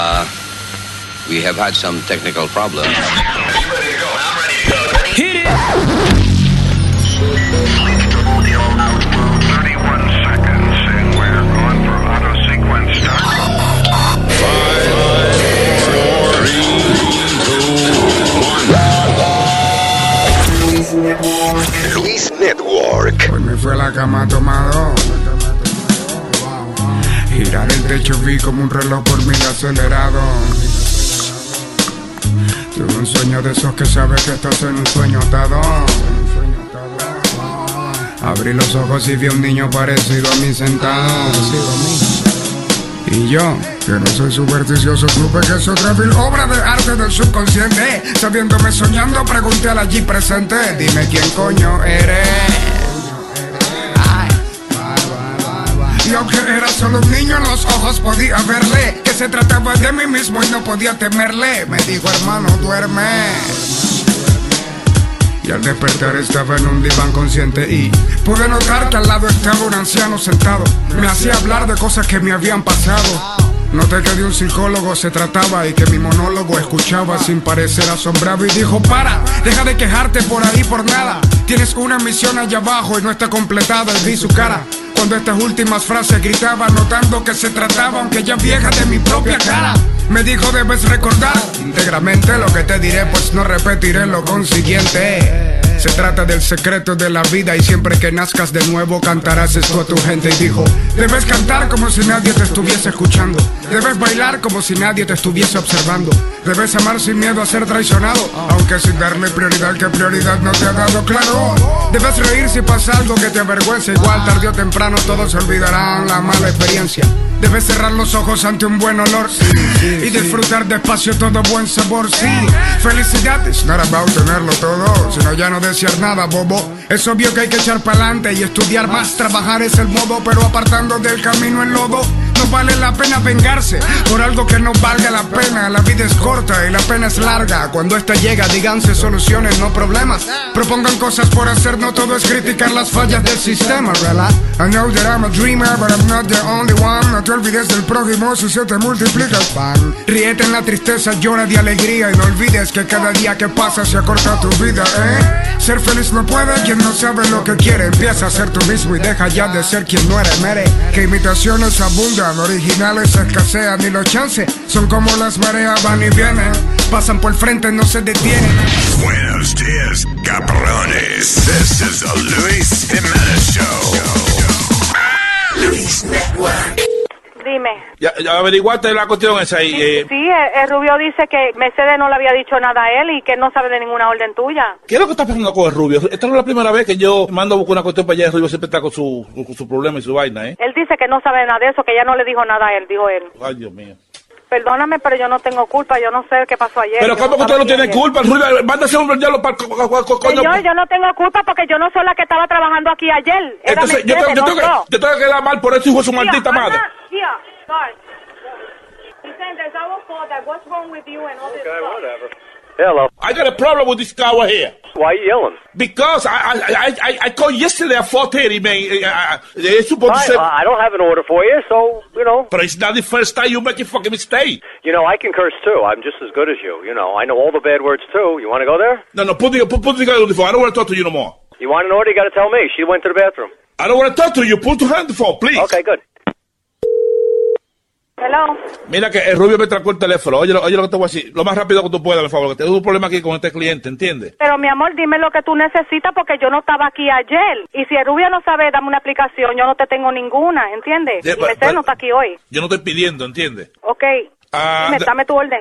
Uh, we have had some technical problems. Hit it! Luis Network. Hoy me fue a la cama tomado. Girar el techo vi como un reloj por mil acelerado. Tuve un sueño de esos que sabes que estás en un sueño atado. Abrí los ojos y vi a un niño parecido a mí sentado. Y yo, que no soy supersticioso, supe que es otra vil obra de arte del subconsciente. Sabiéndome soñando, pregunté a la allí presente: Dime quién coño eres. Y aunque era solo un niño en los ojos podía verle Que se trataba de mí mismo y no podía temerle Me dijo hermano duerme y al despertar estaba en un diván consciente y pude notar que al lado estaba un anciano sentado. Me hacía hablar de cosas que me habían pasado. Noté que de un psicólogo se trataba y que mi monólogo escuchaba sin parecer asombrado y dijo, para, deja de quejarte por ahí por nada. Tienes una misión allá abajo y no está completada y vi su cara. Cuando estas últimas frases gritaba, notando que se trataba, aunque ya vieja, de mi propia cara. Me dijo, debes recordar íntegramente lo que te diré, pues no repetiré lo consiguiente. Se trata del secreto de la vida y siempre que nazcas de nuevo cantarás esto a tu gente. Y dijo, debes cantar como si nadie te estuviese escuchando. Debes bailar como si nadie te estuviese observando. Debes amar sin miedo a ser traicionado, aunque sin darle prioridad que prioridad no te ha dado claro. Debes reír si pasa algo que te avergüenza, igual tarde o temprano todos olvidarán la mala experiencia. Debes cerrar los ojos ante un buen olor y disfrutar despacio todo buen sabor. Sí, felicidad es not about tenerlo todo, sino ya no desear nada, bobo. Es obvio que hay que echar pa'lante y estudiar más. Trabajar es el modo, pero apartando del camino el lodo. No vale la pena vengarse por algo que no valga la pena. La vida es corta y la pena es larga. Cuando esta llega, díganse soluciones, no problemas. Propongan cosas por hacer, no todo es criticar las fallas del sistema, ¿verdad? I know that I'm a dreamer, but I'm not the only one. No te olvides del prójimo si se te multiplica el pan. Ríete en la tristeza, llora de alegría y no olvides que cada día que pasa se acorta tu vida, ¿eh? Ser feliz no puede, no sabe lo que quiere. Empieza a ser tú mismo y deja ya de ser quien no eres, mere. Que imitaciones abundan, originales escasean y los chances son como las mareas van y vienen. Pasan por frente, no se detienen. Buenos dias, cabrones. This is the Luis Jimenez Show. Luis Network. Dime. Ya, ya averiguaste la cuestión esa y eh, Sí, el, el Rubio dice que Mercedes no le había dicho nada a él y que no sabe de ninguna orden tuya. ¿qué es lo que está pasando con el Rubio? Esta no es la primera vez que yo mando a buscar una cuestión para allá, el Rubio siempre está con su, con su problema y su vaina, ¿eh? Él dice que no sabe nada de eso, que ella no le dijo nada a él, dijo él. Ay, Dios mío. Perdóname, pero yo no tengo culpa, yo no sé qué pasó ayer. Pero ¿cómo que usted no tiene es. culpa? Rubio, mándase un diablo para. Señor, yo no tengo culpa porque yo no soy la que estaba trabajando aquí ayer. Era Entonces, yo tengo, yo, no tengo que, yo tengo que quedar mal por eso, hijo de su maldita madre. Not- Yeah, sorry. He's saying there's our fault that what's wrong with you and all this stuff. Whatever. Hello. I got a problem with this guy right here. Why are you yelling? Because I I I I, I called yesterday at 4:30, man. Uh, uh, They're supposed Fine, to say, I I don't have an order for you, so, you know. but it's not the first time you make a fucking mistake. You know, I can curse too. I'm just as good as you. You know, I know all the bad words too. You want to go there? No, no, put the put, put the guy on the phone. I don't want to talk to you no more. You want an order? You got to tell me. She went to the bathroom. I don't want to talk to you. Put your hand on the phone, please. Okay, good. Hello. Mira que el Rubio me trancó el teléfono. Oye, lo- oye lo que te voy a decir. Lo más rápido que tú puedas, por favor. Que tengo un problema aquí con este cliente, ¿entiendes? Pero mi amor, dime lo que tú necesitas porque yo no estaba aquí ayer. Y si el Rubio no sabe, dame una aplicación, yo no te tengo ninguna, ¿entiendes? Yeah, y Mercedes no está aquí hoy. Yo no estoy pidiendo, ¿entiendes? Ok. Ah, dime, dame tu orden.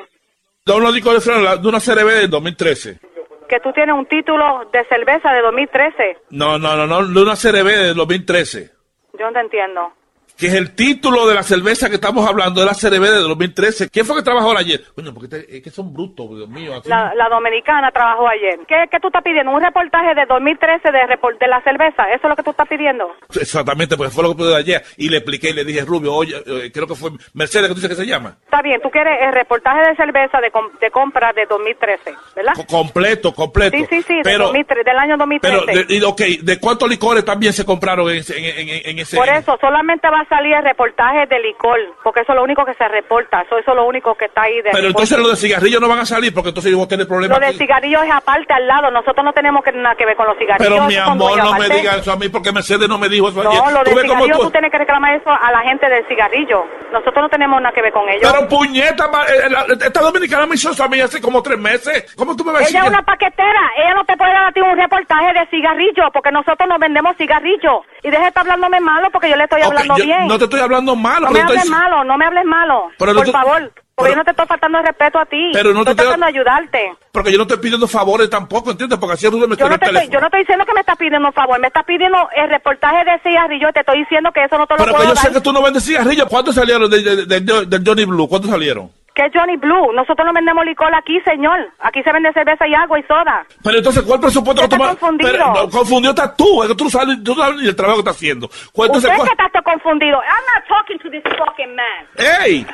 Discos de la- de una CRB del 2013. Que tú tienes un título de cerveza de 2013. No, no, no, no, de una CRB del 2013. Yo no te entiendo. Que es el título de la cerveza que estamos hablando de la CRB de 2013. ¿Quién fue que trabajó ayer? Coño, porque te- es que son brutos, Dios mío. así- La, la dominicana trabajó ayer. ¿Qué, ¿Qué tú estás pidiendo? ¿Un reportaje de 2013 de, repor- de la cerveza? ¿Eso es lo que tú estás pidiendo? Exactamente, porque fue lo que pude ayer. Y le expliqué y le dije, Rubio, oye, eh, creo que fue Mercedes que tú dices que se llama. Está bien, tú quieres el reportaje de cerveza de, com- de compra de 2013, ¿verdad? Co- completo, completo. Sí, sí, sí, de pero, 2003, del año 2013. pero, de, y, ok, ¿de cuántos licores también se compraron en, ese- en, en- en ese? Por eso, solamente va a salir el reportaje de licor, porque eso es lo único que se reporta, eso, eso es lo único que está ahí. De Pero entonces los de cigarrillos no van a salir porque entonces a tener problemas. Lo de cigarrillos es aparte al lado, nosotros no tenemos que, nada que ver con los cigarrillos. Pero mi amor, no me aparte. diga eso a mí porque Mercedes no me dijo eso No, ayer. lo ¿Tú de cigarrillos tú- tú tienes que reclamar eso a la gente del cigarrillo. Nosotros no tenemos nada que ver con ellos. Pero puñeta, eh, la- esta dominicana me hizo eso a mí hace como tres meses. ¿Cómo tú me vas a decir Ella es una paquetera, ella no te puede dar a ti un reportaje de cigarrillo, porque nosotros no vendemos cigarrillos. Y deja de estar hablándome malo, porque yo le estoy hablando yo bien. No te estoy hablando malo. No me estoy- hables malo, no me hables malo. Pero por favor, porque pero- yo no te estoy faltando el respeto a ti. Pero no te estoy estoy- tratando de ayudarte. Porque yo no estoy pidiendo favores tampoco, ¿entiendes? Porque así Rubén me Yo no, te estoy, yo no estoy diciendo que me estás pidiendo un favor, me estás pidiendo el reportaje de cigarrillo, te estoy diciendo que eso no te lo Pero puedo yo dar. sé que tú no vendes cigarrillos. ¿Cuántos salieron de- de- de- de- del Johnny Blue? ¿Cuántos salieron? Que es Johnny Blue, nosotros no vendemos licor aquí, señor. Aquí se vende cerveza y agua y soda. Pero entonces, ¿cuál presupuesto que me- confundido. Pero, no, confundido estás tú. Es que tú sabes, tú sabes el trabajo que estás haciendo. ¿Cuál- entonces, Usted cuál- que está confundido. I'm not talking to this fucking man. ¡Ey!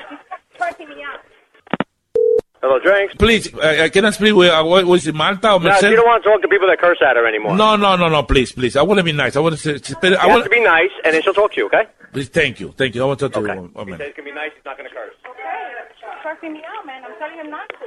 Hello, drinks. Please, uh, can I speak with, uh, what- with Marta or No, she Mercedes? don't want to talk to people that curse at her anymore. No, no, no, no, please, please. I want to be nice. I want to say, I You want to be nice, and then she'll talk to you, okay? Please, thank you, thank you. I want to talk to Okay. you. one He says can be nice, he's not going to curse. Cursing me out, man. I'm telling you not to.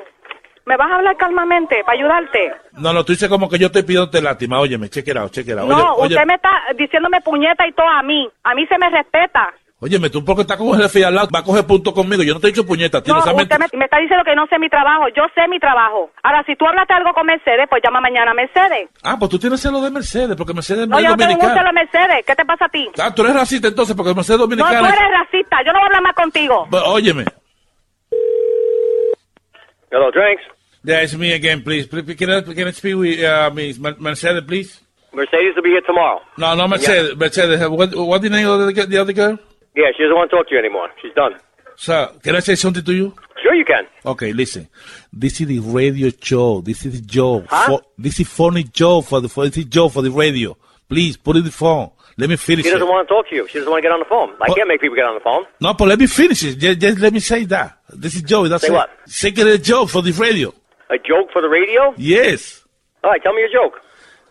¿Me vas a hablar calmamente para ayudarte? No, no, tú dices como que yo estoy pidiéndote lástima. Óyeme, check it out, check it out. no, Oye, usted oye, me está diciéndome puñeta y todo a mí. A mí se me respeta. Óyeme, tú porque estás con el jefe al lado, va a coger punto conmigo. Yo no te he dicho puñeta, tío. No, no usted me, me está diciendo que no sé mi trabajo. Yo sé mi trabajo. Ahora, si tú hablaste algo con Mercedes, pues llama mañana a Mercedes. Ah, pues tú tienes celo de Mercedes, porque Mercedes No, es yo no tengo un dominicana. celo a Mercedes. ¿Qué te pasa a ti? Ah, tú eres racista entonces, porque Mercedes es No, tú dominicana. eres racista. Yo no voy a hablar más contigo. But, óyeme. Hello, drinks. Yeah, it's me again, please. Please, Can I, can I speak with uh, Miss Mer- Mercedes, please? Mercedes will be here tomorrow. No, no, Mercedes. Mercedes. What, what the name of the, the other girl? Yeah, she doesn't want to talk to you anymore. She's done. So, can I say something to you? Sure you can. Okay, listen. This is the radio show. This is the Joe. Huh? For, this is funny Joe for the for this is Joe for the radio. Please put in the phone. Let me finish She doesn't it. want to talk to you. She doesn't want to get on the phone. I What? can't make people get on the phone. No, but let me finish it. Just, just let me say that. This is Joe. That's Say it. what? Secret Joe for the radio. A joke for the radio? Yes. All right, tell me your joke.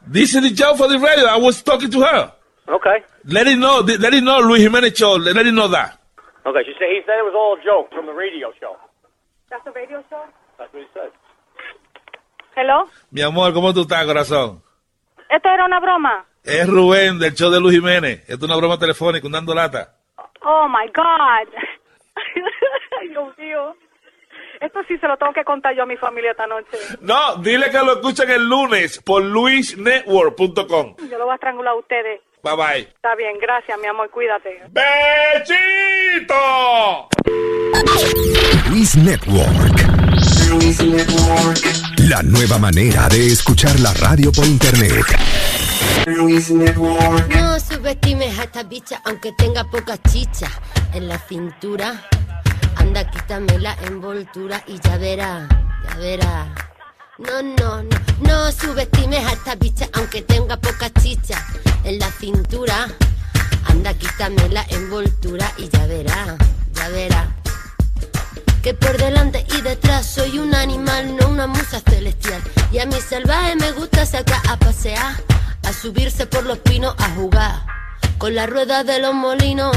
This is the Joe for the radio. I was talking to her. Okay. Let it know. Let it know, Luis Jimenez show. Let it know that. Okay, she said he said it was all a joke from the radio show. ¿That's a radio show? That's what he said. Hello. Mi amor, ¿cómo tú estás, corazón? ¿Esto era una broma? Es Rubén del show de Luis Jiménez. Esto es una broma telefónica, un dando lata. Oh, my God. Dios mío. Esto sí se lo tengo que contar yo a mi familia esta noche. No, dile que lo escuchen el lunes por luisnetwork.com. Yo lo voy a estrangular a ustedes. Bye bye. Está bien, gracias, mi amor, cuídate. ¡Bechito! Luis Network. La nueva manera de escuchar la radio por internet. No subestimes a esta bicha aunque tenga poca chicha en la cintura. Anda, quítame la envoltura y ya verá, ya verá. No, no, no, no subestimes a esta bicha aunque tenga poca chicha en la cintura. Anda, quítame la envoltura y ya verá, ya verá. Que por delante y detrás soy un animal, no una musa celestial. Y a mi salvaje me gusta sacar a pasear, a subirse por los pinos a jugar con la rueda de los molinos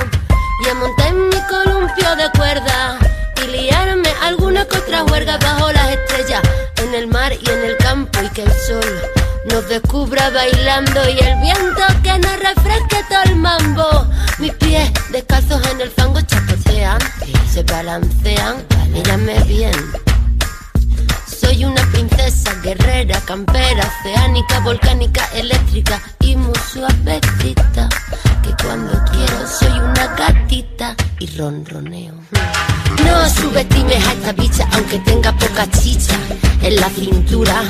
y a montar en mi columpio de cuerda y liarme alguna que otra huerga bajo las estrellas, en el mar y en el campo y que el sol nos descubra bailando y el viento que nos refresque todo el mambo. Mis pies descalzos en el fango chapotean, se balancean, mírame bien. Soy una princesa guerrera, campera, oceánica, volcánica, eléctrica y muy suavecita. Que cuando quiero soy una gatita y ronroneo. No subestimes a esta bicha aunque tenga poca chicha en la cintura.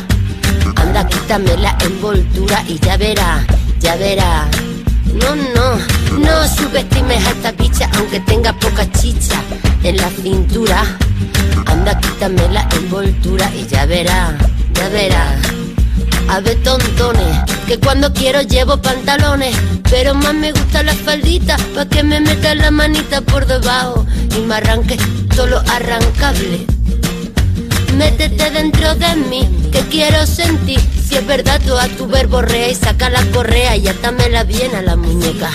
Anda, quítame la envoltura y ya verá, ya verá. No, no, no subestimes a esta bicha aunque tenga poca chicha en la cintura. Anda, quítame la envoltura y ya verá, ya verá. A ver, tontones, que cuando quiero llevo pantalones, pero más me gusta la faldita, pa' que me meta la manita por debajo y me arranque todo lo arrancable. Métete dentro de mí, que quiero sentir. Si es verdad, tú a tu verborrea y saca la correa y atámela bien a la muñeca.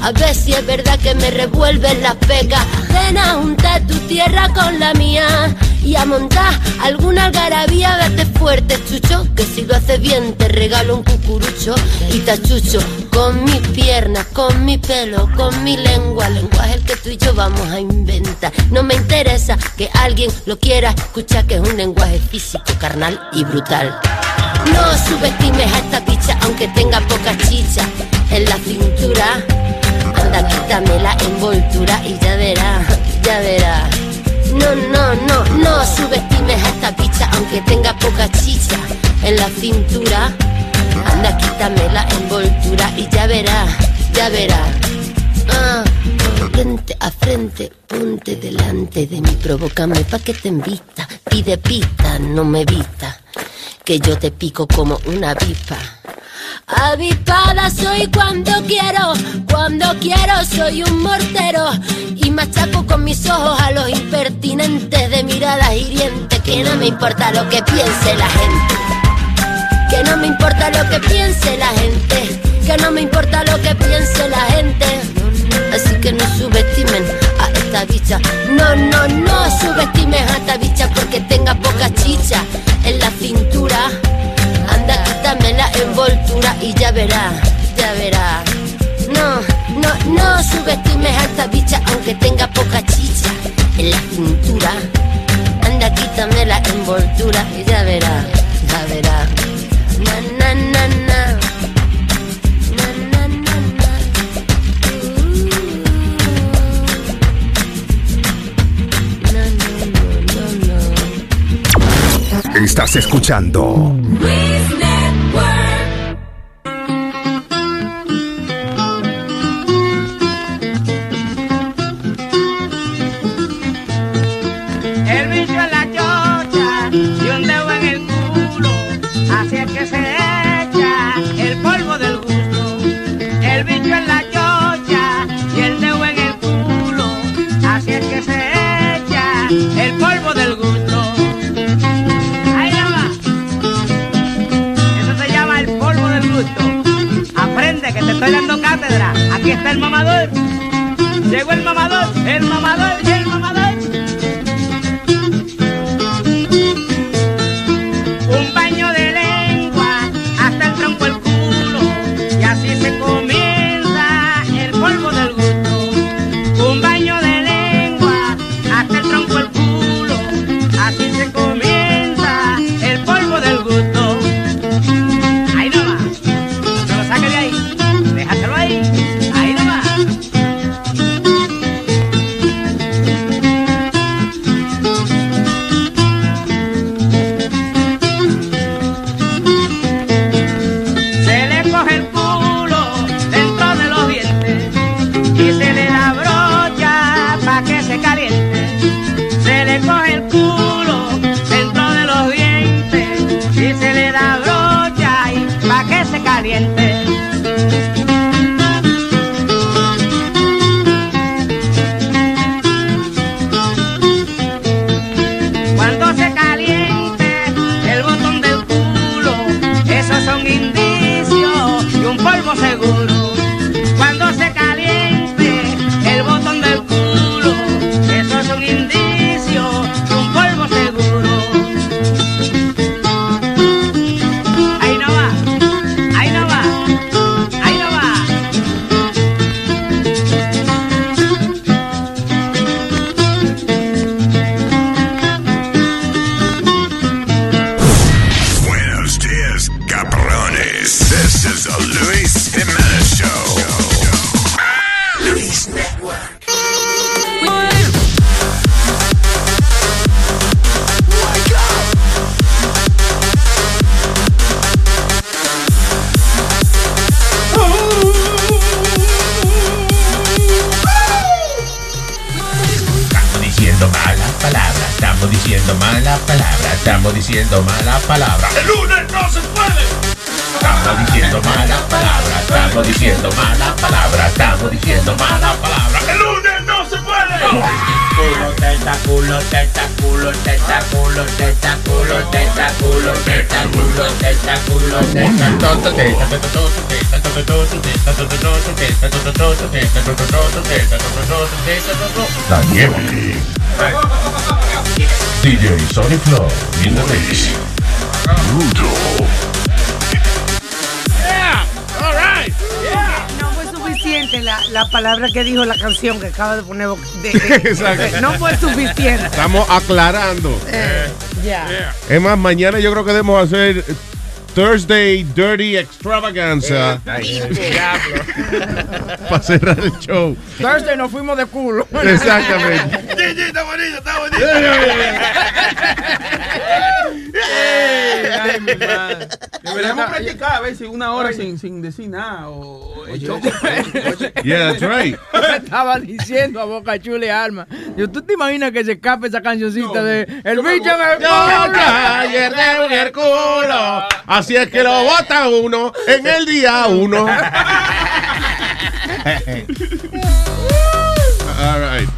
A ver si es verdad que me revuelves las pecas. Ven a juntar tu tierra con la mía y a montar alguna algarabía, date fuerte, chucho, que si lo haces bien te regalo un cucurucho y tachucho con mis piernas, con mi pelo, con mi lengua, lenguaje el que tú y yo vamos a inventar. No me interesa que alguien lo quiera escuchar, que es un lenguaje físico, carnal y brutal. No subestimes a esta bicha aunque tenga poca chicha en la cintura. Anda, quítame la envoltura y ya verás, ya verás. No, no, no, no subestimes a esta bicha aunque tenga poca chicha en la cintura. Anda, quítame la envoltura y ya verás, ya verás. Ah, frente a frente, ponte delante de mí, provócame pa' que te invita. Pide pista, no me vista, que yo te pico como una avispa. Avispada soy cuando quiero, cuando quiero soy un mortero y machaco con mis ojos a los impertinentes de miradas hirientes que no me importa lo que piense la gente, que no me importa lo que piense la gente, que no me importa lo que piense la gente. Así que no subestimen a esta bicha, no, no, no subestimen a esta bicha porque tenga poca chicha en la cintura. Anda, quítame la envoltura y ya verás, ya verás. No, no, no subestimes a esta bicha aunque tenga poca chicha en la cintura. Anda, quítame la envoltura y ya verás, ya na. Estás escuchando que dijo la canción que acaba de poner. De-. No fue suficiente. Estamos aclarando. Eh, ya. Es más, mañana yo creo que debemos hacer Thursday Dirty Extravaganza para cerrar el show. Thursday nos fuimos de culo. Exactamente. Gigi, está bonito, está bonito. Ay, mi madre. Deberíamos practicar a veces una hora sin, sin decir nada. O, Yeah, that's right. Yo estaba diciendo a Boca Chula y Alma. Yo, ¿Tú te imaginas que se escape esa cancioncita de El bicho en el culo? ayer en el culo. Así es que lo vota uno en el día uno. All right.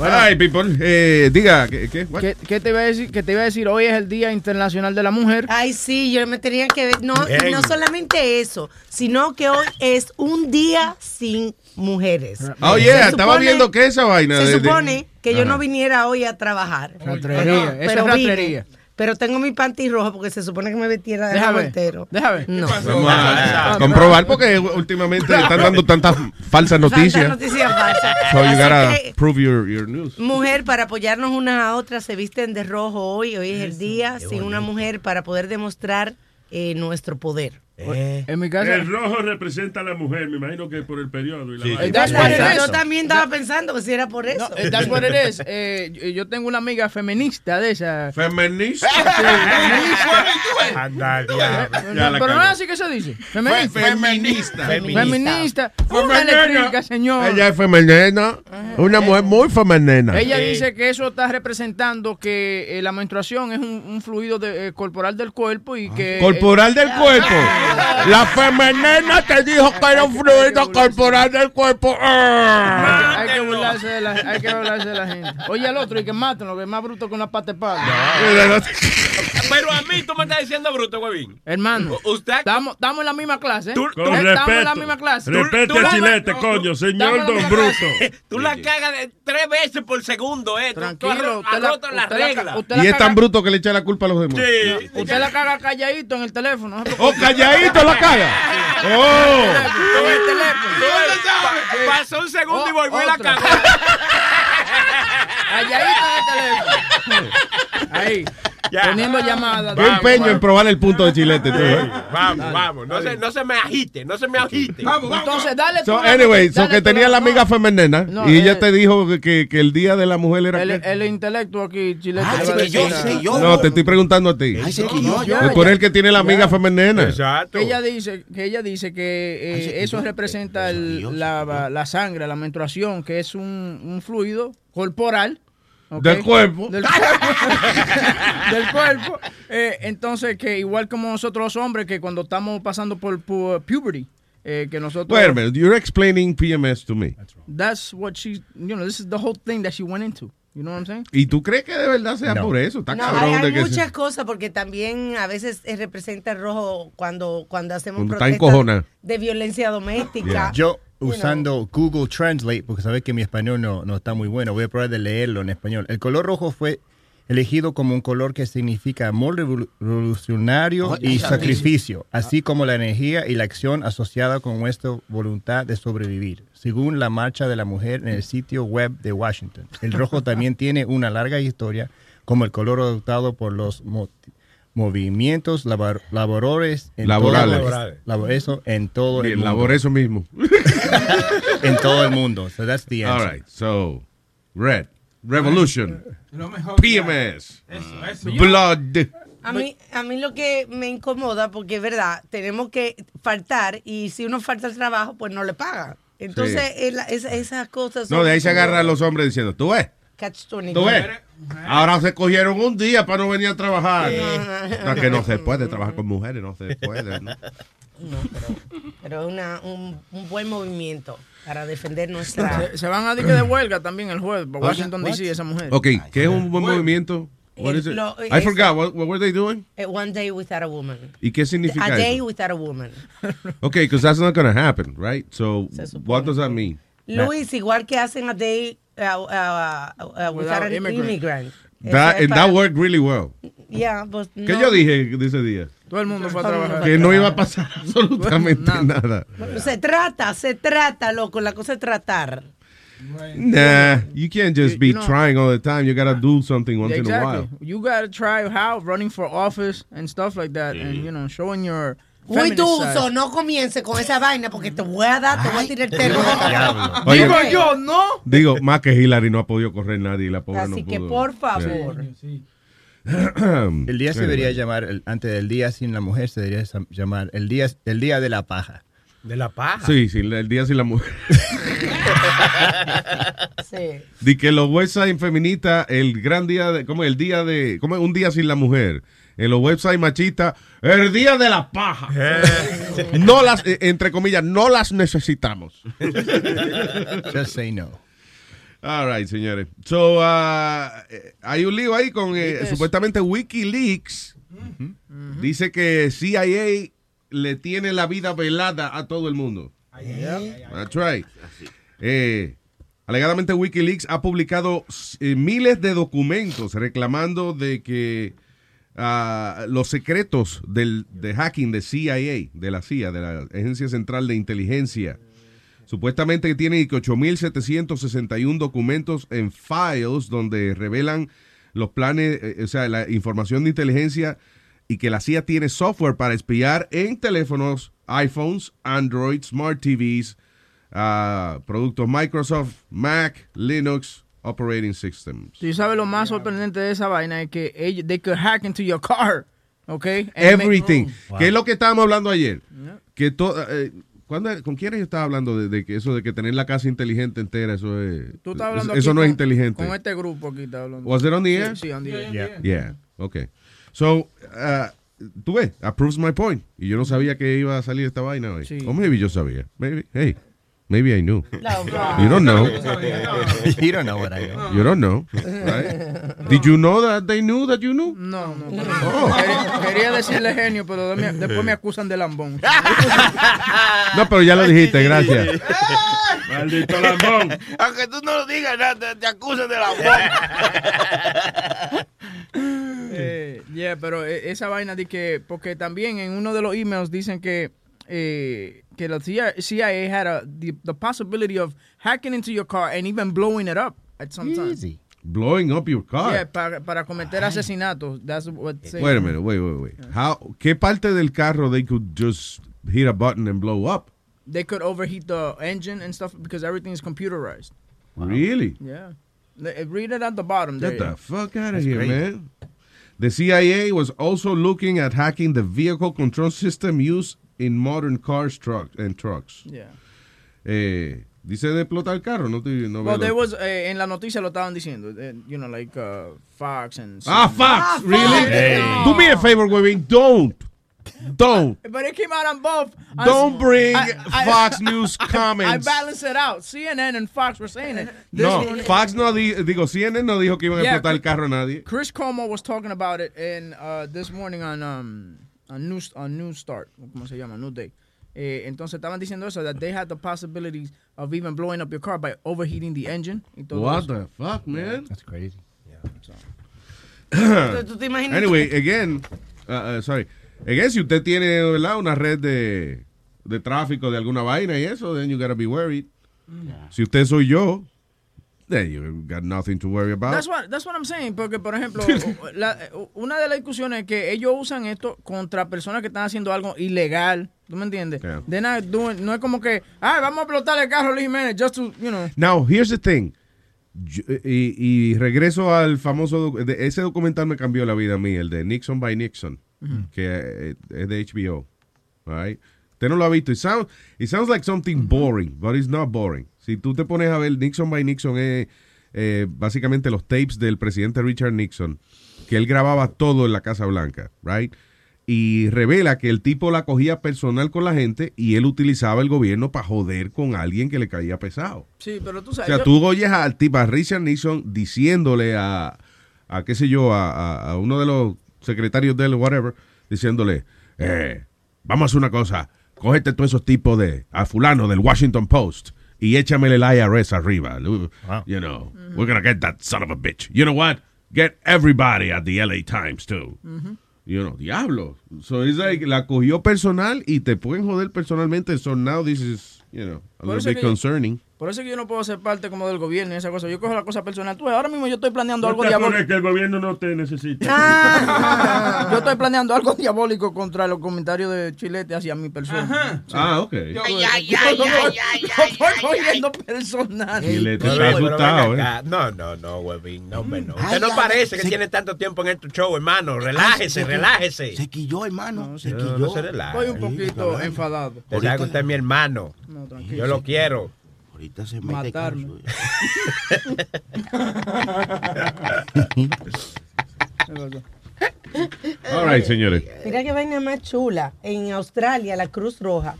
Right, people. Eh, diga, ¿qué? qué? What? ¿Qué, qué te iba a decir? Que te iba a decir, hoy es el Día Internacional de la Mujer. Ay, sí, yo me tenía que ver. No, Bien. no solamente eso, sino que hoy es un día sin mujeres. Oh, yeah, estaba viendo que esa vaina. Se de- de- supone que yo Ajá. no viniera hoy a trabajar. Ratrería, Pero- esa pero es vine. Pero tengo mi panty rojo porque se supone que me vestiera de Déjame entero. déjame. No. Vamos a comprobar porque últimamente están dando tantas falsas noticias. Falsas noticias falsas. So you gotta prove your, your news. Mujer, para apoyarnos unas a otras, se visten de rojo hoy. Hoy es el día sin una mujer para poder demostrar eh, nuestro poder. En mi casa. El rojo representa a la mujer, me imagino que por el periodo. Y la vaina. That's what it is. Yo también estaba pensando que si era por eso. No, eh, that's what it is. Eh, yo- tengo una amiga feminista de esa. ¿Feminista? Anda, No, Ya la pero no es así que se dice. Feminista. feminista. Feminista. Una eléctrica, señor. Ella es femenina. Una mujer muy femenina. Ella dice que eso está representando que eh, la menstruación es un, un fluido de- eh, corporal del cuerpo y que... Corporal del cuerpo. La femenina te dijo que era un fluido corporal del cuerpo. Ah. Hay que, burlarse de la, hay que burlarse de la gente. Oye, al otro, y que maten, lo que es más bruto que una pata de palo. Pero a mí tú me estás diciendo bruto, huevín. Hermano, usted estamos, en la misma clase. ¿eh? Con estamos en la respeto. misma clase. Respete Tú- tú Chilete, no, coño, tú- señor Don Bruto. Tú la cagas de tres veces por segundo, eh. Tú- Tú, Tranquilo, has ro- usted has la- roto la usted la- regla. usted Y la es tan caga- bruto que le echa la culpa a los demás. Sí. Usted la caga calladito en el teléfono. ¿no? Oh, calladito la caga. Oh. En el teléfono. Tú pa- Pasó un segundo y volvió y la cagó. Calladito en el teléfono. Ahí. Poniendo llamadas. Qué empeño en probar el punto de chilete. tú, ¿eh? Vamos, vamos. No se, no se me agite, no se me agite. Entonces, dale So, tú- anyway, so dale que tú tenía la amiga femenina No, y eh, ella te dijo que- que, que el día de la mujer era. El, qué? el intelecto aquí, chilete. Ah, sí que yo yo. No, te estoy preguntando a ti. Ay, sí que yo, yo. Es por el que tiene la amiga femenina. Exacto. Que ella dice que ella dice que eh, eso representa el- la, la sangre, la menstruación, que es un, un fluido corporal. Del cuerpo. Del cuerpo. Del cuerpo. Eh, entonces, que igual como nosotros los hombres, que cuando estamos pasando por, pu- puberty, eh, que nosotros... Wait a minute, you're explaining PMS to me. That's what she, you know, this is the whole thing that she went into. You know what I'm saying? ¿Y tú crees que de verdad sea No. por eso? Está No, cabrón hay, hay de que muchas se- cosas porque también a veces eh, representa el rojo cuando, cuando hacemos Cuando protestas de violencia doméstica. Yo Know. usando Google Translate, porque sabes que mi español no, no está muy bueno, voy a probar de leerlo en español. El color rojo fue elegido como un color que significa amor revolu- revolucionario y sacrificio, así como la energía y la acción asociada con nuestra voluntad de sobrevivir, según la marcha de la mujer en el sitio web de Washington. El rojo también tiene una larga historia como el color adoptado por los movimientos labor- laborores en Laborales. todo- Laborales. labor- eso en todo el mundo labor eso mismo. en todo el mundo. So that's the answer. All right, so, red, revolution, Lo mejor. PMS, Eso, eso. blood. A mí, a mí lo que me incomoda, porque es verdad, tenemos que faltar y si uno falta al trabajo, pues no le pagan. Entonces, Sí. es la- es- esas cosas. No, de ahí se agarran los hombres diciendo, tú ves, catch 22. tú ves. Ahora se cogieron un día para no venir a trabajar. No, que no se puede trabajar con mujeres, no se puede. ¿no? No, pero, pero es una, un, un buen movimiento para defender nuestra... Se, se van a dique de huelga también el jueves por Washington What? DC esa mujer. Ok, ¿qué es un buen movimiento? What is it? Lo- I es- forgot. What, what were they doing? One day without a woman. ¿Y qué significa A day eso? without a woman. Okay, because that's not going to happen, right? So, what does that mean? Luis, igual que hacen a day uh, uh, uh, without an immigrant. immigrant. That, Eso es and para- that worked really well. Yeah, pues ¿Qué no. yo dije de ese día? Todo el mundo fue a Todo el mundo trabajar. fue Que no iba a pasar absolutamente nada. Se trata, se trata, loco. La cosa es tratar. Nah, you can't just be you know- trying all the time. You gotta do something once Yeah, in a exactly. while. You gotta try how running for office and stuff like that, and you know, showing your. Muy tuso, no comience con esa vaina porque te voy a dar, te voy a tirar el termo. Oye, Digo yo, ¿no? Digo, más que Hillary no ha podido correr nadie y la pobre Así no que pudo. por favor. El día se debería llamar, el- antes del día sin la mujer, se debería llamar el día, el día de la paja. De la paja. Sí, sí, el día sin la mujer. Sí. Di que los websites feministas, el gran día de, ¿cómo es? El día de, ¿cómo es? Un día sin la mujer. En los websites machistas, el día de la paja. no las, eh, entre comillas, no las necesitamos. Just say no. All right, señores. So, uh, eh, hay un lío ahí con eh, supuestamente Wikileaks. Dice que CIA le tiene la vida velada a todo el mundo. That's right. Eh, alegadamente Wikileaks ha publicado eh, miles de documentos reclamando de que ah, los secretos del, de hacking de CIA, de la CIA, de la Agencia Central de Inteligencia, supuestamente que tiene 8.761 documentos en files donde revelan los planes, eh, o sea, la información de inteligencia y que la CIA tiene software para espiar en teléfonos, iPhones, Android, Smart TVs, ah, productos Microsoft, Mac, Linux, Operating Systems. Tú sabes lo más sorprendente de esa vaina es que ellos, they could hack into your car, okay? And Everything. make- ¿Qué es lo que estábamos hablando ayer? Que to- eh, ¿cuándo- ¿Con quién yo estaba hablando de, de que eso de que tener la casa inteligente entera, eso es... Tú estás hablando eso eso no es con- inteligente. Con este grupo aquí está hablando. Was it on the Sí, air? Sí, on the air. Yeah. Yeah, okay. So, uh, tú ves, approves my point. Y yo no sabía que iba a salir esta vaina hoy. Sí. O maybe yo sabía. Maybe, hey, maybe I knew. No, You don't know. you don't know what I know. You don't know. Right? Did you know that they knew that you knew? No, no. Oh. Quería, quería decirle genio, pero de- después me acusan de lambón. No, pero ya lo dijiste, gracias. Maldito lambón. Aunque tú no lo digas, nada, te, te acusan de la Eh, yeah, pero eh, esa vaina de que, porque también en uno de los emails dicen que eh, que la CIA, CIA had a, the, the possibility of hacking into your car and even blowing it up at some time. Blowing up your car. Yeah, para, para cometer asesinatos. That's what they- Wait a minute, wait, wait, wait. How, ¿Qué parte del carro they could just hit a button and blow up? They could overheat the engine and stuff because everything is computerized. Really? Yeah. Read it at the bottom there. Get the fuck out of That's here, great. man. The CIA was also looking at hacking the vehicle control system used in modern cars truck, and trucks. Yeah. Eh, dice de explotar el carro, no, te, no Well, veo- there was, eh, en la noticia lo estaban diciendo, eh, you know, like uh, Fox and... Ah, Fox, really? Hey. Do me a favor, Webin, don't. Don't. But it came out on both. On- Don't bring I- I- Fox News I- comments. I balanced it out. CNN and Fox were saying it. This No, one- Fox no di- digo, CNN no dijo que iban a Yeah, explotar el carro a nadie. Chris Cuomo was talking about it in uh, this morning on um on news on News Start, ¿cómo se llama? New Day. Eh, entonces estaban diciendo eso that they had the possibilities of even blowing up your car by overheating the engine. y todo What eso. the fuck, man? That's crazy. ¿Tú te imaginas? Anyway, again, uh, uh, sorry. Again, si usted tiene, ¿verdad? Una red de, de tráfico de alguna vaina y eso, then you gotta be worried. Si usted soy yo, then you got nothing to worry about. That's what, that's what I'm saying, porque por ejemplo, la- una de las discusiones es que ellos usan esto contra personas que están haciendo algo ilegal, ¿tú me entiendes? Yeah. They're not doing- no es como que, ah, vamos a explotar el carro Luis Jiménez, just to, you know. Now, here's the thing. Yo- y, y regreso al famoso, de- ese documental me cambió la vida a mí, el de Nixon by Nixon, Ujú. que eh, es de HBO. all right? Usted no lo ha visto. It sounds, it sounds like something boring, but it's not boring. Si tú te pones a ver, Nixon by Nixon es eh, básicamente los tapes del presidente Richard Nixon, que él grababa todo en la Casa Blanca, right? y revela que el tipo la cogía personal con la gente y él utilizaba el gobierno para joder con alguien que le caía pesado. Sí, pero tú O sabes. sea, yo- tú oyes al tipo, a Richard Nixon diciéndole a, a qué sé yo, a, a- a uno de los secretarios de él, whatever, diciéndole, eh, vamos a hacer una cosa, cógete todos esos tipos de, a fulano del Washington Post y échamele el IRS arriba. You know, we're gonna get that son of a bitch. You know what? Get everybody at the LA Times too. Mm-hmm. You know, diablo. So it's like, la cogió personal y te pueden joder personalmente. So now this is, you know, a Por little bit que concerning. Por eso es que yo no puedo ser parte como del gobierno y esa cosa. Yo cojo la cosa personal. Tú, ahora mismo yo estoy planeando No algo te diabólico. que el gobierno no te necesita. Ah. yo estoy planeando algo diabólico contra los comentarios de Chilete hacia mi persona. Sí. Ah, ok. Yo, Ay, yo- ay, yo ay, lo- ay, lo- ay, lo ay, estoy ay, cogiendo personal. Chilete está asustado, ¿eh? No, no, no, huevín, no, no. Ay, Usted no ay, parece que se- tiene tanto tiempo en este show, hermano. Relájese, se- relájese. Se quilló, hermano. se quilló. no se relaje. Estoy un poquito enfadado. Usted sabe que usted es mi hermano. No, tranquilo. Yo lo quiero. Ahorita se mete Matarme. All right, señores. Mira qué vaina más chula. En Australia, la Cruz Roja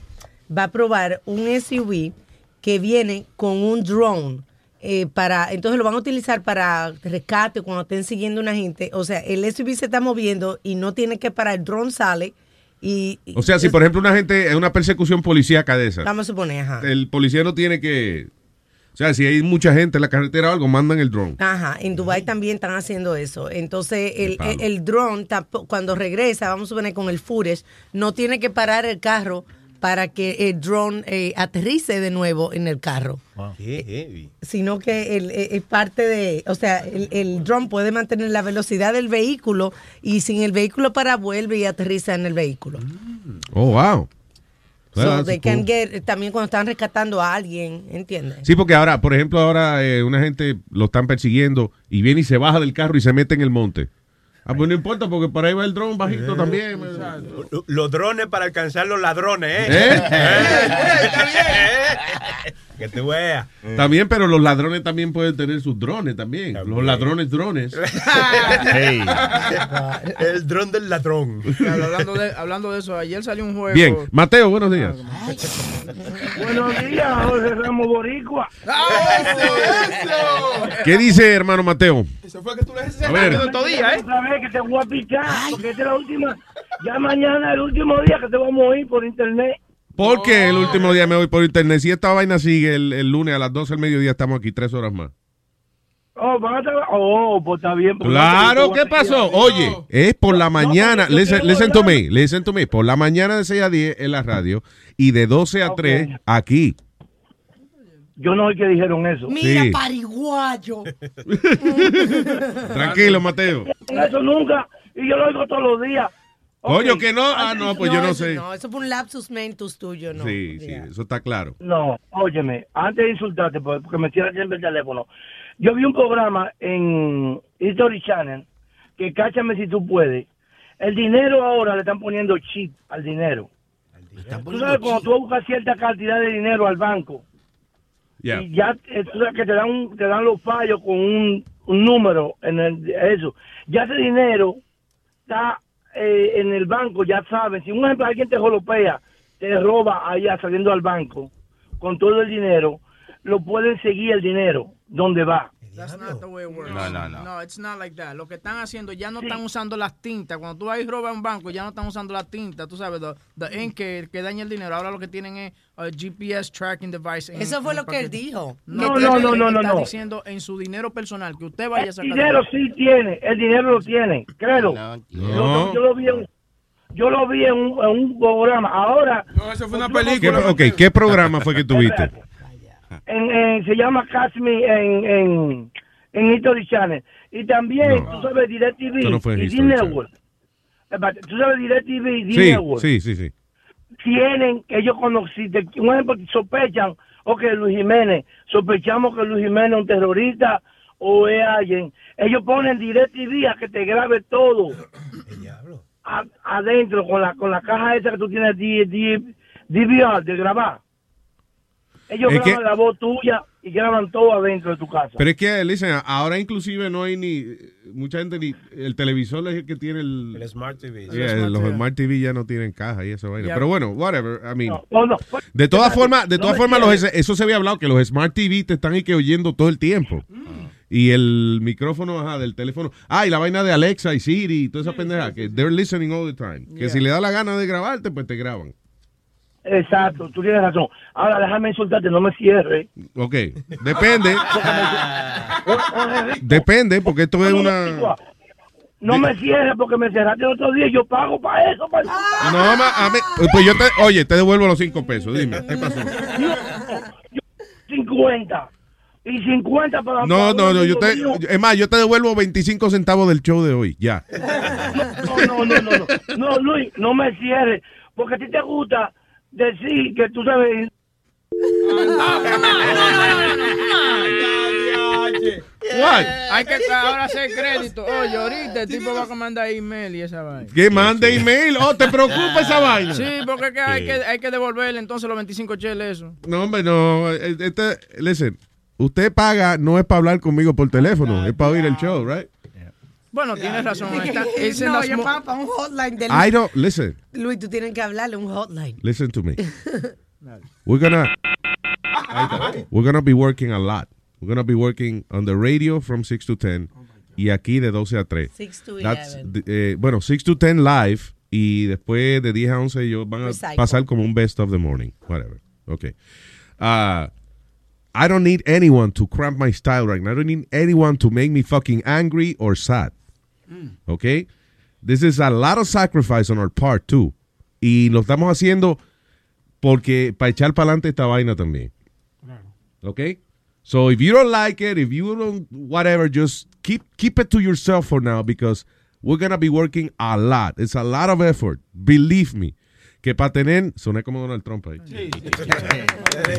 va a probar un SUV que viene con un drone. eh, para entonces lo van a utilizar para rescate cuando estén siguiendo una gente o sea el SUV se está moviendo y no tiene que parar el drone sale y y- O sea, si por ejemplo una gente, es una persecución policíaca de esa, vamos a suponer ajá el policía no tiene que, o sea, si hay mucha gente en la carretera o algo, mandan el drone. Ajá, en Dubai también están haciendo eso. Entonces, el, el, el drone, cuando regresa, vamos a suponer con el footage, no tiene que parar el carro para que el drone eh, aterrice de nuevo en el carro. Qué heavy. Sino que el- eh, es parte de, o sea, el, el drone puede mantener la velocidad del vehículo y sin el vehículo para vuelve y aterriza en el vehículo. Oh, wow. So Well, that's they cool. can get- también cuando están rescatando a alguien, ¿entiendes? Sí, porque ahora, por ejemplo, ahora eh, una gente lo están persiguiendo y viene y se baja del carro y se mete en el monte. Ah, pues no importa, porque por ahí va el dron bajito también. Lo- Los drones para alcanzar los ladrones, ¿eh? ¿Eh? ¿Eh? que tú veas. También, pero los ladrones también pueden tener sus drones también. Los ladrones drones. Hey. El dron del ladrón. hablando, de, hablando de eso, ayer salió un juego. Bien, Mateo, buenos días. Buenos días, Jorge Ramos Boricua. ¿Qué dice, hermano Mateo? Eso fue que tú le dices A ver. todo día, ¿eh? Sabes que te voy a picar, porque esta es la última. Ya mañana es el último día que te vamos a oír por internet. ¿Por qué el último día me voy por internet? Si esta vaina sigue el, el lunes a las 12 del mediodía, estamos aquí tres horas más. Oh, van a trabajar. Oh, pues está bien. porque Claro, ¿qué pasó? Oye, es por la mañana. yo Listen, listen to me, listen to me. Por la mañana de 6 a 10 en la radio y de 12 a 3 aquí. Yo no sé que dijeron eso. Mira, Sí. pariguayo. Tranquilo, Mateo. Eso nunca. Y yo lo oigo todos los días. Ok. que no. Ah, no, pues yo no eso sé. No, eso fue un lapsus mentus tuyo, ¿no? Sí, sí, eso está claro. No, óyeme, antes de insultarte, porque me cierra siempre el teléfono. Yo vi un programa en History Channel, que cáchame si tú puedes. El dinero ahora le están poniendo chip al dinero. Tú sabes, cuando tú buscas cierta cantidad de dinero al banco, Ya. y ya eh, tú sabes que te dan, un- te dan los fallos con un, un número en el, eso. Ya ese dinero está eh, en el banco, ya saben. Si un ejemplo alguien te jolopea, te roba allá saliendo al banco con todo el dinero, lo pueden seguir el dinero, donde va. That's not the way it works. No, no, no. No, it's not like that. Lo que están haciendo, ya no están usando las tintas. Cuando tú vas y robas un banco, ya no están usando las tintas. Tú sabes, the, the ink que, que daña el dinero. Ahora lo que tienen es a GPS tracking device. en- Eso fue en lo el que él dijo. No, no, él no, no, no, está no. diciendo en su dinero personal que usted vaya a El sacar. dinero sí tiene, el dinero lo tiene, créelo. Yo, yo lo vi en, yo lo vi en un, en un programa. Ahora, No, eso fue una ¿Qué, película. ok, ¿qué programa fue que tuviste? En, en- se llama Casmi en, en, en History Channel. Y también, tú sabes, DirecTV no y D-Network. Eh, Tú sabes, DirecTV y D-Network. sí, sí, sí. tienen, ellos cuando, si te, un ejemplo, sospechan, o que Luis Jiménez, sospechamos que Luis Jiménez es un terrorista o es alguien, ellos ponen DirecTV a que te grabe todo A- adentro con la con la caja esa que tú tienes D- D- DVR de grabar. Ellos Es graban que- la voz tuya y graban todo adentro de tu casa. Pero es que, listen, ahora inclusive no hay ni, mucha gente ni, el televisor es el que tiene el... El Smart TV. Yeah, los Smart TV ya no tienen caja y esa vaina. Pero bueno, whatever, I mean... No, no, De todas formas, de todas formas, los, eso se había hablado, que los Smart TV te están que oyendo todo el tiempo. Y el micrófono ajá, del teléfono. Ah, y la vaina de Alexa y Siri y toda esa pendeja, que they're listening all the time. Que Yeah. si le da la gana de grabarte, pues te graban. Exacto, tú tienes razón. Ahora déjame insultarte, no me cierres. Ok, depende. Depende, porque esto es una... No me cierres porque me cerraste el otro día y yo pago para eso. Para No, ma- a mí- pues yo te, oye, te devuelvo los cinco pesos. Dime, ¿qué pasó? 50. Y 50 para No, no, no, yo te, es más, yo te devuelvo 25 centavos del show de hoy, ya. No, no, no, no, no, no, Luis, no me cierres, porque a ti te gusta decir que tú sabes. What? Hay que ahora hacer crédito. Oye, ahorita el tipo va a mandar email y esa vaina. Que mande email. Oh, ¿te preocupa esa vaina? Sí, porque es que hay, que hay que devolverle entonces los 25 cheles eso. No, hombre, no. eh, Este, listen, usted paga no es para hablar conmigo por teléfono, es para oír el show, right? Bueno, tienes razón. Está, es no, yo pago para un hotline de I don't, listen, Luis, tú tienes que hablarle un hotline. listen to me. We're gonna, we're gonna be working a lot. We're gonna be working on the radio from 6 to 10 y aquí de 12 a 3. 6 to That's 11. the- eh, bueno, 6 to 10 live y después de 10 a 11 ellos van a Recycle. pasar como un best of the morning, whatever. Okay. Uh, I don't need anyone to cramp my style right now. I don't need anyone to make me fucking angry or sad. Mm. Okay? This is a lot of sacrifice on our part too. Y lo estamos haciendo porque para echar para adelante esta vaina también. Okay? So if you don't like it, if you don't whatever, just keep keep it to yourself for now because we're gonna be working a lot. It's a lot of effort. Believe me. Que para tener, soné como Donald Trump ahí.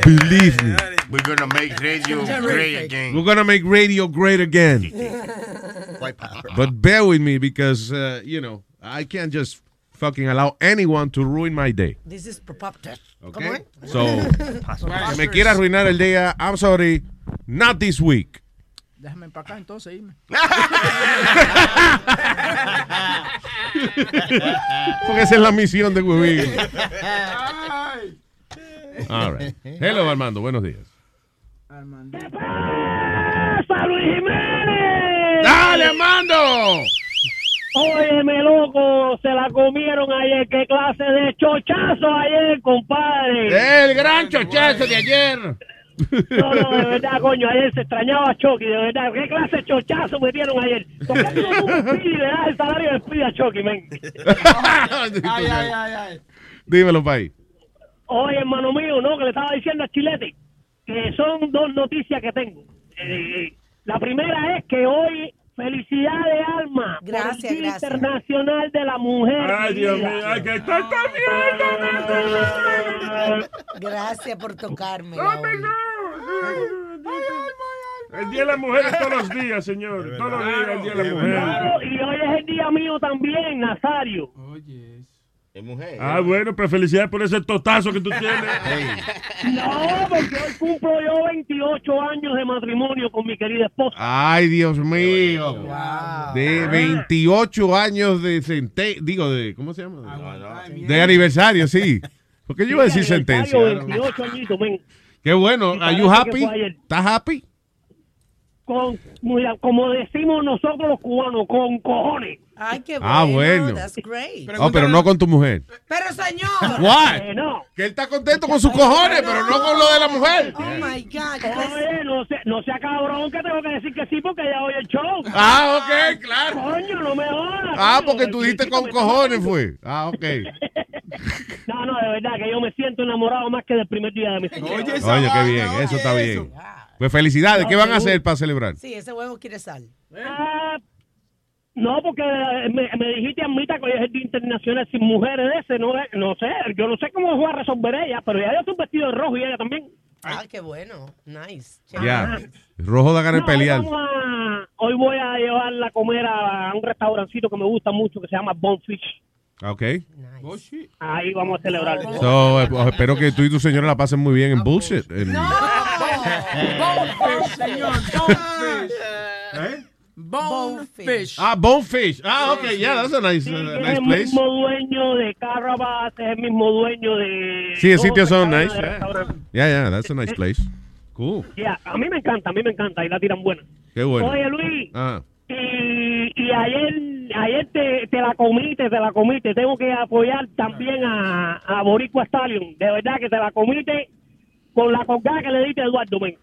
Believe me. We're gonna make radio great again. We're gonna make radio great again. But bear with me because uh, you know I can't just fucking allow anyone to ruin my day. This is preposterous. Okay? ¿Cómo es? So, que me quiera arruinar el día, I'm sorry, not this week. Déjame empacar entonces irme. Porque esa es la misión de Webin. All right. Hello, Armando. Buenos días. ¡Pasa, Luis Jiménez! ¡Dale, Armando! Óyeme, loco, se la comieron ayer. ¿Qué clase de chochazo ayer, compadre? El gran chochazo de ayer. No, no, de verdad, coño, ayer se extrañaba a Chucky, de verdad. ¿Qué clase de chochazo me dieron ayer? ¿Por qué tú no tuvo un y le das el salario de Speedy a Chucky, men? ay, ay, ay, Dímelo, país. Oye, hermano mío, no, que le estaba diciendo a Chilete que son dos noticias que tengo. Eh, la primera es que hoy, felicidades, Alma, por el Gracias, Día gracias. Internacional de la Mujer. Ay, Dios mío, ay, que está Gracias por tocarme. El Día de la Mujer es todos los días, señor. Todos los días el Día de la Mujer. Claro, y hoy es el día mío también, Nazario. Es mujer. Ah, bueno, pues felicidades por ese totazo que tú tienes. No, porque hoy cumplo yo 28 años de matrimonio con mi querida esposa. Ay, Dios mío. De 28 años de sentencia. Digo, de. ¿Cómo se llama? De aniversario, sí. Porque yo iba a decir sentencia. aniversario, 28 añitos, men. Qué bueno. Are you happy? ¿Estás happy? Con, mira, como decimos nosotros los cubanos, con cojones. Ay, qué bueno. Ah, bueno. That's great. Oh, pero no con tu mujer. Pero señor. What? Eh, no. Que él está contento con sus cojones, pero no con lo de la mujer. Oh my God. Oye, no sea, no sea cabrón que tengo que decir que sí porque ya oye el show. Ah, ok, claro. Coño, no me jodas. Ah, coño. porque tú dijiste con cojones, fue. Ah, ok. No, no, de verdad que yo me siento enamorado más que del primer día de mi Oye, qué bien. Eso está bien. Pues felicidades. ¿Qué van a hacer para celebrar? Sí, ese huevo quiere sal. Ah, no, porque me, me dijiste, Amita, que hoy es el Día Internacional sin Mujeres de ese, no, no sé, yo no sé cómo voy a resolver ella, pero ya yo estoy vestido de rojo y ella también. Ah, qué bueno. Nice. Ya. Rojo da ganas de No, hoy pelear. vamos a- hoy voy a llevarla a comer a un restaurancito que me gusta mucho que se llama Bonefish. Ok. Ahí vamos a celebrar. So, eh, pues, espero que tú y tu señora la pasen muy bien en bullshit. En- Bonefish, señor. Bonefish. Bonefish. Ah, Bonefish. Ah, ok, yeah, that's a nice, uh, Es nice el place. mismo dueño de Carrabas, es el mismo dueño de... Sí, el sitio son nice. Yeah. yeah, yeah, that's a nice place. Cool. Yeah, a mí me encanta, a mí me encanta, ahí la tiran buena. Qué bueno. Oye, Luis, Ah. y, y ayer, ayer te, te la comiste, te la comiste. Tengo que apoyar también a, a Boricua Stallion. De verdad que te la comiste con la colgada que le diste a Eduardo Men.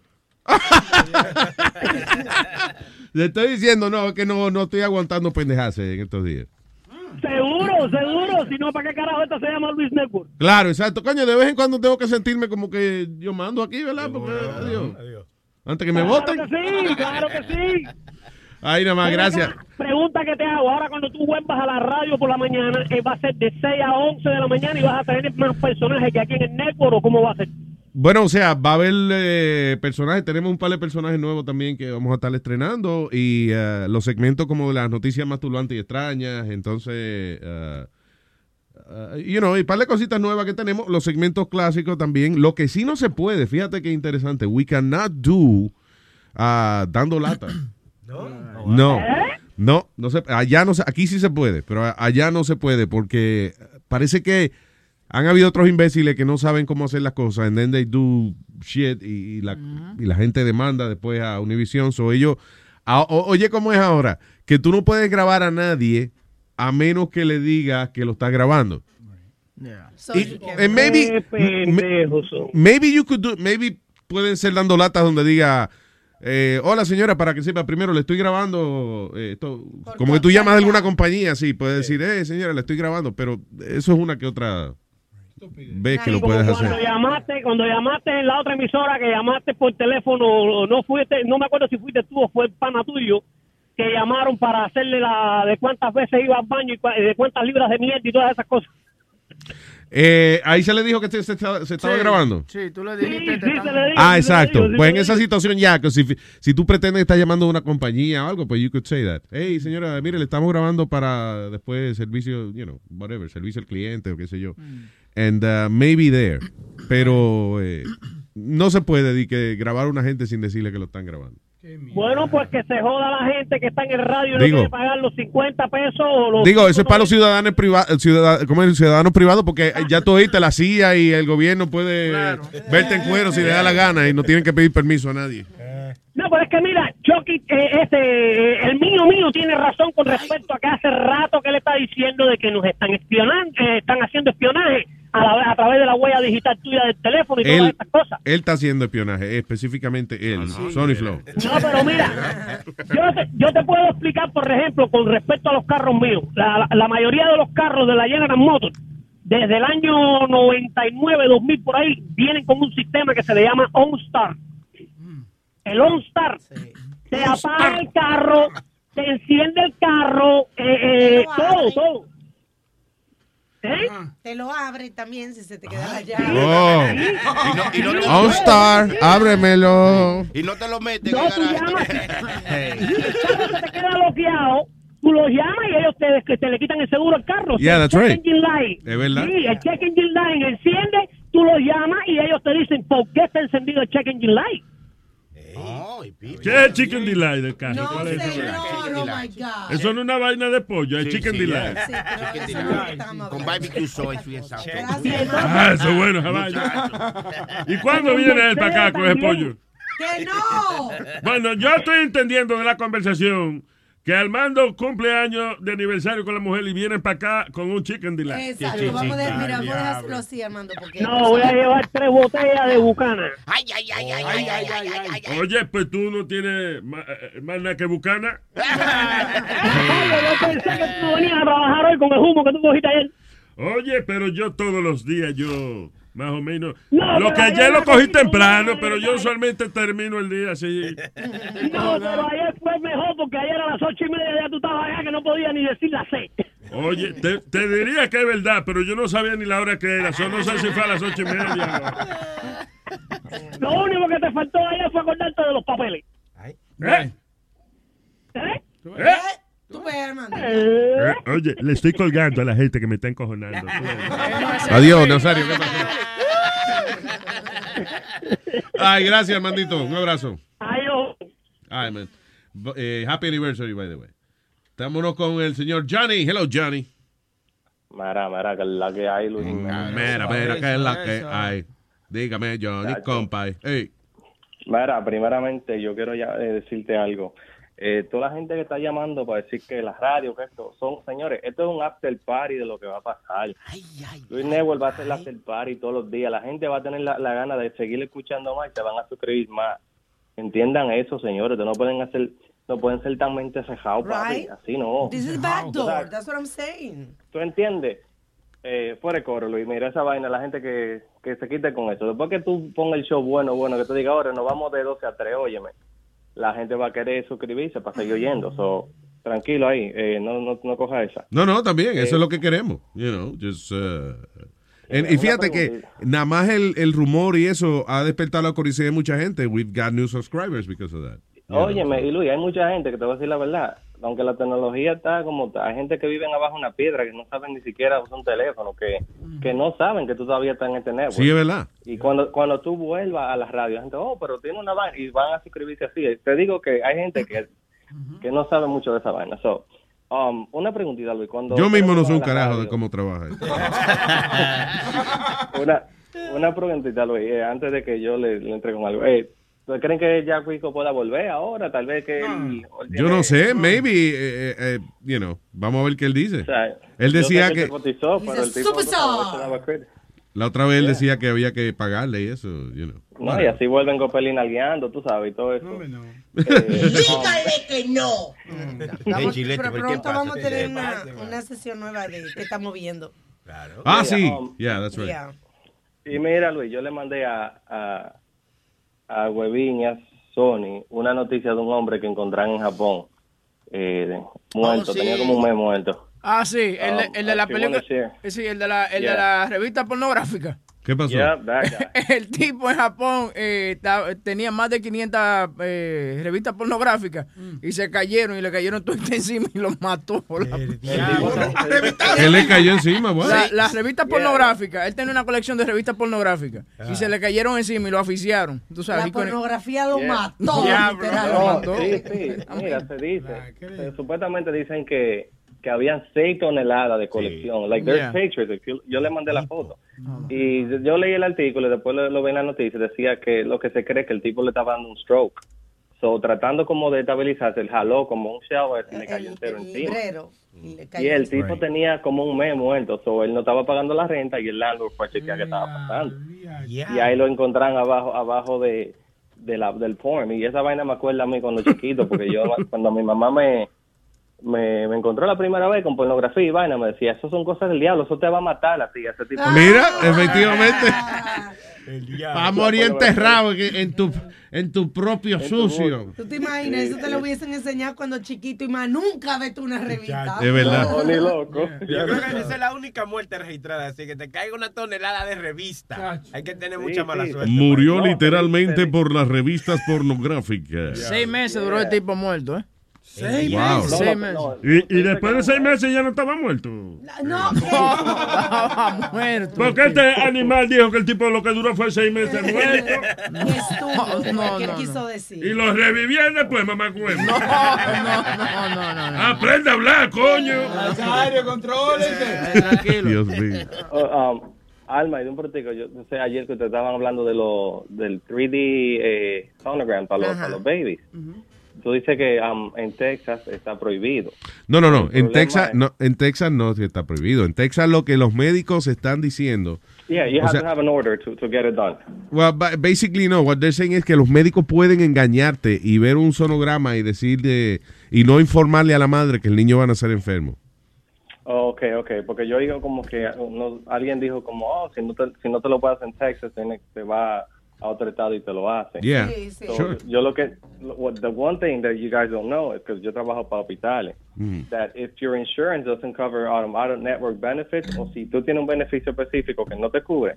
Le estoy diciendo, no, es que no, no estoy aguantando pendejadas en estos días. Seguro, seguro. Si no, ¿para qué carajo esto se llama Luis Network? Claro, exacto. Coño, de vez en cuando tengo que sentirme como que yo mando aquí, ¿verdad? Porque, adiós. Antes que me voten. Claro que sí, claro que sí. Ahí nada más, gracias. Pregunta que te hago. Ahora cuando tú vuelvas a la radio por la mañana, eh, ¿va a ser de 6 a 11 de la mañana y vas a tener más personajes que aquí en el network o cómo va a ser? Bueno, o sea, va a haber eh, personajes, tenemos un par de personajes nuevos también que vamos a estar estrenando y eh, los segmentos como de las noticias más turbantes y extrañas, entonces, eh, you know, y un par de cositas nuevas que tenemos, los segmentos clásicos también, lo que sí no se puede, fíjate qué interesante, we cannot do ah, dando lata. No. No, no se, allá no se, aquí sí se puede, pero allá no se puede porque parece que han habido otros imbéciles que no saben cómo hacer las cosas and then they do shit y, y la, y la gente demanda después a Univision. So ellos, a- o- oye cómo es ahora, que tú no puedes grabar a nadie a menos que le digas que lo estás grabando. Y- and maybe, maybe you could do, maybe pueden ser dando latas donde diga, eh, hola señora, para que sepa, primero le estoy grabando, eh, esto, como que tú llamas a alguna compañía, sí, puedes decir, eh, señora, le estoy grabando, pero eso es una que otra vez que lo puedes cuando hacer. llamaste, cuando llamaste en la otra emisora que llamaste por teléfono, no fuiste, no me acuerdo si fuiste tú o fue el pana tuyo, que llamaron para hacerle la de cuántas veces iba al baño y de cuántas libras de mierda y todas esas cosas. Eh, ahí se le dijo que se, se estaba, se estaba Sí, grabando. Sí, tú le dijiste. sí, te se están- le dijo, Ah, exacto. Pues en esa situación ya, que si, si tú pretendes estar llamando a una compañía o algo, pues you could say that. Hey, señora, mire, le estamos grabando para después servicio, you know, whatever, servicio al cliente o qué sé yo. And uh, maybe there. Pero eh, no se puede di que grabar a una gente sin decirle que lo están grabando. Bueno, pues que se joda la gente que está en el radio y no Digo- quiere pagar los 50 pesos o los... Digo, eso es para los ciudadanos privados, ¿cómo es? ciudadanos privados, porque ya tú oíste, la CIA y el gobierno puede verte en cuero si le da la gana y no tienen que pedir permiso a nadie. No, pero es que mira, Chucky, eh, este, eh, el mío mío tiene razón con respecto a que hace rato que le está diciendo de que nos están espionando, eh, están haciendo espionaje a, la- a través de la huella digital tuya del teléfono y todas estas cosas. él está haciendo espionaje, específicamente él, Sony Flow. No, pero mira, yo te, yo te puedo explicar, por ejemplo, con respecto a los carros míos. La, la- la mayoría de los carros de la General Motors, desde el año 99, 2000 por ahí, vienen con un sistema que se le llama OnStar. El OnStar te apaga el carro, te enciende el carro, eh, eh, todo, todo. ¿Eh? Te lo abre también si se te queda la llave. Oh. Y no, y no te- All Star, ábremelo. Y no te lo metes. No, tú llamas. Se te queda bloqueado, tú los llamas y ellos te, que te le quitan el seguro al carro. Yeah, El that's check right. engine light. Es verdad. Sí, el check engine light enciende, tú los llamas y ellos te dicen por qué está encendido el check engine light. ¿Qué es Chicken Delight del carro? No, oh my God. Eso no es una vaina de pollo, es Sí, Chicken sí, Delight. Sí, pero Chicken delight. Con barbecue sour. Ah, eso es bueno, esa vaina. ¿Y cuándo viene él para acá con ese pollo? ¡Que no! Bueno, yo estoy entendiendo de la conversación que Armando cumple años de aniversario con la mujer y viene para acá con un chicken delight. Exacto, vamos a dejar, mira, vamos a dejárselo así, Armando, porque... No, voy a llevar tres botellas de bucana. Ay, ay, ay, ay, ay, ay, ay, ay, ay. Oye, pues tú no tienes ma- eh, más nada que bucana. Yo pensé que tú no venías a trabajar hoy con el humo que tú cogiste ayer. Oye, pero yo todos los días, yo más o menos. No, lo que ayer lo cogí temprano, pero yo usualmente termino el día así. No, pero ayer fue mejor porque ayer a las ocho y media ya tú estabas allá que no podía ni decir la C. Oye, te, te diría que es verdad, pero yo no sabía ni la hora que era. Yo no sé si fue a las ocho y media. Lo único que te faltó ayer fue acordarte de los papeles. ¿Eh? ¿Eh? ¿Eh? ¿Tú ves, Armando? Eh, Oye, le estoy colgando a la gente que me está encojonando. Adiós, Nazario. ¿qué pasó? Ay, gracias, Armandito. Un abrazo. Ay, man. B- eh, happy anniversary, by the way. Estámonos con el señor Johnny. Hello, Johnny. Mira, mira, que es la que hay, Luis. Mira, mira, que es la que hay. Dígame, Johnny, compa. Hey. Mira, primeramente yo quiero ya eh, decirte algo. Eh, toda la gente que está llamando para decir que las radios, que esto, son, señores, esto es un after party de lo que va a pasar. Luis Network va a hacer el after party todos los días. La gente va a tener la, la gana de seguir escuchando más y se van a suscribir más. Entiendan eso, señores. No pueden hacer, no pueden ser tan mente cejados, papi. Right. Así no. This is O backdoor. sea, That's what I'm saying. ¿Tú entiendes? Eh, fuera de coro, Luis. Mira esa vaina, la gente que, que se quite con eso. Después que tú pongas el show bueno, bueno, que te diga ahora nos vamos de 12 a 3, óyeme. La gente va a querer suscribirse para seguir oyendo. So, tranquilo ahí, eh, no, no, no coja esa. No, no, también, Eh, eso es lo que queremos. You know, just, uh, and- y fíjate que nada más el, el rumor y eso ha despertado la curiosidad de mucha gente. We've got new subscribers because of that. Know, Óyeme, y Luis, hay mucha gente que te voy a decir la verdad. Aunque la tecnología está como está, hay gente que vive abajo de una piedra que no saben ni siquiera usar un teléfono, que, que no saben que tú todavía estás en este network. Sí, es verdad. Y cuando, cuando tú vuelvas a la radio, la gente, oh, pero tiene una vaina, y van a suscribirse así. Te digo que hay gente que, que no sabe mucho de esa vaina. So, um, una preguntita, Luis. Cuando Yo mismo no sé un carajo radio- de cómo trabaja. Una, una preguntita, Luis, eh, antes de que yo le, le entregue un algo. Eh, ¿Ustedes creen que Jack Rico pueda volver ahora? Tal vez que él... Yo no sé, maybe, eh, eh, eh, you know, vamos a ver qué él dice. O sea, Él decía que, cotizó, pero el tipo no la otra vez él decía que había que pagarle y eso, you know. No, y así vuelven con Pelín guiando, tú sabes, y todo eso. Dígale que no. Vamos- Chilete, pero ¿por qué pronto pasa? vamos a tener ¿Qué una, pasa, una sesión nueva de que estamos viendo. Ah, Mira, sí, um, yeah, that's right. Yeah. Y mira, Luis, yo le mandé a, a, a Hueviñas, Sony, una noticia de un hombre que encontraron en Japón, eh, muerto, Oh, sí. tenía como un mes muerto. Ah, sí, el, de- el de la película. Sí, el de la, el de Yeah. la revista pornográfica. ¿Qué pasó? Yeah, that guy. El tipo en Japón eh, tenía más de 500 eh, revistas pornográficas y se cayeron y le cayeron todo encima y los mató. La, Él le cayó encima, bueno. la, las revistas pornográficas, él tenía una colección de revistas pornográficas y se le cayeron encima y lo. Tú sabes, La con- pornografía lo Yeah. mató. Diablo, literal. lo No, mató. sí, sí, mira, se dice, eh, supuestamente dicen que, que habían 6 toneladas de colección. Like, there's Yeah. pictures. If you- yo le mandé la foto. Y yo leí el artículo y después lo, lo vi en la noticia. Decía que lo que se cree que el tipo le estaba dando un stroke. So, tratando como de estabilizarse, el jaló como un shower y le cayó entero El encima. librero. y le Y cayó el tipo tenía como un mes muerto, so él no estaba pagando la renta y el landlord fue a chequear qué estaba pasando. Y ahí lo encontraron abajo abajo de, de la, del porn. Y esa vaina me acuerda a mí cuando chiquito, porque yo cuando mi mamá me, me, me encontró la primera vez con pornografía y vaina, me decía, eso son cosas del diablo, eso te va a matar a ti, ese tipo. Mira, efectivamente. Va a morir enterrado en, en tu, en tu propio sucio. ¿Tú te imaginas? Eso te lo hubiesen enseñado cuando chiquito y más nunca ves tú una revista. Es verdad. No, ni loco. Yo creo que esa es la única muerte registrada, así que te caiga una tonelada de revista. Hay que tener mucha mala suerte. Murió literalmente por las revistas pornográficas. Seis meses duró el tipo muerto, ¿eh? Seis Wow. meses. Seis meses. Y, y después de seis meses ya no estaba muerto. No, Estaba muerto. Porque este animal dijo que el tipo lo que duró fue seis meses muerto. Qué estúpido. No, ¿Qué no, quiso decir? Y lo revivieron después, mamá cueva. No, no, no, no, no. Aprende a hablar, coño. Nazario, contrólese. Tranquilo. Dios mío. Oh, um, Alma, y de un portico, yo no sé, ayer que ustedes estaban hablando de lo, del 3D eh, sonogram para los, Ajá. para los babies. Tú dices que um, en Texas está prohibido. No, no, no. El En Texas, es- no, en Texas no está prohibido. En Texas lo que los médicos están diciendo. Yeah, you have sea- to have an order to, to get it done. Well, ba- basically no. What they're saying es que los médicos pueden engañarte y ver un sonograma y decirle y no informarle a la madre que el niño va a nacer enfermo. Oh, ok, ok, porque yo digo como que uh, alguien dijo como, oh, si no te, si no te lo puedes en Texas, te va a otro estado y te lo hace. Yeah, Sí, sí. So, sure. Yo lo que, what, the one thing that you guys don't know is que yo trabajo para hospitales, Mm. that if your insurance doesn't cover um, out of network benefits, o si tú tienes un beneficio específico que no te cubre,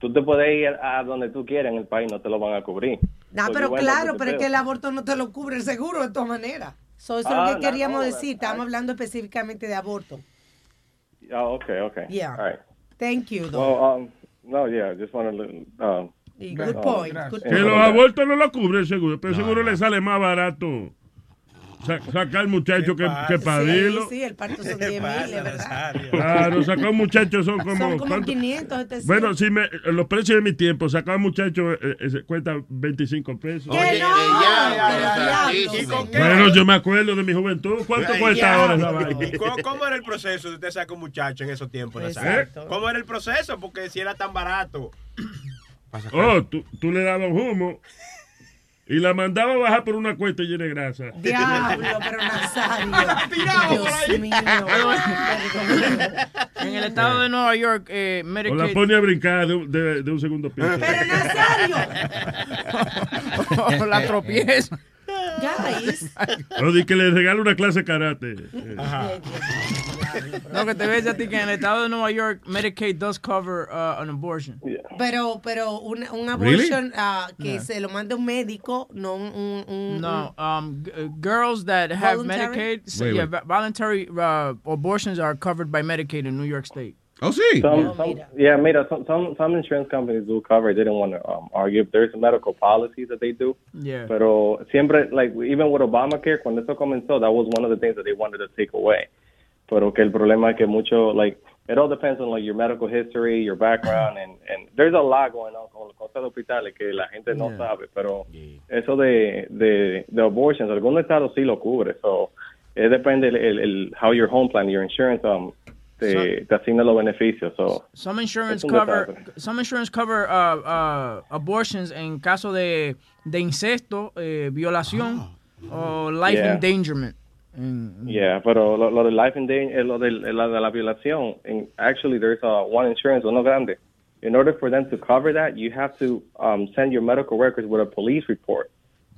tú te puedes ir a donde tú quieras en el país, no te lo van a cubrir. No, So pero claro, pero es que el aborto no te lo cubre el seguro de todas maneras. So, eso Ah, es lo que no, queríamos no, decir. that's Estábamos hablando específicamente de aborto. Oh, okay, okay. Yeah. All right. Thank you, though. Well, um, no, yeah, just wanted to. Um, Good um, point, good Que los abortos no lo cubre el seguro, pero seguro le sale más barato sa- sacar al muchacho que, que parirlo. Sí, sí, el parto son 10 mil, verdad. Claro, sacar un muchacho son como. Son como ¿cuánto? 500 este sí. Bueno, si me, los precios de mi tiempo, sacar un muchacho eh, eh, cuesta 25 pesos. Bueno, yo me acuerdo de mi juventud. ¿Cuánto Ay, cuesta ahora esa vaina? ¿Cómo, cómo era el proceso de usted sacar un muchacho en esos tiempos, Nazario? ¿Cómo era el proceso? Porque si era tan barato. Oh, tú, tú le dabas humo y la mandaba a bajar por una cuesta llena de grasa. Diablo, pero Nazario. Dios mío. En el estado de Nueva York, eh, O la pone a brincar de, un- de- de un segundo piso. Pero Nazario. o la tropieza. Guys. O di que le regala una clase de karate. No, que te ves a ti que en el estado de Nueva York, Medicaid does cover uh, an abortion. Pero, pero un, un Really? abortion ah, que Yeah. se lo mande un médico, no un... un, un- No, um, uh, girls that have Voluntary? Medicaid, so, Wait, yeah, wait. vo- voluntary uh, abortions are covered by Medicaid in New York State. Oh, sí. Some, some, yeah, mira, some, some some insurance companies do cover. it. They didn't want to um, argue. There's medical policies that they do. Yeah. Pero siempre, like, even with Obamacare, cuando eso comenzó, that was one of the things that they wanted to take away. Pero que el problema es que mucho, like, it all depends on, like, your medical history, your background, and, and there's a lot going on con las cosas de hospitales que la gente no Yeah. sabe. Pero eso de, de, de abortions, algunos estados sí lo cubre. So, it depende el, el, el, how your home plan, your insurance, um, te, te asigna los beneficios. So, Some insurance cover desastre. some insurance cover uh, uh, abortions en caso de, de incesto, eh, violación o life Yeah. endangerment. Yeah, pero lo, lo de life and danger, eh, lo de, la, de la violación, and actually there's a one insurance, uno grande. In order for them to cover that, you have to um, send your medical records with a police report.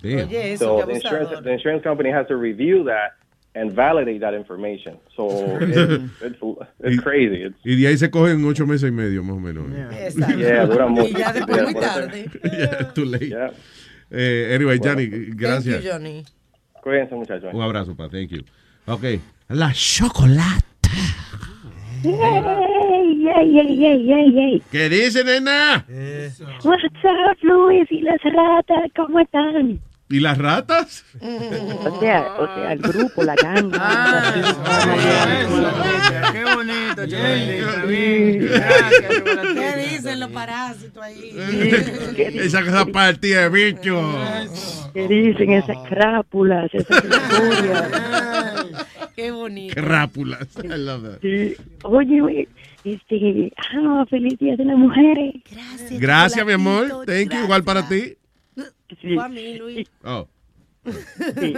Damn. Oye, So the insurance, the insurance company has to review that and validate that information. So it's, it's, it's crazy. It's, Y de ahí se cogen ocho meses y medio, más o menos. Exacto. yeah, dura mucho. Y ya después Yeah, muy tarde. Yeah, too late. Yeah. Eh, anyway, Bueno. Johnny, gracias. Thank you, Johnny. Cuídense, muchachos. Un abrazo, pa. Thank you. Ok. La chocolate. Yay, yay, yay, yay, yay, yay. ¿Qué dice, nena? What's up, Luis y las ratas? ¿Cómo están? ¿Y las ratas? O sea, o sea, el grupo, la ganga. Qué bonito, Chocolatita. Bien, gracias, Chocolatita. ¿Qué dicen los parásitos ahí? Esa, esa partida de bicho. ¿Qué dicen esas crápulas, esas historias? Qué bonito. Crápulas. I love that. Sí. Oye, oye, este, ah, feliz día de las mujeres. Gracias. Gracias, mi amor. Thank you. Igual para ti. Fue a mí, Luis. Oh. Sí.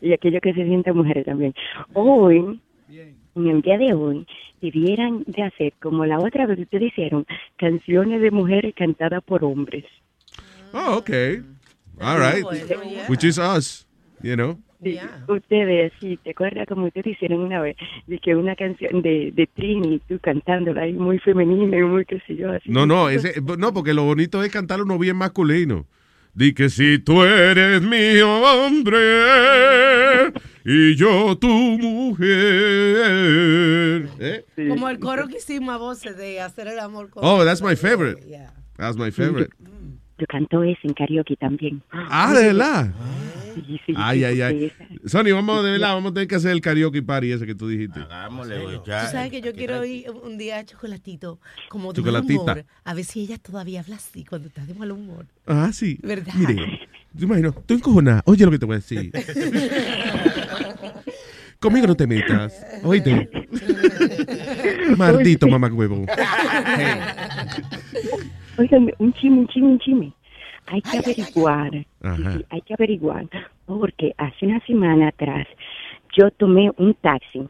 Y aquellos que se sienten mujeres también. Hoy, en el día de hoy, debieran de hacer, como la otra vez ustedes hicieron, canciones de mujeres cantadas por hombres. Oh, okay. All right. Which is us, you know. Sí, Ustedes, sí, ¿te acuerdas como ustedes hicieron una vez? De que una canción de, de Trini, tú cantándola ahí muy femenina y muy qué sé yo, así. No, no, ese, no, porque lo bonito es cantar uno bien masculino. Di que si tú eres mi hombre y yo tu mujer. ¿Eh? Como el coro que hicimos a voces de hacer el amor con... Oh, that's my favorite. That's my favorite. Yo canto ese en karaoke también. Ah, de verdad. Sí, sí, Ay, sí, ay, ay. Sony, vamos de verdad, vamos a tener que hacer el karaoke party ese que tú dijiste. Tú sabes que yo quiero ir un día a Chocolatito, como de mal Chocolatita. humor, a ver si ella todavía habla así cuando está de mal humor. Ah, sí. ¿Verdad? Mire, yo imagino, tú encojonada. Oye lo que te voy a decir. Conmigo no te metas. Oíste. Maldito mamá huevo. Oigan, un chisme, un chisme, un chisme. Hay que averiguar, hay que averiguar, porque hace una semana atrás yo tomé un taxi.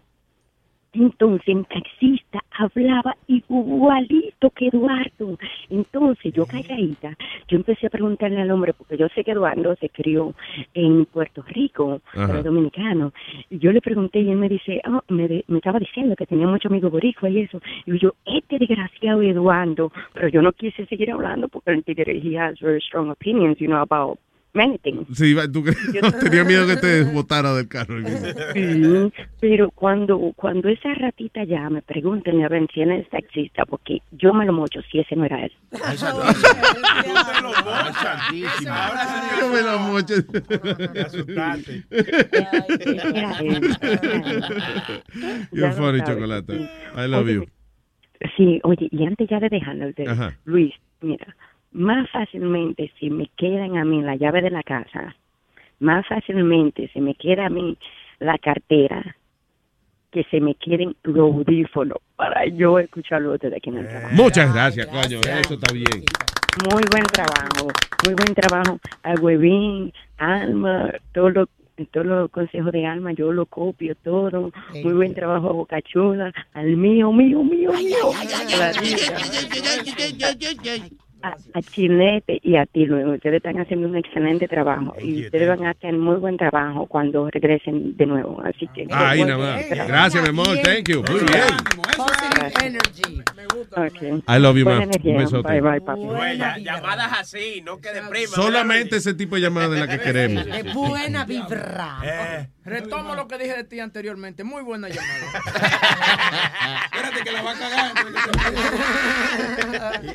Entonces el taxista hablaba igualito que Eduardo. Entonces yo calladita, yo empecé a preguntarle al hombre, porque yo sé que Eduardo se crió en Puerto Rico, Ajá. pero dominicano. Y yo le pregunté y él me dice, ah, me, de- me estaba diciendo que tenía muchos amigos boricua y eso. Y yo, este desgraciado Eduardo, pero yo no quise seguir hablando porque el tigre, he has very strong opinions, you know, about anything. Sí, tú tenía miedo que te botara del carro. Sí, pero cuando cuando esa ratita llame, pregúntenle a ver si él es taxista, porque yo me lo mocho si ese no era él. Yo me lo mocho. You're funny, Chocolate. I love you. Sí, oye, y antes ya de dejarlo, de-. Luis, mira, más fácilmente si me quedan a mí la llave de la casa, más fácilmente se me queda a mí la cartera que se me queden los audífonos para yo escucharlo desde aquí en el trabajo. Muchas gracias, coño. Eso está bien. Muy buen trabajo, muy buen trabajo. A Huevín, Alma, todo lo, todos los consejos de Alma, yo lo copio todo. Muy buen trabajo a Bocachula, al mío, mío, mío, mío. A Chilete y a ti, Luis. Ustedes están haciendo un excelente trabajo y ustedes van a hacer muy buen trabajo cuando regresen de nuevo. Así que. Ahí nada más. Gracias, mi amor. Thank you. Muy bien. Energy. Okay. I love you, Buena ma. energía. Un besote. Bye, bye, papi. Ya- llamadas así, no que deprima. Solamente ese tipo de llamadas de la que queremos. De buena vibra. Eh, Retomo lo que dije de ti anteriormente. Muy buena llamada. Espérate que la va a cagar.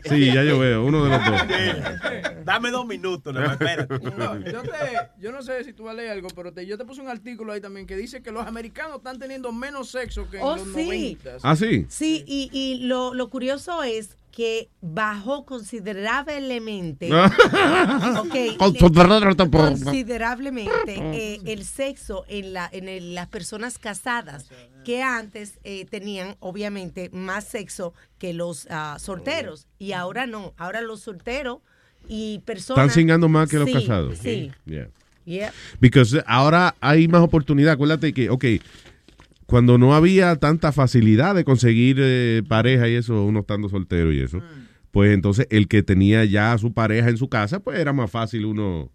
Sí, ya yo veo. Uno de los dos. Dame dos minutos, no yo, te, yo no sé si tú vas a leer algo, pero te- yo te puse un artículo ahí también que dice que los americanos están teniendo menos sexo que en Oh, los sí. 90. ¿Ah, sí? Sí, y, y lo, lo curioso es que bajó considerablemente. ok, considerablemente eh, el sexo en, la, en el- las personas casadas que antes eh, tenían obviamente más sexo que los ah, solteros y ahora no, ahora los solteros y personas Están cingando más que los Sí, casados. Sí. Yeah. Yeah. Because ahora hay más oportunidad. Acuérdate que, ok, cuando no había tanta facilidad de conseguir eh, pareja y eso, uno estando soltero y eso, pues entonces el que tenía ya a su pareja en su casa, pues era más fácil uno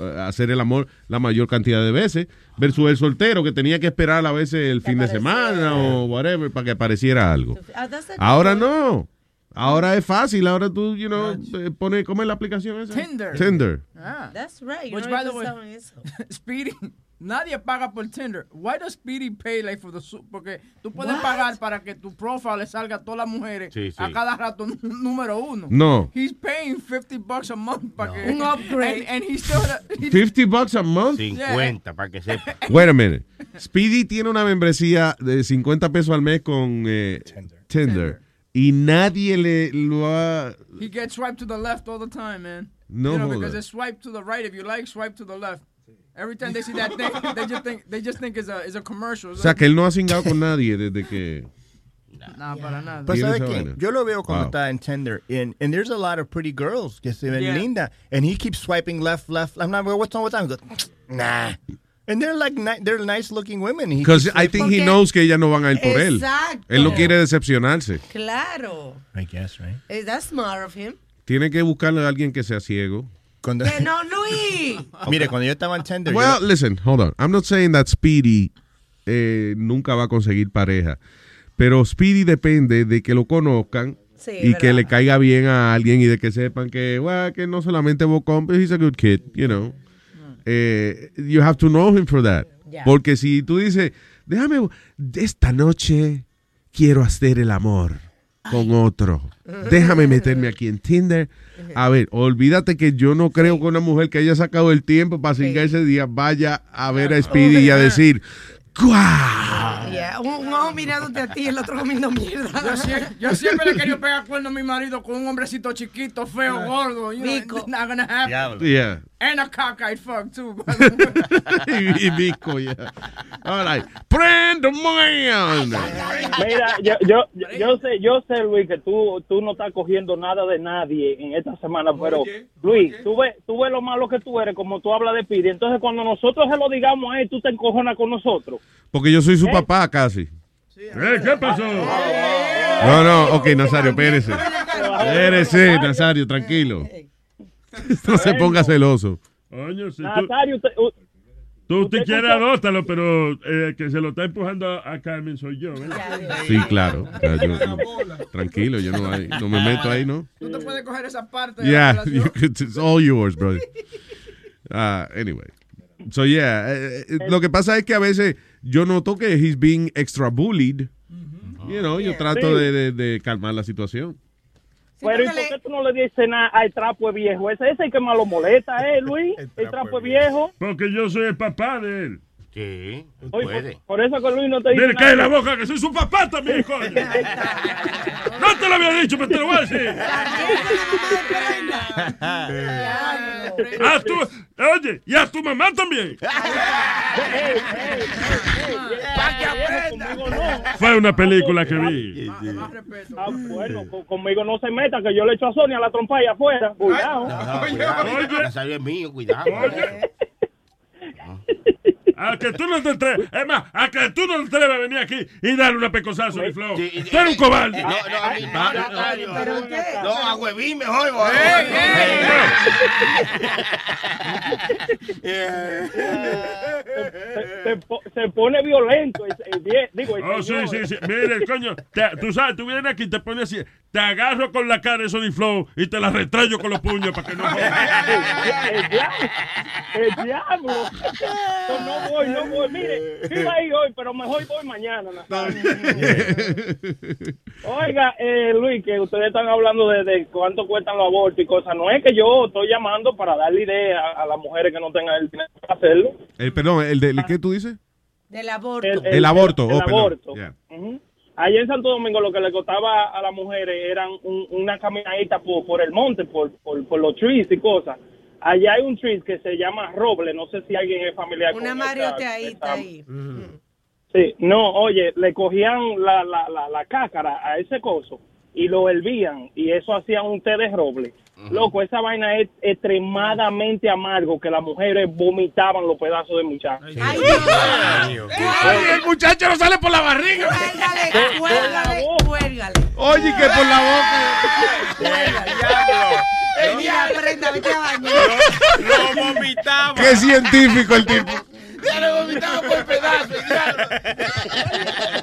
eh, hacer el amor la mayor cantidad de veces, versus el soltero que tenía que esperar a veces el fin de semana o whatever para que apareciera algo. Ah, Ahora no. Ahora es fácil. Ahora tú, you know, eh, pone, ¿cómo es la aplicación esa? Tinder. Tinder. Ah. That's right. Which, no by the way, eso. Speedy, nadie paga por Tinder. Why does Speedy pay like for the su- Porque tú puedes What? pagar para que tu profile le salga a todas las mujeres Sí, sí. a cada rato número uno. No. He's paying 50 bucks a month para que Un upgrade. And, and he still he- 50 bucks a month. 50, para que sepa. Wait a minute. Speedy tiene una membresía de 50 pesos al mes con eh, Tinder. Y nadie le lo ha... he gets swiped to the left all the time, man. No you know, because they swipe to the right. If you like, swipe to the left. Every time they see that thing, they just think they just think it's a it's a commercial. O sea, que él no ha cingado con nadie desde que... Nah, para nada. Pues Tiene ¿sabe esa qué? vaina. Yo lo veo cuando Wow. está en Tinder. And, and there's a lot of pretty girls que se ven Yeah. linda. And he keeps swiping left, left. I'm not, what's wrong with that? He goes, nah. And they're like, ni- they're nice looking women. Because I think he knows que ellas no van a ir por él. Exacto. Él no quiere decepcionarse. Claro. I guess, right? Eh, That's smart of him. Tiene que buscarle a alguien que sea ciego. Cuando, Que no, Luis. Mire, cuando yo estaba en Tinder, yo- Well, listen, hold on. I'm not saying that Speedy eh, nunca va a conseguir pareja. Pero Speedy depende de que lo conozcan Sí, y verdad. que le caiga bien a alguien y de que sepan que, well, que no solamente bocón, pero he's a good kid, you know. Eh, you have to know him for that. Yeah. Porque si tú dices, déjame, esta noche quiero hacer el amor con otro. Déjame meterme aquí en Tinder. A ver, olvídate que yo no creo que una mujer que haya sacado el tiempo para cingar ese día vaya a ver a Speedy y a decir, ¡guau! Yeah, Un, un ojo mirándote a ti y el otro comiendo mierda. Yo, sie- yo siempre le quería pegar cuerno a mi marido con un hombrecito chiquito, feo, gordo. You know, it's not gonna happen. Diablo. Yeah. And a cockeyed fuck, too. by the way. y, y Vico, yeah. All right. ¡Prenda, man! Mira, yo, yo, yo sé, yo sé, Luis, que tú, tú no estás cogiendo nada de nadie en esta semana, pero Luis, tú ves, tú ves lo malo que tú eres, como tú hablas de Pidi. Entonces, cuando nosotros se lo digamos a él, tú te encojonas con nosotros. Porque yo soy su papá casi. Eh, ¿Qué pasó? No, no, ok, Nazario, espérese. Espérese, Nazario, tranquilo. No se ponga celoso. Coño, si tú, Nazario, usted- tú usted escucha- adóptalo, pero eh, que se lo está empujando a, a Carmen soy yo. ¿verdad? Sí, claro. Yo- no, tranquilo, yo no, hay- no me meto ahí, ¿no? Tú te puedes coger esa parte. de la Yeah, you could- it's all yours, brother. Ah, anyway. So, yeah. eh, eh, lo que pasa es que a veces yo noto que he's being extra bullied. You know, yo trato Sí. de, de- de calmar la situación. Pero ¿y por qué tú no le dices nada al trapo viejo? Ese es el que más lo molesta, ¿eh, Luis? El trapo de viejo. Porque yo soy el papá de él. Sí, Oye, por, por eso que Luis no te dice Dile, nada. cae la boca que soy su papá también, coño. No te lo había dicho, pero te lo voy a decir. A tu, oye, y a tu mamá también. No. Fue una película que vi. Ah, bueno, con- conmigo no se meta, que yo le echo a Sonia la trompa allá afuera. Cuidado. No, cuidado, la salida es mío, cuidado. A que tú no te atreves, es más, a que tú no te atreves a venir aquí y darle una pecosazo a flow. Tú eres un cobarde. No, no, a mí, no, no, no, no, a huevín mejor. güey. Se, se po- se pone violento. digo, Oh, sí, señor. sí, sí. Mire, coño, te- tú sabes, tú vienes aquí y te pones así, te agarro con la cara de Sony Flow y te la retrayo con los puños para que no. El diablo. El diablo. Voy, no voy. Mire, yo iba a ir hoy, pero mejor voy mañana. Oiga, eh, Luis, que ustedes están hablando de, de cuánto cuestan los abortos y cosas. No es que yo estoy llamando para darle idea a, a las mujeres que no tengan el dinero para hacerlo. El, perdón, el de, ¿qué tú dices? Del aborto. El aborto, El, oh, aborto. Yeah. Ujú. Allá en Santo Domingo lo que le costaba a las mujeres eran un- una caminadita por, por el monte, por, por, por los trees y cosas. Allá hay un tree que se llama roble, no sé si alguien es familiar Una con esa- marioteadita esa- ahí. Sí, no, oye, le cogían la, la, la, la cácara a ese coso y lo hervían y eso hacían un té de roble. Loco, esa vaina es extremadamente amargo que las mujeres vomitaban los pedazos de muchachos. Ay, el muchacho no sale por la barriga. Cuélgale, cuélgale, cuélgale. Oye, que por la boca. Mira, prenda, vete a bañar. Lo vomitaba. Qué científico el tipo. Ya lo vomitaba por pedazos, diablo.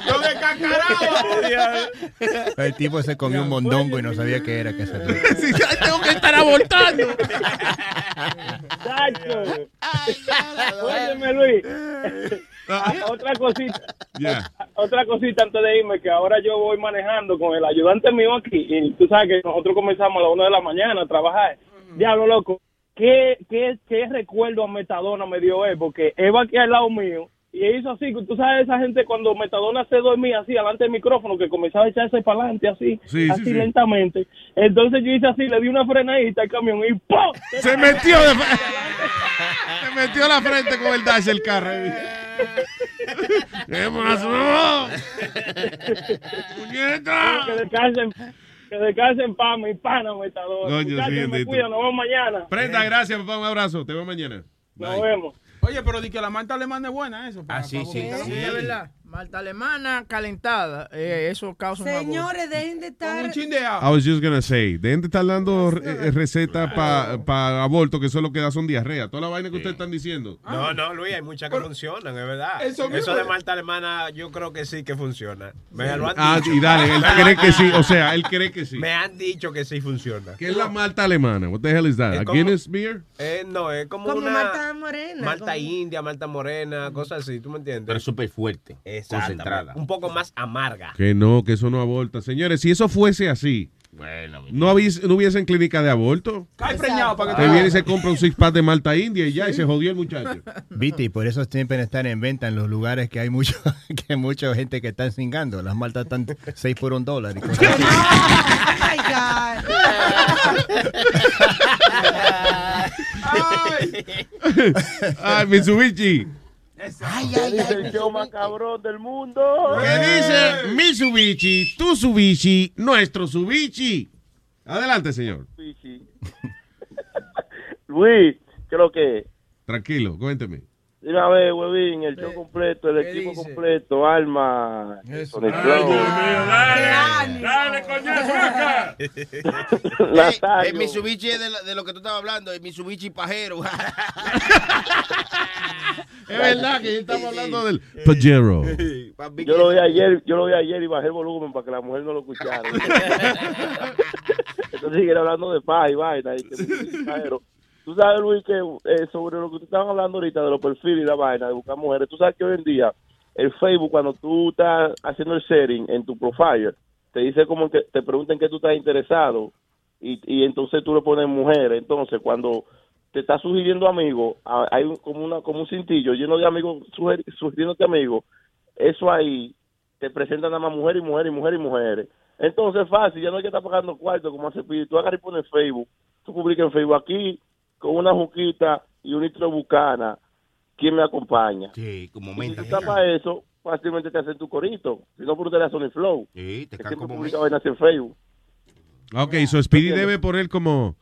Lo descacaraba. El tipo se comió un mondongo y no sabía qué era. Que salió. tengo que estar abortando. Chacho. Óyeme, Luis. Ah, otra cosita. Otra cosita antes de irme, que ahora yo voy manejando con el ayudante mío aquí. Y tú sabes que nosotros comenzamos a las 1 de la mañana a trabajar. Diablo, loco. ¿Qué, qué, qué recuerdo a Metadona me dio él? Porque él va aquí al lado mío. Y él hizo así, tú sabes, esa gente cuando Metadona se dormía así, delante del micrófono, que comenzaba a echarse para adelante así, Sí, sí, así sí. lentamente. Entonces yo hice así, le di una frenadita al camión y ¡pum! Se metió de Se metió la frente con el dash del carro. ¿Qué pasó? ¡Puñeta! Que descansen, que descansen paz, mi pana, Metadona. Coño, sí, me cuidan, nos vemos mañana. Prenda, gracias, papá. Un abrazo. Te veo mañana. Nos vemos. Oye, pero di que la malta alemana es buena, eso. Ah, sí, sí, para- sí. Es verdad. Malta alemana calentada. eh, eso causa un. Señores, dejen de estar. Un chin de agua. I was just gonna say, dejen de estar dando eh, recetas para aborto, que solo queda son diarrea. Toda la vaina que ustedes están diciendo. No, no, Luis, hay muchas que funcionan, es verdad. Eso de Malta alemana, yo creo que sí que funciona. Me lo han Ah, dicho. y dale, él cree que sí, o sea, él cree que sí. Me han dicho que sí funciona. ¿Qué es la malta alemana? What the hell is that? Es ¿A como- Guinness beer? Eh, no, es como, Como una Marta Morena. Malta como- india, Malta morena, cosas así, ¿tú me entiendes? Pero súper fuerte. Exactamente. Concentrada. Un poco más amarga. Que no, que eso no aborta. Señores, si eso fuese así, Bueno, no, hubies- no hubiesen clínica de aborto. Cae preñado para que Te viene y se compra un six pack de malta india y ya, y se jodió el muchacho. Viste, y por eso siempre están en venta en los lugares que hay mucho, que hay mucha gente que están cingando. Las maltas están 6 por un dólar. y cosas así. Ay, Ay, Mitsubishi. Ay, ay, Es el show más cabrón del mundo. ¿Qué dice Mitsubishi, tu Subishi, nuestro Subishi? Adelante, señor. Luis, creo que. Tranquilo, cuénteme. Dime a ver, huevín, el show completo, el equipo completo, Alma, Sonic Flow, Dale, dale, coñazo, acá. El Mitsubishi es de lo, de lo que tú estabas hablando, el Mitsubishi pajero. Es verdad que estamos hablando del Pajero. Yo lo vi ayer, yo lo vi ayer y bajé el volumen para que la mujer no lo escuchara. Entonces siguieron hablando de paz y vaina. Y que, pero Tú sabes, Luis, que eh, sobre lo que ustedes estaban hablando ahorita de los perfiles y la vaina de buscar mujeres, tú sabes que hoy en día el Facebook, cuando tú estás haciendo el setting en tu profile, te dice como que te preguntan que tú estás interesado y, y entonces tú le pones mujer. Entonces, cuando te está sugiriendo amigos, hay un- como, una, como un cintillo lleno de amigos suger- sugiriéndote amigos, eso ahí te presentan nada más mujer y mujer y mujer y mujeres. Entonces es fácil, ya no hay que estar pagando cuarto como hace Pidi. Tú agarras y pones Facebook, tú publicas en Facebook aquí con una juquita y un litro de bucana, ¿quién me acompaña? Sí, como Y si menta. tú tapas eso, fácilmente te hacen tu corito. Si no, por ustedes Sony Flow. Sí, te que siempre como publica vainas en Facebook. Ok, so Speedy debe poner como.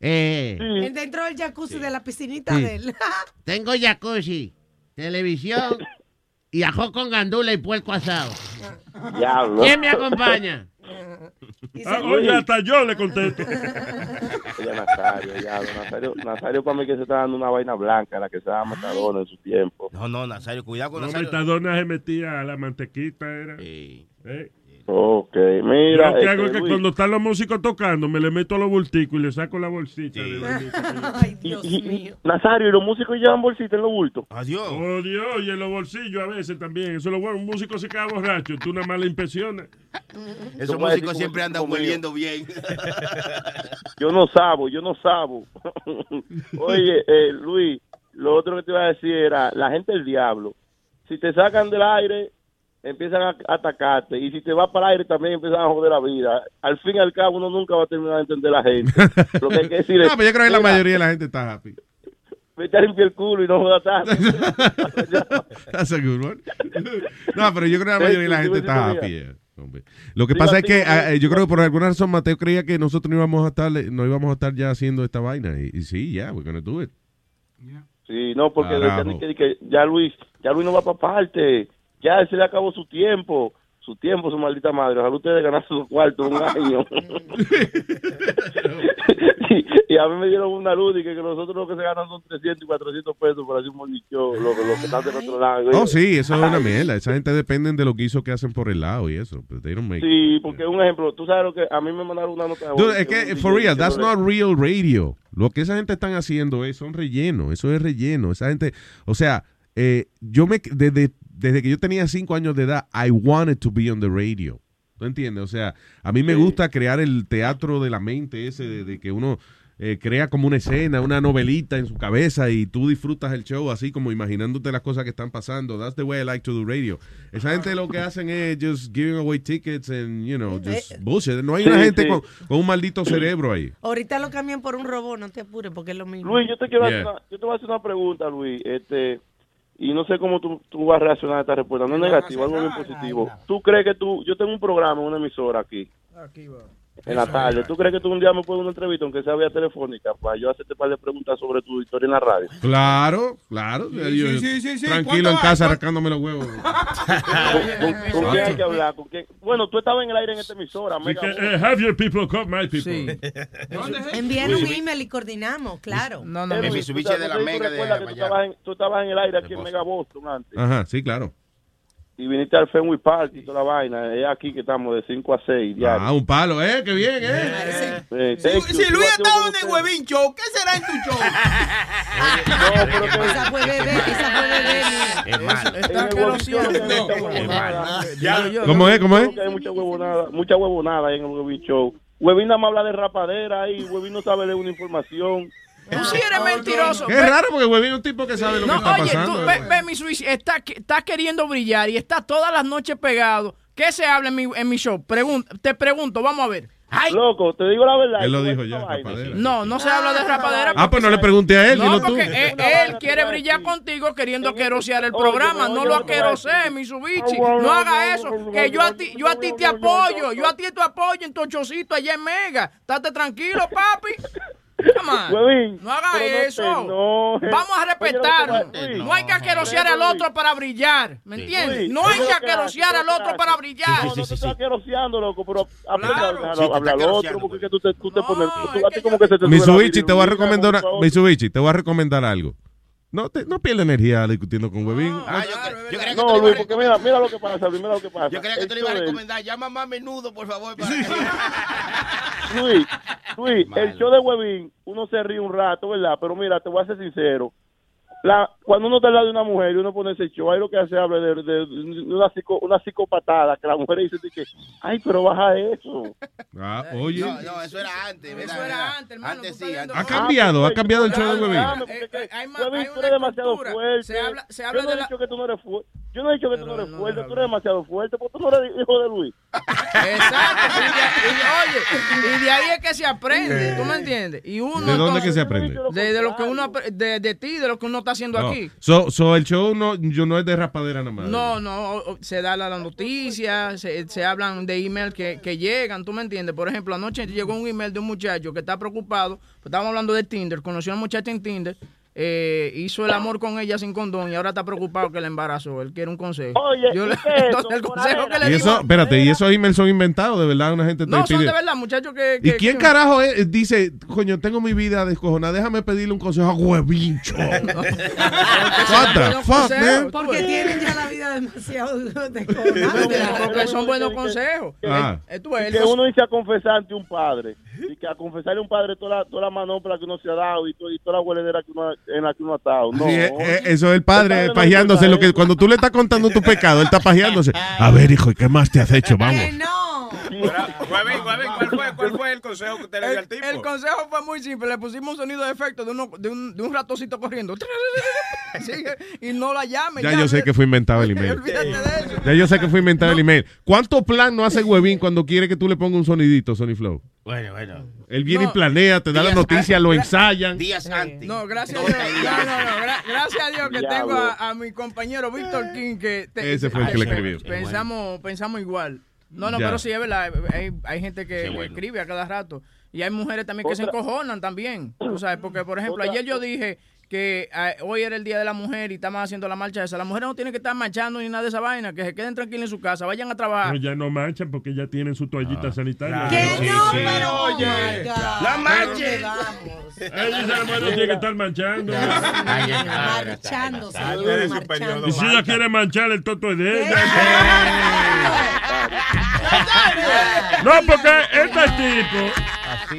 Eh, Él Dentro del jacuzzi de la piscinita Sí. de él. Tengo jacuzzi, televisión y ajo con gandula y puerco asado. Diablo. ¿Quién me acompaña? Ah, oye, hasta yo le contesto. Oye, Nazario, diablo, Nazario, Nazario para mí que se está dando una vaina blanca, la que se llama Matadona en su tiempo. No, no, Nazario, cuidado con No, Nazario. Metadona se metía a la mantequita, era. Eh. Ok, Yo mira. lo que este, hago es que cuando están los músicos tocando, me le meto los bulticos y le saco la bolsita. de Ay, Dios mío. Nazario, ¿y los músicos llevan bolsita en los bultos? Adiós. Oh, Dios, y en los bolsillos a veces también. Eso es lo bueno. Un músico se queda borracho, tú una mala impresión. Esos músicos siempre andan hueliendo bien. Yo no sabo, yo no sabo. Oye, eh, Luis, lo otro que te iba a decir era, la gente del diablo, si te sacan del aire, empiezan a atacarte, y si te vas para el aire también empiezan a joder la vida. Al fin y al cabo, uno nunca va a terminar de entender a la gente. Lo que hay que decir es, No, pero yo creo que la mayoría de la gente está happy. Vete a limpiar el culo y no jodas tanto. That's a good one. No, pero yo creo que la mayoría de la gente está happy. yeah, hombre. Lo que Sí, pasa es que eh, yo creo que por alguna razón Mateo creía que nosotros no íbamos a estar, no íbamos a estar ya haciendo esta vaina. Y, y sí, ya, we're gonna do it. Sí, no, porque que, que ya Luis, ya Luis no va para parte, ya se le acabó su tiempo, su tiempo, su maldita madre. Ojalá ustedes ganasen su cuarto un año. y, y a mí me dieron una luz y que, que nosotros lo que se ganan son 300 y 400 pesos por hacer un monicho, lo, lo que están del otro lado. Oh, sí, eso es una mierda. Esa gente depende de los guisos que hacen por el lado y eso. But they don't make- Sí, porque un ejemplo, tú sabes lo que a mí me mandaron una nota Dude, es que, for real, that's not real radio. Lo que esa gente están haciendo es, son relleno. Eso es relleno. Esa gente, o sea, eh, yo me, desde, desde que yo tenía cinco años de edad, I wanted to be on the radio. ¿Tú entiendes? O sea, a mí me gusta crear el teatro de la mente ese, de, de que uno eh, crea como una escena, una novelita en su cabeza y tú disfrutas el show así como imaginándote las cosas que están pasando. That's the way I like to do radio. Esa gente lo que hacen es just giving away tickets and, you know, just bullshit. No hay Sí, una gente sí. con, con un maldito cerebro ahí. Ahorita lo cambian por un robot, no te apures porque es lo mismo. Luis, yo te quiero Yeah. hacer una, yo te voy a hacer una pregunta, Luis, este, y no sé cómo tú, tú vas a reaccionar a esta respuesta, no es negativo, algo bien positivo. ¿Tú crees que tú, yo tengo un programa, una emisora aquí, en la tarde, ¿tú crees que tú un día me puedes dar una entrevista, aunque sea vía telefónica, para yo hacerte un par de preguntas sobre tu historia en la radio? Claro, claro. Sí, Yo- sí, sí, sí, sí. Tranquilo en ¿Cuánto casa arrancándome los huevos. ¿Con, con quién hay que hablar? ¿Con quién? Bueno, tú estabas en el aire en esta emisora, Mega que, eh, have your people call my people. Envían un email y coordinamos, claro. No, Eh, sabes, no sé si tú recuerdas que tú estabas, en, tú estabas en el aire aquí en Mega Boston antes. Ajá, sí, claro. Y viniste al Fenway Park y toda la vaina. Es aquí que estamos de 5 a 6 diario. Ah, un palo, ¿eh? Qué bien, ¿eh? Eh, Si, thank you. si Tú Luis hacer el un- huevín show, ¿qué será en tu show? Esa fue bebé, esa fue bebé. mira. Está asqueroso. ¿Cómo es? ¿Cómo es? Hay mucha huevonada, mucha huevonada ahí en el Huevín Show. Huevín nada más habla de rapadera ahí, Huevín no sabe leer una información. Tú sí eres mentiroso. Qué Ve- raro porque Huevín es un tipo que sabe lo No, que está oye, pasando. tú, ve, ve mi switch, está, está queriendo brillar y está todas las noches pegado. ¿Qué se habla en mi, en mi show? Pregun- te pregunto, vamos a ver. Ay, Loco, te digo la verdad. Él lo dijo ya, rapadera. no, no se habla de rapadera. Ah, pues no le pregunté a él, No, tú. porque él, él quiere brillar contigo queriendo aquerosear el programa. oye, No lo aquerosee, Mitsubishi. No haga eso. Que yo a ti, yo a ti te apoyo. Yo a ti te apoyo en tu chocito allá en Mega. Estate tranquilo, papi. Come on. Huevín, No haga no eso. Vamos a Luis, No hay que aquerosear al otro para brillar. ¿Me entiendes? No hay que aquerosear al otro para brillar. No, no te aqueroseando, loco, pero aprenda Claro. a Sí, te hablar está al otro, porque que tú pones. Mitsubishi, te voy a recomendar algo. No, te, no pierda energía discutiendo con Huevín. Ah, yo, cre- yo creía que No, Luis, porque mira, mira lo que pasa, Luis, mira lo que pasa. Yo creía que tú le ibas a recomendar. Llama más a menudo, por favor. Para Luis, Luis, el show de Huevín, uno se ríe un rato, ¿verdad? Pero mira, te voy a ser sincero. La, cuando uno está al lado de una mujer y uno pone ese show, ahí lo que hace habla de, de- de una, psico, una psicopatada, que la mujer dice que, ay, pero baja eso. Ah, oye. No, no, eso era antes. ¿verdad? Eso era antes, hermano. Antes tú sí, estás antes. Ha cambiado, ha cambiado el show de Huevín. Porque que- Huevín, tú eres demasiado fuerte. Se habla- se Yo habla no de he la- dicho que tú no eres fuerte. Yo no he dicho que tú no eres fuerte, tú eres demasiado fuerte, porque tú no eres hijo de Luis. Exacto. Y de, y oye, y de ahí es que se aprende, ¿tú me entiendes? Y uno ¿De dónde entonces- que se aprende? De, de lo que uno de, de ti, de lo que uno está haciendo No. aquí. So, so el show no, yo no es de raspadera nada más. No, no, se da la, la noticia, se, se hablan de email que, que llegan, ¿tú me entiendes? Por ejemplo, anoche llegó un email de un muchacho que está preocupado, pues estábamos hablando de Tinder, conoció a una muchacha en Tinder, eh, hizo el amor con ella sin condón y ahora está preocupado que la embarazó. Él quiere un consejo. Oye, Yo ¿y le- qué es eso? entonces el consejo que le Y digo... eso, espérate, y esos emails son inventados, de verdad, una gente no, son de verdad, muchachos que... ¿Y que- quién que- carajo es? dice, coño, tengo mi vida descojonada, déjame pedirle un consejo a Huevincho? What the fuck, man? Porque tienen ya la vida demasiado Porque son buenos consejos. Ah. Eh, tú ves, que uno dice a confesar ante un padre y que a confesarle a un padre toda la, toda la manopla que uno se ha dado y, to- y toda la hueledera que uno, en la que uno ha estado. No. Sí, eh, eso es el padre no pajeándose. Lo que, cuando tú le estás contando tu pecado, él está pajeándose. A ver, hijo, ¿y qué más te has hecho? Vamos. Huevín, ¿cuál fue, ¿cuál fue el consejo que usted le dio al tipo? El consejo fue muy simple. Le pusimos un sonido de efecto de, uno, de, un, de un ratocito corriendo. Y no la llame. Ya yo sé que fue inventado el email. Olvídate de eso. Ya yo sé que fue inventado el email. ¿Cuánto plan no hace Huevín cuando quiere que tú le pongas un sonidito, Sony Flow? Bueno, bueno. Él viene No. y planea, te da la noticia, antes. lo ensayan. Días antes. No, gracias a Dios. No, no, no. gra- gracias a Dios que tengo a, a mi compañero Víctor King que te- Ese fue el que le escribió. Pensamos, pensamos igual. No, no, Ya. pero sí es verdad. Hay, hay gente que, bueno. escribe a cada rato. Y hay mujeres también que se encojonan también. Tú sabes, porque por ejemplo, Otra- ayer yo dije que eh, hoy era el día de la mujer y estamos haciendo la marcha esa. Las mujeres no tienen que estar marchando ni nada de esa vaina. Que se queden tranquilas en su casa, vayan a trabajar. No, ya no manchan porque ya tienen su toallita sanitaria. ¿Qué? Sí, No, sí. pero, oh Oye, la manchen. Ella Ella esa mujer no tiene que estar manchando. Marchándose. marchando. Y si ella quiere manchar, el toto es de ella. No, porque este tipo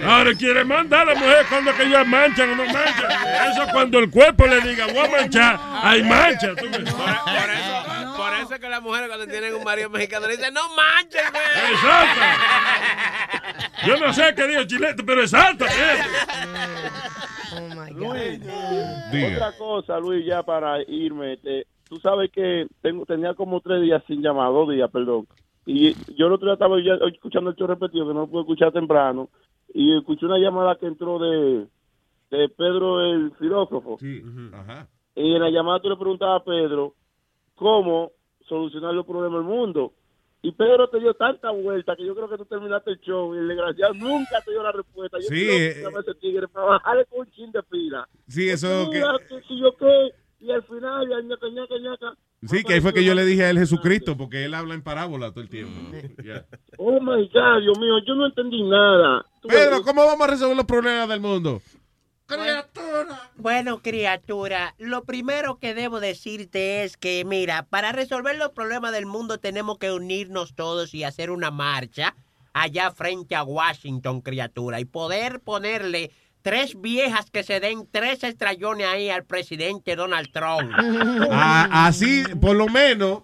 ahora quiere mandar a la mujer cuando que ellas manchan o no manchan. Eso cuando el cuerpo le diga, voy a manchar, hay mancha. ¿tú me- Por, por eso, por eso es que las mujeres cuando tienen un marido mexicano le dicen, no manches, güey. Exacto. Yo no sé qué dijo Chilete, pero exacto. Luis, Diga. otra cosa, Luis, ya para irme. te- tú sabes que tengo, tenía como tres días sin llamar, dos días, perdón. Y yo el otro día estaba ya escuchando el show repetido, que no lo pude escuchar temprano. Y escuché una llamada que entró de, de Pedro el filósofo. Ajá. Y en la llamada tú le preguntabas a Pedro cómo solucionar los problemas del mundo. Y Pedro te dio tanta vuelta que yo creo que tú terminaste el show y el desgraciado nunca te dio la respuesta. Yo Sí, eh, ese tigre para bajarle con un chin de pila. Sí, eso que... Mira, que y al final, y al ñaca, ñaca, ñaca. Sí, que ahí fue que yo le dije a él Jesucristo, porque él habla en parábola todo el tiempo. Oh my God, Dios mío, yo no entendí nada. Pedro, ¿cómo vamos a resolver los problemas del mundo? Bueno, criatura, lo primero que debo decirte es que, mira, para resolver los problemas del mundo tenemos que unirnos todos y hacer una marcha allá frente a Washington, criatura, y poder ponerle tres viejas que se den tres estrellones ahí al presidente Donald Trump. Ah, así, por lo menos,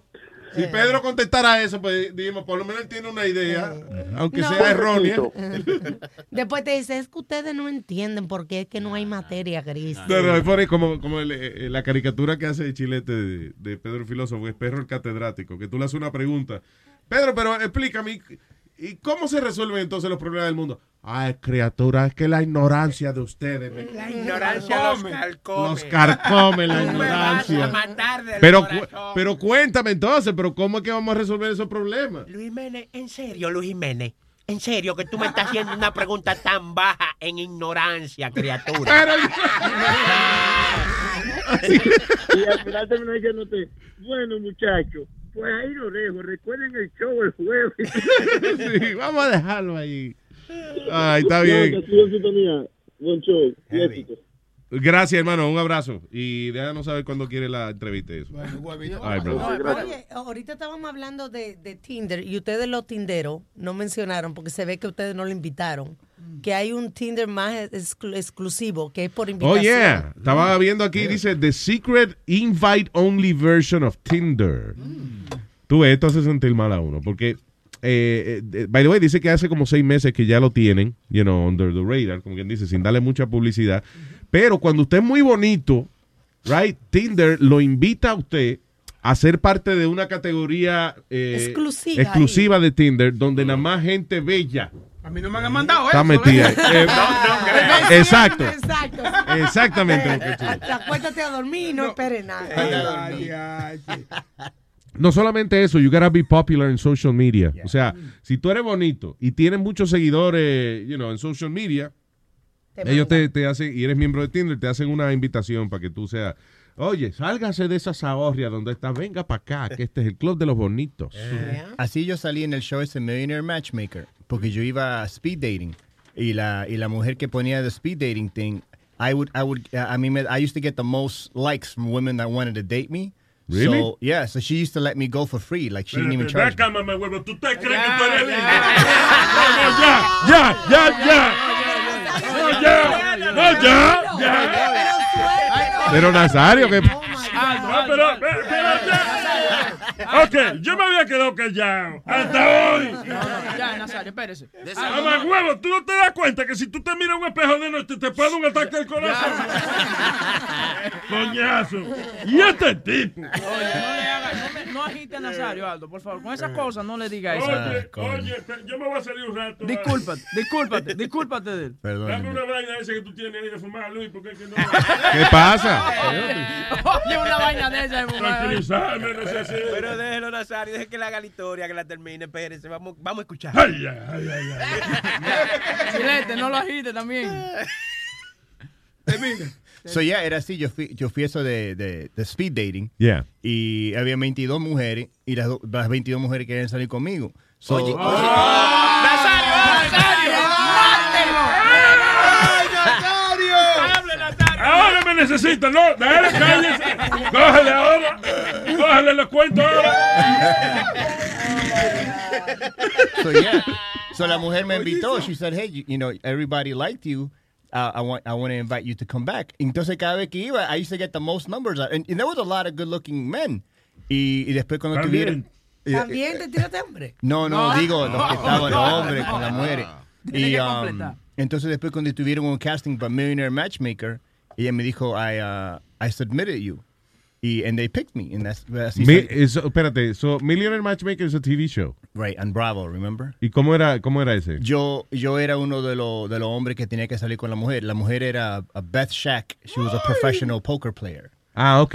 si Pedro contestara eso, pues dijimos, por lo menos él tiene una idea, aunque No. sea errónea. Después te dice, es que ustedes no entienden por qué es que no hay materia gris. No, no, es por ahí como, como el, eh, la caricatura que hace Chilete de, de Pedro el Filósofo, es Perro el Catedrático, que tú le haces una pregunta. Pedro, pero explícame, ¿y cómo se resuelven entonces los problemas del mundo? Ay, criatura, es que la ignorancia de ustedes. me- La ignorancia los carcome. Los carcome la Tú me vas ignorancia. a matar del Pero, corazón. pero cuéntame entonces, pero ¿cómo es que vamos a resolver esos problemas? Luis Jiménez, en serio, Luis Jiménez. En serio, que tú me estás haciendo una pregunta tan baja en ignorancia, criatura. Y al final terminó diciéndote, bueno, muchachos, pues ahí lo dejo. Recuerden el show el jueves. Sí, vamos a dejarlo ahí. Ay, está No, bien. Gracias, hermano. Un abrazo. Y déjanos saber cuándo quiere la entrevista. Eso. Ay. Oye, ahorita estábamos hablando de, de Tinder y ustedes los tinderos no mencionaron porque se ve que ustedes no lo invitaron que hay un Tinder más exclu- exclusivo, que es por Oh, invitación. yeah. Estaba viendo aquí, dice The Secret Invite Only Version of Tinder. Tú ves, esto hace sentir mal a uno, porque, eh, eh, by the way, dice que hace como seis meses que ya lo tienen, you know, under the radar, como quien dice, sin darle mucha publicidad. Pero cuando usted es muy bonito, right, Tinder lo invita a usted a ser parte de una categoría eh, Exclusiva exclusiva de Tinder, donde nada más gente bella A mí no me han mandado está eso. metida. ¿eh? Eh, Exacto. Exacto. Exactamente lo que tú- Acuéstate a dormir y no, esperes nada. Ay, ay, ay. No solamente eso, you gotta be popular in social media. O sea, si tú eres bonito y tienes muchos seguidores, you know, en social media, ellos te, te hacen, y eres miembro de Tinder, te hacen una invitación para que tú seas, oye, sálgase de esa zahorria donde estás, venga para acá, que este es el club de los bonitos. Así yo salí en el show ese Millionaire Matchmaker, porque yo iba a speed dating y la y la mujer que ponía the speed dating thing, I would I would I mean I used to get the most likes from women that wanted to date me. Really? So yeah, so she used to let me go for free, like she didn't even charge. Mamá huevo. ¿Tú te crees que tú eres lindo? No, no, ya, ya, ya, ya. No, ya, no, ya, ya. Pero Nazario, que... No, pero, pero, pero ya. Ok, yo me había quedado callado. Hasta hoy. No, no, ya, Nazario, espérese. Mamá huevo, tú no te das cuenta que si tú te miras un espejo de noche te puede un ataque al corazón. Coñazo. Y este tipo. Oye, no le haga, no, no agite a Nazario, Aldo, por favor. Con esas cosas no le diga eso. Oye, oye, yo me voy a salir un rato. Discúlpate, discúlpate, discúlpate de él. Dame una vaina esa que tú tienes ahí de fumar, Luis, porque es que no. ¿Qué pasa? Oye, una vaina de esa. Tranquilizarme, no sé así. Pero déjelo, Nazario, deje que le haga la historia, que la termine, espérese, vamos, vamos a escuchar. Ay, ay, ay, ay, no lo agite también. So yeah, era así, yo fui, yo fui eso de, de, de speed dating. Yeah. Y había 22 mujeres y las, las 22 mujeres querían salir conmigo. So, Oye, ¡Nazario, Nazario! Ahora me necesitan, no, dale, cállese. Cógele ahora. Cógele, lo cuento ahora. so yeah. So la mujer me invitó. She said, hey, you, you know, everybody liked you. Uh, I want I want to invite you to come back. Entonces cada vez que iba, I used to get the most numbers. And, and there was a lot of good looking men. Y, y después cuando tuvieron... y- También te tiraste hombre. No, no, No. digo los que estaban No, hombres con las mujeres. Y um, entonces después cuando tuvieron un casting para Millionaire Matchmaker, ella me dijo, I, uh, I submitted you. Y and they picked me. And that's, así Mi- eso- espérate, so Millionaire Matchmaker es a TV show. Right, on Bravo, remember? ¿Y cómo era, cómo era ese? Yo, yo era uno de los de los hombres que tenía que salir con la mujer. La mujer era a Beth Shack. She was a professional poker player. Ah, ok.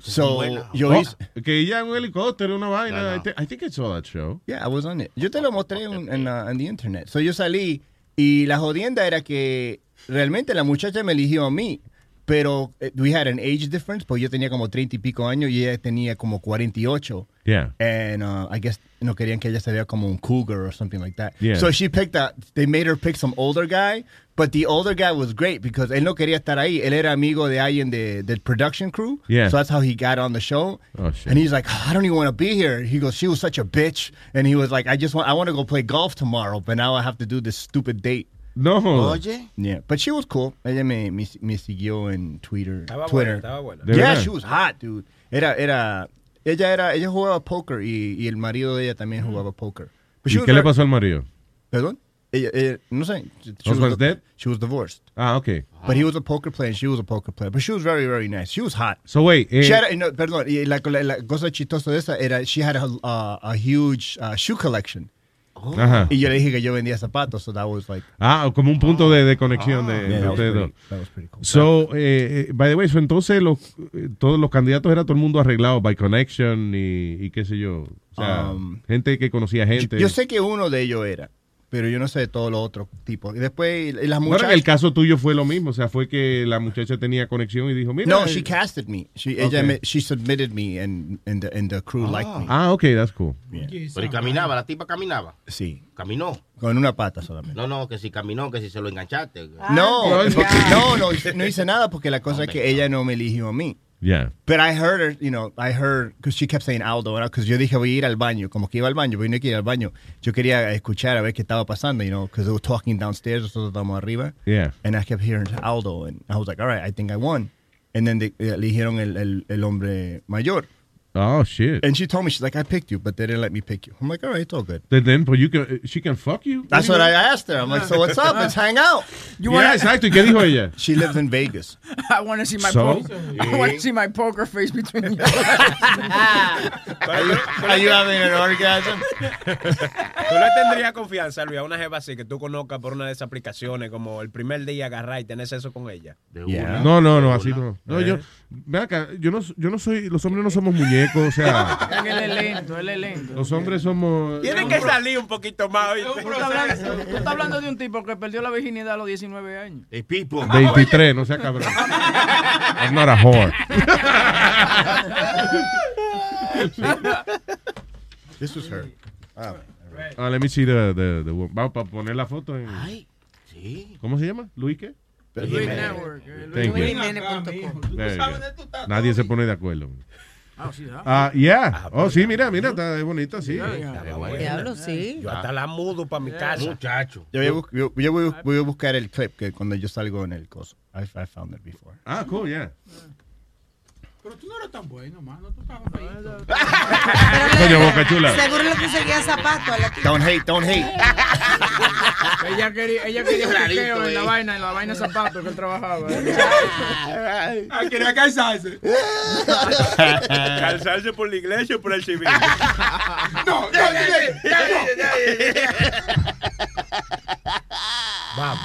So, yo Oh, hice... que ella en un helicóptero, una vaina. I, thi- I think I saw that show. Yeah, I was on it. Yo te lo mostré en, en the internet. So yo salí y la jodienda era que realmente la muchacha me eligió a mí, pero eh, we had an age difference, pues yo tenía como 30 y pico años y ella tenía como 48. Yeah. And uh, I guess no querían que ella se vea como un cougar or something like that. Yeah. So she picked a, they made her pick some older guy, but the older guy was great because él no quería estar ahí. Él era amigo de alguien de, del production crew. Yeah. So that's how he got on the show. Oh, shit. And he's like, I don't even want to be here. He goes, she was such a bitch. And he was like, I just want, I want to go play golf tomorrow, but now I have to do this stupid date. No. Oye. Yeah, but she was cool. Ella me, me, me siguió en Twitter. Estaba Twitter. buena, estaba buena. Yeah, verdad? she was hot, dude. Era, era, ella era, ella jugaba poker y, y el marido de ella también jugaba poker. But she ¿Y was qué le pasó al marido? Perdón? Ella, ella- no sé. She Husband's dead? She was divorced. Ah, ok. But he was a poker player and she was a poker player. But she was very, very nice. She was hot. So, wait. eh, She had a- no, perdón, y la, la, la cosa chistosa de esa era, she had a, uh, a huge uh, shoe collection. Ajá. Y yo le dije que yo vendía zapatos, so that was like... Ah, como un punto de, de conexión de, Yeah, de was ustedes cool. So, eh, eh, by the way, so entonces los, eh, todos los candidatos era todo el mundo arreglado by connection y, y qué sé yo. O sea, Um, gente que conocía gente. Yo sé que uno de ellos era, pero yo no sé de todos los otros tipos. Y después y las Bueno, muchachas... en el caso tuyo fue lo mismo. O sea, fue que la muchacha tenía conexión y dijo, mira. no, eh, she casted me. She, Okay. ella me, she submitted me and, and, the, and the crew liked me. Ah, ok, that's cool. Pero y caminaba, la tipa caminaba. Sí. Caminó. Con una pata solamente. No, no, que si caminó, que si se lo enganchaste. no, Ah, ya. no, no, no hice nada porque la cosa es que ella no me eligió a mí. Yeah. But I heard her, you know, I heard, because she kept saying Aldo, because yo dije voy a ir al baño, como que iba al baño, pero no ir al baño. Yo quería escuchar a ver qué estaba pasando, you know, because they were talking downstairs, nosotros estábamos arriba. Yeah. And I kept hearing Aldo, and I was like, all right, I think I won. And then they, eh, le dijeron el, el, el hombre mayor. Oh, shit. And she told me, she's like, I picked you, but they didn't let me pick you. I'm like, all right, it's all good. Then, then, but you can, she can fuck you? That's what I asked her. I'm like, so what's up? Let's hang out. You wanna- Yeah, exacto. ¿Y qué dijo ella? She lives in Vegas. I want to see my So? po- I want to see my poker face between you. Are you, are you having an orgasm? ¿Tú le tendrías confianza, Luis, a una jeva así que tú conozcas por una de esas aplicaciones como el primer día agarrar y tener sexo con ella? No, no, no, así no. No, yo, ve acá, yo no, yo no soy, los hombres no somos muñecos, o sea, él es lento, él es lento. los hombres somos... Tienen que salir un poquito más. Tú estás hablando, tú estás hablando de un tipo que perdió la virginidad a los 19 años. 23, no sea cabrón. I'm not a whore. This was her. Ah, Ah, let me see the, the, the one. Vamos para poner la foto en... sí. ¿Cómo se llama? ¿Luis qué? Luis Network. eh, you go. Nadie se pone de acuerdo. Ah, sí, ¿ah? Ah, yeah. Oh, sí, mira, mira, está bonita, sí. Diablo, sí. Yo hasta la mudo para mi casa. Muchacho. Yo, voy a bus- yo, yo voy, voy a buscar el clip que cuando yo salgo en el coso. I, I found it before. Ah, cool, yeah. Pero tú no eres tan bueno, mano. Tú feíto. Coño, Boca Chula. Seguro le conseguía zapatos a la tía. Don't hate, don't hate. Ella quería, ella quería un en la eh. vaina, en la vaina de zapatos que él trabajaba. Ah, quería calzarse. ¿Calzarse por la iglesia o por el civil? No, ya, ya, ya, Vamos.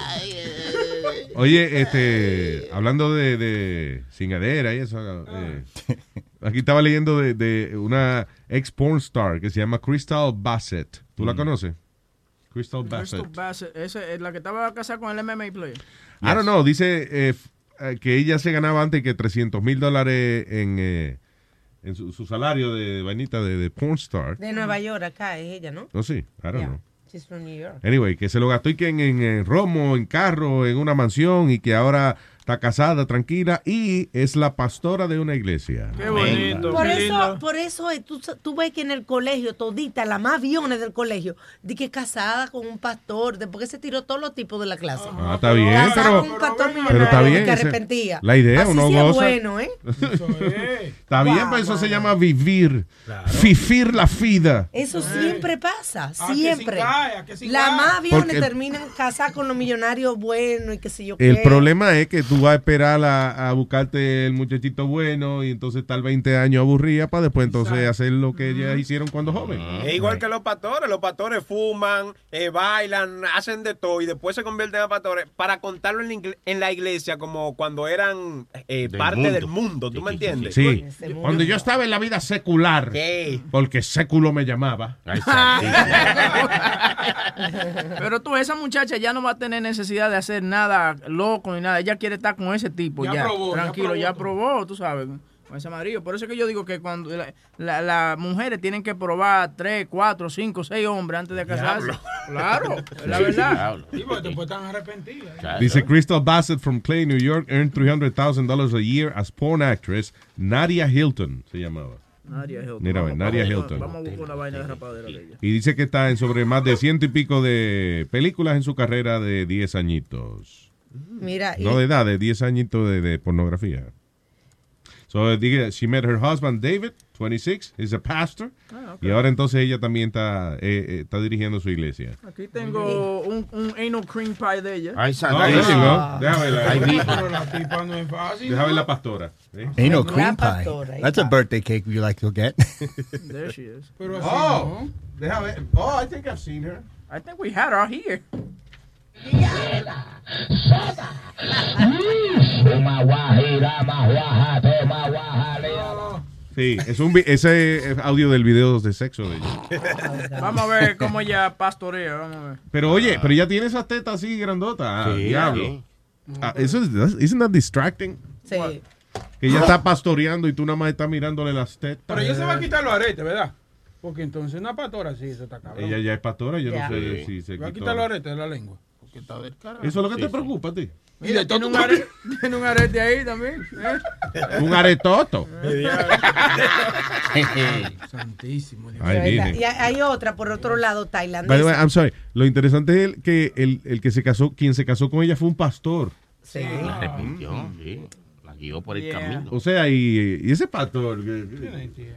Oye, este, hablando de, de cingadera y eso, eh, aquí estaba leyendo de, de una ex porn star que se llama Crystal Bassett. ¿Tú la conoces? Crystal Bassett. Crystal Bassett, esa es la que estaba casada con el MMA player. I don't know, dice eh, eh, que ella se ganaba antes que 300 mil dólares en, eh, en su, su salario de vainita de, de porn star. De Nueva York, acá es ella, ¿no? No, sí, I don't Yeah. know. She's from New York. Anyway, que se lo gastó y que en, en, en Romo, en carro, en una mansión y que ahora está casada, tranquila y es la pastora de una iglesia. Qué bonito, Por qué eso, lindo. por eso eh, tú, tú ves que en el colegio, todita, la más aviones del colegio, di que casada con un pastor, de porque se tiró todos los tipos de la clase. Ah, está bien, Casada pero, con un pastor pero millonario está bien. que arrepentía. La idea, Así uno sí es goza. bueno, ¿eh? Está bien, pero eso wow. se llama vivir. Fifir la vida. Eso siempre pasa, Ah, que siempre. que sin La más aviones Porque- terminan casadas con los millonarios buenos y qué sé yo El qué. problema es que tú vas a esperar a, a buscarte el muchachito bueno y entonces estar 20 años aburrida para después entonces hacer lo que ellas hicieron cuando joven. Es igual que los pastores. Los pastores fuman, eh, bailan, hacen de todo y después se convierten en pastores para contarlo en la, en la iglesia como cuando eran eh, parte mundo. del mundo. ¿Tú me entiendes? Sí, cuando yo estaba en la vida secular, porque século me llamaba. Pero tú, esa muchacha ya no va a tener necesidad de hacer nada loco ni nada. Ella quiere estar con ese tipo Ya ya. probó, ya tranquilo, probó ya probó, tú sabes. Con ese marido. Por eso es que yo digo que cuando la- la- las mujeres tienen que probar tres, cuatro, cinco, seis hombres antes de casarse. Diablo. Claro, es la Sí, verdad. Sí, porque después están arrepentidas. Dice Crystal Bassett from Clay, New York, earned $300,000 a year as porn actress. Nadia Hilton se llamaba. Nadia Hilton. Mira, Vamos- Nadia vamos- Hilton. Vamos a buscar una vaina de rapadera de ella. Y dice que está en sobre más de ciento y pico de películas en su carrera de 10 añitos. Mira, y- No de edad, de 10 añitos de, de pornografía. So, diga, she met her husband David, 26, he's a pastor. Ah. Y ahora entonces ella también está, eh, eh, está dirigiendo su iglesia. Aquí tengo un, un anal cream pie de ella. Ahí está. There you go. Déjame ver. Ay, Pero la no. Déjame ver la pastora. ¿eh? No cream pie. ahí That's a está. birthday cake you like to get. There she is. Pero así Oh, no. déjame ver. Oh, I think I've seen her. I think we had her here. Sí, es un vi- ese es audio del video de sexo de ella. Vamos a ver cómo ella pastorea. Vamos a ver. Pero oye, pero ya tiene esas tetas así grandotas. Ah, Sí, diablo. sí. Ah, eso es, isn't that distracting? Sí. Que ella está pastoreando y tú nada más estás mirándole las tetas. Pero ella se va a quitar los aretes, ¿verdad? Porque entonces una pastora sí, eso está cabrón. Ella ya es pastora, yo Ya. no sé si se Va a quitó. quitar los aretes de la lengua. Que está del carajo. Eso es lo que Sí, te sí. preocupa a ti. Mira, tiene un, are- tiene un arete ahí también. ¿eh? Un aretoto. Santísimo. Dios. Verdad. vine. Y hay otra, por otro lado, By the way, tailandesa. I'm sorry. Lo interesante es el que el, el que se casó, quien se casó con ella fue un pastor. Sí. La arrepintió, sí. La guió por el Yeah. camino. O sea, y, y ese pastor.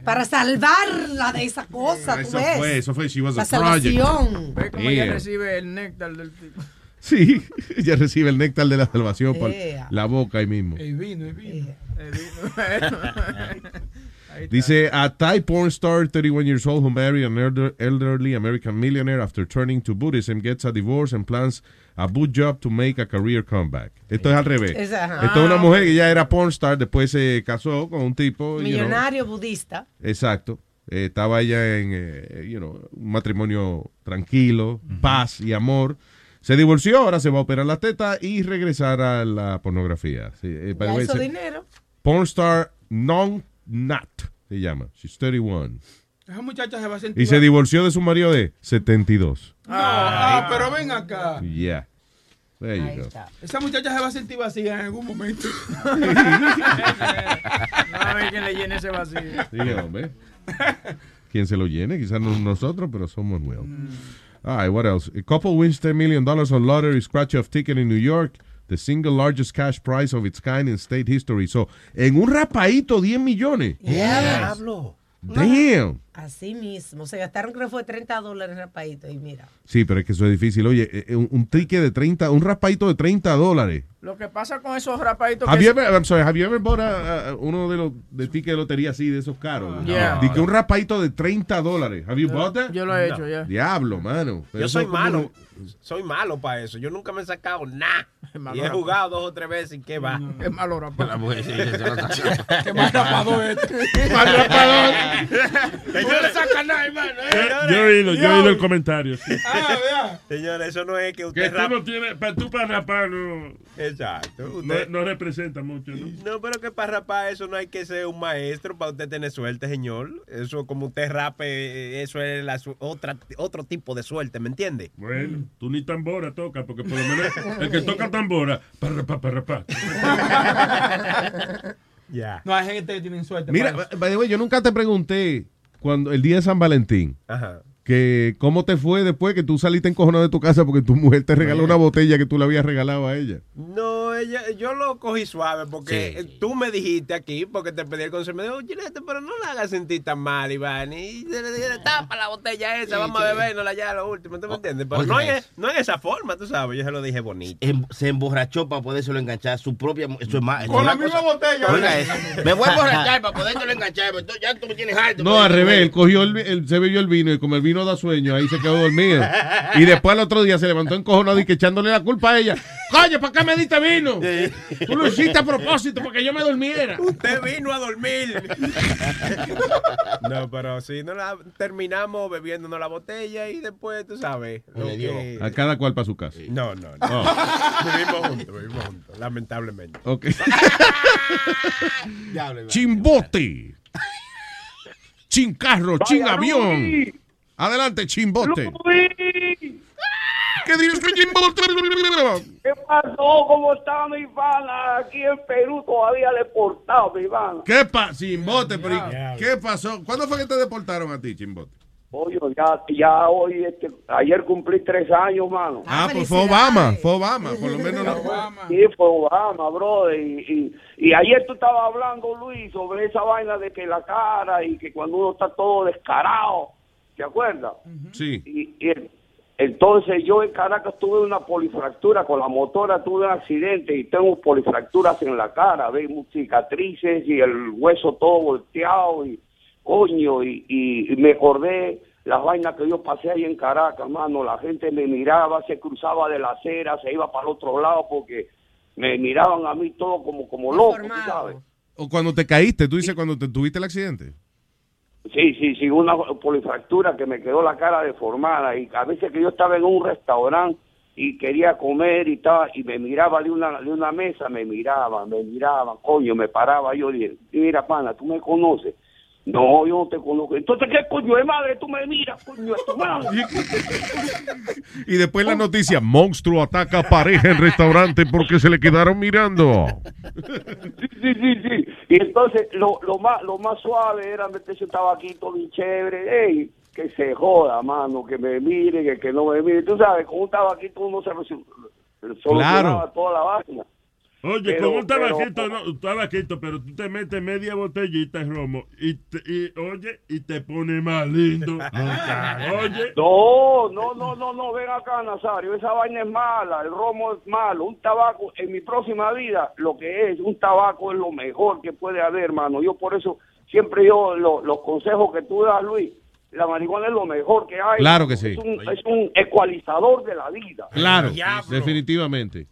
Para salvarla de esa cosa, tú Eso ves. fue, eso fue. She was La a project. salvación. Ve cómo Yeah. ella recibe el néctar del tipo. Sí, ella recibe el néctar de la salvación por la boca ahí mismo. El vino, el vino. El. Dice, a Thai porn star, 31 years old, who married an elder- elderly American millionaire after turning to Buddhism, gets a divorce and plans a boot job to make a career comeback. Esto es al revés. Esto es una mujer que ya era porn star, después se casó con un tipo. you know, Millonario budista. exacto. Eh, estaba ella en eh, you know, un matrimonio tranquilo, paz y amor. Se divorció, ahora se va a operar la teta y regresar a la pornografía. Sí, eh, Ya hizo dinero. Pornstar Non Nat se llama. She's 31. Esa muchacha se va a sentir. Y se divorció de su marido de 72. Ah, ah, pero ven acá. Yeah. There you go. Esa muchacha se va a sentir vacía en algún momento. No, a ver quién le llene ese vacío. Sí, hombre. Quien se lo llene, quizás no nosotros, pero somos nuevos. All right, what else? A couple wins $10 million on lottery scratch off ticket in New York. The single largest cash prize of its kind in state history. So, en un rapadito, 10 millones. Yeah. Diablo. Damn. Así mismo. Se gastaron, creo que fue 30 dólares rapadito. Y mira. Sí, pero es que eso es difícil. Oye, eh, un, un ticket de 30, un raspadito de 30 dólares. Lo que pasa con esos rapaditos Have que you ever, I'm sorry, have you ever bought a- a- uno de los de tickets de lotería así, de esos caros? Yeah. De que un raspadito de 30 dólares. Have you bought that? Yo lo he hecho, ya. Diablo, mano. Yo Eso soy como malo. uno- Soy malo para eso. Yo nunca me he sacado nada. malo Y he jugado dos o tres veces y qué va. Es malo rapado. La mujer sí, se lo. Qué mal rapado es. Mal rapador. No le saca nada, hermano. ¿eh? Yo he oído, yo he oído el comentario. sí. Ah, vea. Señores, eso no es que Que usted tú rap- no tienes, para tú para rapar no, Exacto. no, Usted... no representa mucho, ¿no? No, pero que para rapar eso no hay que ser un maestro para usted tener suerte, señor. Eso como usted rape, eh, eso es la su- otra, otro tipo de suerte, ¿me entiende? Bueno, tú ni tambora toca, porque por lo menos el que toca tambora, para rapar, para rapar. Ya. No, hay gente que tiene suerte. Mira, para eso. by the way, yo nunca te pregunté cuando el día de San Valentín. Que cómo te fue después que tú saliste encojonado de tu casa porque tu mujer te regaló una botella que tú le habías regalado a ella. No, ella, yo lo cogí suave porque Sí. eh, tú me dijiste aquí, porque te pedí el consejo. Me dijo, Chilete, pero no la hagas sentir tan mal, Iván. Y le dije, tapa la botella esa, Sí, vamos sí. a bebernos ya lo último, ¿tú me entiendes? Pero no en, no en esa forma, tú sabes, yo se lo dije bonito. Em- se emborrachó para podérselo enganchar su propia mu- su hermana. Con la misma botella. Oiga. Me voy a emborrachar para podérselo enganchar. pero tú- Ya tú me tienes harto. No, al revés, él cogió el, él se bebió el vino y como el vino da sueño, ahí se quedó dormido. Y después al otro día se levantó encojonado y que echándole la culpa a ella. Coño, ¿para qué me diste vino? Tú lo hiciste a propósito para que yo me durmiera. Usted vino a dormir. no, pero sí, no la, terminamos bebiéndonos la botella y después, tú sabes. lo que- A cada cual para su casa. No, no, no. Oh. vivimos juntos, vivimos juntos, lamentablemente. Ok. Chimbote. Chin carro, chin avión. Adelante, chimbote. ¿Qué dices chimbote? ¿Qué pasó? ¿Cómo está mi pana? Aquí en Perú todavía deportado, mi pana. ¿Qué pasó? Chimbote, pero ¿y ¿qué pasó? ¿Cuándo fue que te deportaron a ti, chimbote? Oye, ya, ya hoy, este, ayer cumplí tres años, mano. Ah, pues fue Obama, fue Obama, por lo menos. no- Sí, fue Obama, brother. Y, y, y ayer tú estabas hablando, Luis, sobre esa vaina de que la cara y que cuando uno está todo descarado, ¿te acuerdas? Sí. Y, y el- entonces yo en Caracas tuve una polifractura con la motora, tuve un accidente y tengo polifracturas en la cara, ¿ves? cicatrices y el hueso todo volteado y coño, y, y, y me acordé las vainas que yo pasé ahí en Caracas, mano, la gente me miraba, se cruzaba de la acera, se iba para el otro lado porque me miraban a mí todo como, como loco, ¿tú sabes? O cuando te caíste, tú dices cuando te tuviste el accidente. Sí, sí, sí, una polifractura que me quedó la cara deformada y a veces que yo estaba en un restaurante y quería comer y estaba y me miraba de una de una mesa, me miraban, me miraban, coño, me paraba yo y dije, mira pana, tú me conoces. No, yo no te conozco. Entonces, ¿qué coño de madre tú me miras, coño de tu madre? Y después la noticia, monstruo ataca a pareja en restaurante porque se le quedaron mirando. Sí, sí, sí. Y entonces, lo, lo, más, lo más suave era meterse un tabaquito bien chévere. Ey, que se joda, mano, que me mire, que, que no me mire. Tú sabes, con un tabaquito uno se resol- solucionaba Claro. toda la vaina. Oye, Pero- con un pero- tabaquito, no, un tabaquito, pero tú te metes media botellita de romo y, te- y oye, y te pone más lindo. Oye, No, no, no, no, no, ven acá, Nazario, esa vaina es mala, el romo es malo, un tabaco, en mi próxima vida, lo que es, un tabaco es lo mejor que puede haber, hermano. Yo por eso, siempre yo, lo- los consejos que tú das, Luis, la marihuana es lo mejor que hay. Claro que sí. Es un, es un ecualizador de la vida. Claro, definitivamente.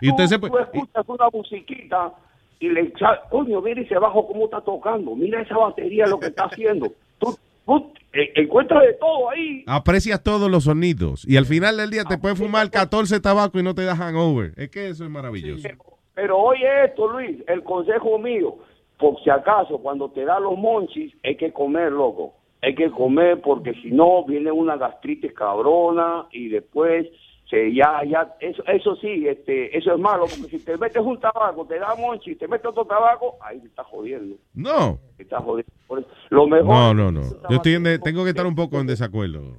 Y Tú, usted se tú puede... escuchas una musiquita y le echa- coño, mira ese bajo cómo está tocando, mira esa batería lo que está haciendo. Tú, tú eh, encuentras de todo ahí. Aprecias todos los sonidos y al final del día te puedes fumar 14 tabacos y no te da hangover. Es que eso es maravilloso. Pero oye esto, Luis, el consejo mío, por si acaso, cuando te da los monchis, hay que comer, loco. Hay que comer porque si no, viene una gastritis cabrona y después se ya, ya, eso, eso sí, este, eso es malo, porque si te metes un tabaco, te da monchis, te metes otro tabaco, ahí te estás jodiendo. No, Te estás jodiendo. Lo mejor. no, no, no. Yo estoy en de- tengo que estar un poco en desacuerdo.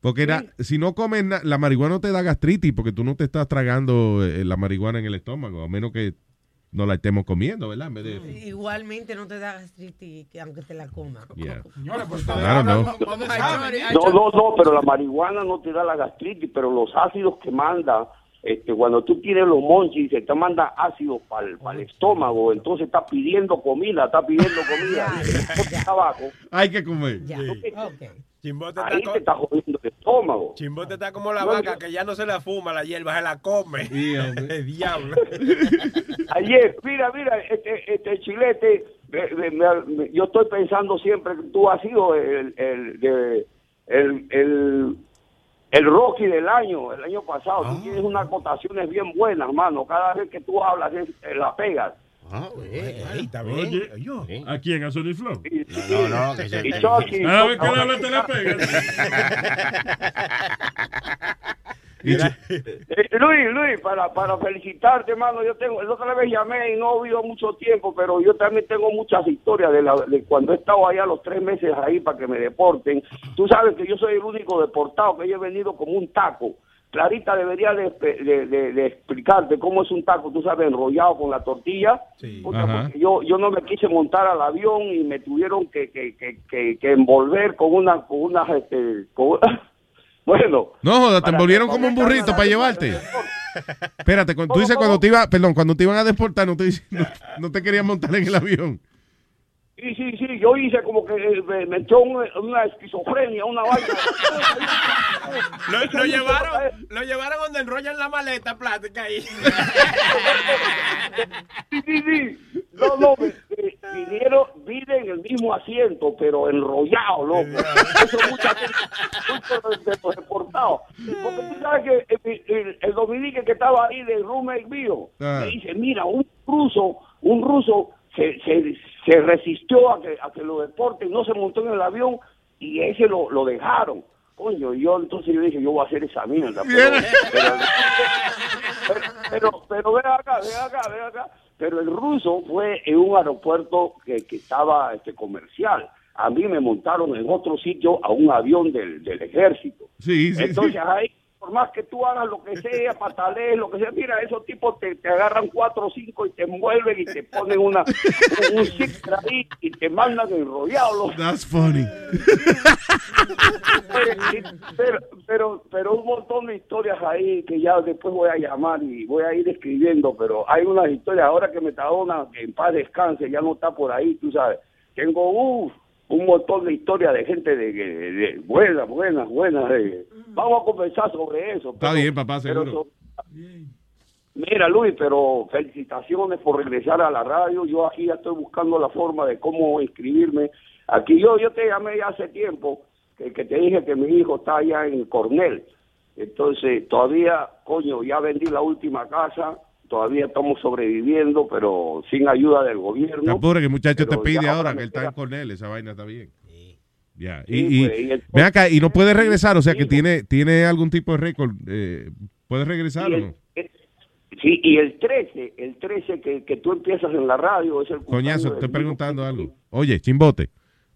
Porque era, si no comes, la marihuana no te da gastritis porque tú no te estás tragando eh, la marihuana en el estómago, a menos que no la estemos comiendo, ¿verdad? En vez de... Igualmente no te da gastritis que aunque te la coma. Yeah. pues, Claro, no. No, no, no, pero la marihuana no te da la gastritis, pero los ácidos que manda, este, cuando tú tienes los monchis, se te manda ácidos para el, estómago, entonces está pidiendo comida, está pidiendo comida, tabaco, Hay que comer. Chimbote ahí está, te está jodiendo el estómago. Chimbote está como la No, vaca yo- que ya no se la fuma la hierba, se la come. El diablo. Ayer, mira, mira, este, este chilete, me- me- me- me- yo estoy pensando siempre que tú has sido el, el, de- el, el, el Rocky del año, el año pasado. Tú tienes unas acotaciones bien buenas, hermano. Cada vez que tú hablas, pegas. oye, ¿a quién? ¿A Sony Flow? No, no, que se- Y Chucky, Cada vez que le habla te la pegas. Eh, Luis, Luis, para, para felicitarte, hermano, yo tengo, el otra vez llamé y no he oído mucho tiempo, pero yo también tengo muchas historias de, la, de cuando he estado allá los tres meses ahí para que me deporten. Tú sabes que yo soy el único deportado que yo he venido como un taco. Clarita debería de, de- de- de explicarte cómo es un taco, tú sabes, enrollado con la tortilla. Puta, Ajá. porque yo, yo no me quise montar al avión y me tuvieron que, que, que, que, que envolver con una, con una, este, con- bueno. No, joda, te envolvieron como un burrito para llevarte. Espérate, cuando, tú dices cuando te iba, perdón, cuando te iban a deportar, no te, no, no te querían montar en el avión. Sí, sí, sí, yo hice como que eh, me, me echó una, una esquizofrenia, una vaina. Lo, lo llevaron, lo llevaron donde enrollan la maleta plástica ahí. Sí, sí, sí. No, no, me- me- vinieron, vine en el mismo asiento, pero enrollado, loco. Eso mucha gente, muchos de los deportados. Porque tú sabes que el, el, el dominique que estaba ahí del roommate mío, Ah. me dice, mira, un ruso, un ruso se, se, se resistió a que, a que lo deporten, no se montó en el avión y ese lo, lo dejaron. Coño, yo entonces yo dije, yo voy a hacer esa mierda. Pero, pero, pero, pero, pero ven acá, ven acá, ven acá. Pero el ruso fue en un aeropuerto que, que estaba este, comercial. A mí me montaron en otro sitio a un avión del, del ejército. Sí, sí, Entonces sí. ahí, por más que tú hagas lo que sea, patalees, lo que sea, mira, esos tipos te, te agarran cuatro o cinco y te envuelven y te ponen una, un, ahí y te mandan enrollado. That's funny. pero, pero, pero un montón de historias ahí que ya después voy a llamar y voy a ir escribiendo, pero hay unas historias ahora que Metadona, que en paz descanse, ya no está por ahí, tú sabes. Tengo uf, un montón de historias de gente de, de, de- buenas, buenas, buenas. de- vamos a conversar sobre eso. Está bien, papá, pero seguro. so- Mira, Luis, pero felicitaciones por regresar a la radio. Yo aquí ya estoy buscando la forma de cómo inscribirme. Aquí yo yo te llamé ya hace tiempo, que, que te dije que mi hijo está allá en Cornell. Entonces, todavía, coño, ya vendí la última casa, todavía estamos sobreviviendo, pero sin ayuda del Te gobierno. apure que el muchacho te pide ahora que él está en Cornell, esa vaina está bien. Ya. Sí, Y, pues, y el- ven acá, y no puede regresar, o sea que tiene, tiene algún tipo de récord. Eh, ¿Puede regresar o el- no? Sí, y el 13, el 13 que, que tú empiezas en la radio es el Coñazo, estoy preguntando algo. Oye, Chimbote,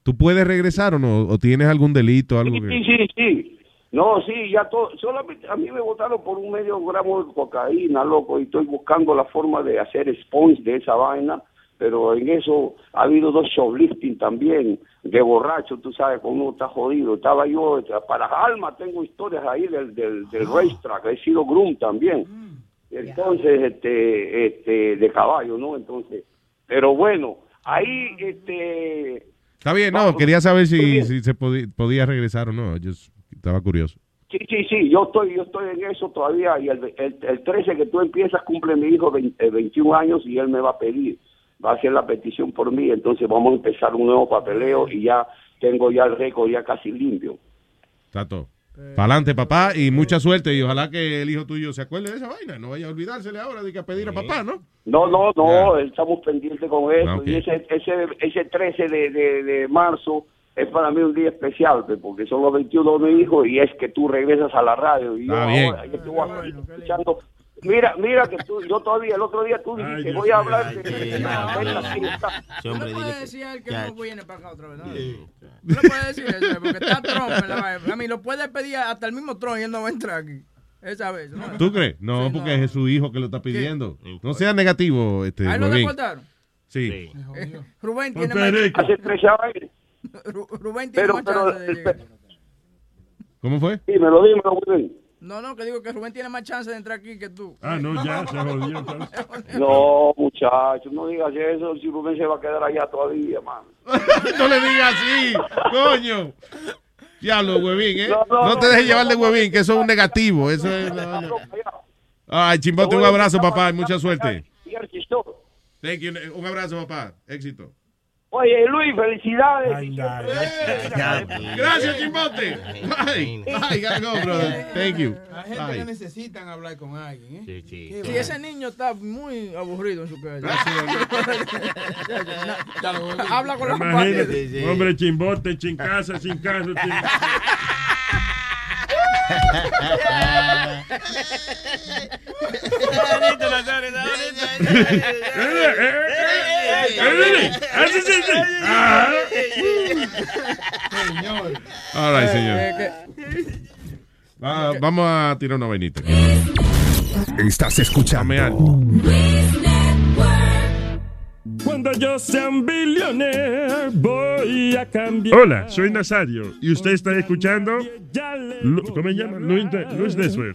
¿tú puedes regresar o no? ¿O tienes algún delito? algo Sí, que... sí, sí. No, sí, ya todo. Solamente a mí me votaron por un medio gramo de cocaína, loco, y estoy buscando la forma de hacer sponge de esa vaina. Pero en eso ha habido dos shoplifting también, de borracho, tú sabes, cuando uno está jodido. Estaba yo, para alma tengo historias ahí del, del, del racetrack, he sido groom también. Entonces, este, este, de caballo, ¿no? Entonces, pero bueno, ahí, este, Está bien, no, quería saber si, si se podía, podía regresar o no. Yo estaba curioso. Sí, sí, sí, yo estoy, yo estoy en eso todavía y el, el, el 13 que tú empiezas cumple mi hijo 20, eh, 21 años y él me va a pedir, va a hacer la petición por mí, entonces vamos a empezar un nuevo papeleo y ya tengo ya el récord ya casi limpio. Está todo. Para adelante, papá, y mucha suerte. Y ojalá que el hijo tuyo se acuerde de esa vaina. No vaya a olvidársele ahora de que a pedir a papá, ¿no? No, no, no, estamos pendientes con eso Ah, y ese, ese, ese 13 de, de, de marzo es para mí un día especial, pues, porque son los 21 de mi hijo y es que tú regresas a la radio y yo bien. ahora yo estoy aquí escuchando. Mira, mira que tú, yo todavía, el otro día tú dijiste, voy a hablar de... No le puedes decir a él que no viene para acá otra vez. No, no puedes decir eso, porque está Trump en la vaina. A mí lo puede pedir hasta el mismo Trump y él no va a entrar aquí. Esa vez. ¿no? ¿Tú crees? No, porque es su hijo que lo está pidiendo. No sea negativo, este. ¿A él lo Huevín. deportaron? Sí. Eh, Rubén tiene más... rico. Hace tres años. Ru- Rubén tiene Pero, más pero, chance de llegar. ¿Cómo fue? Dímelo, dímelo, Rubén. No, no, que digo que Rubén tiene más chance de entrar aquí que tú. Ah, no, ya, se jodió. entonces. No, muchachos, no digas eso, si Rubén se va a quedar allá todavía, mano. no le digas así, coño. Diablo, huevín, ¿eh? No, No, no, te dejes no, llevar de no, huevín, que eso es un negativo. Eso es. no, no. Ay, chimbote, un abrazo, papá, y mucha suerte. Thank you. Un abrazo, papá. Éxito. Oye, Luis, felicidades. Gracias, chimbote. Bye. Bye, gotta go, brother. Thank you. La gente Bye. que necesitan hablar con alguien, ¿eh? Sí, Sí, ese niño está muy aburrido en su casa. Habla con los Imagínate, padres. un hombre chimbote, sin casa, sin casa. Así sí, sí. Ah. All right, señor. Va- vamos a tirar una vainita. Estás escuchando Cuando yo sea un billionaire, voy a cambiar. Hola, soy Nazario y usted está escuchando. ¿Cómo se llama? Luis, de, Luis Desver.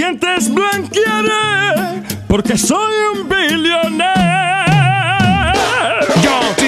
Dientes blanquearé. Porque soy un billonero.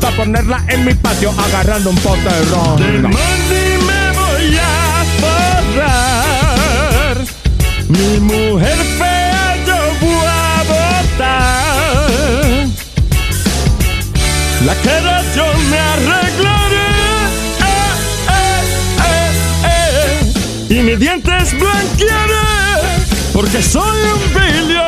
para ponerla en mi patio agarrando un pote de ron. Me voy a forrar. Mi mujer fea yo voy a botar. La cara yo me arreglaré. Eh, eh, eh, eh. Y mis dientes blanquearé. Porque soy un billonero.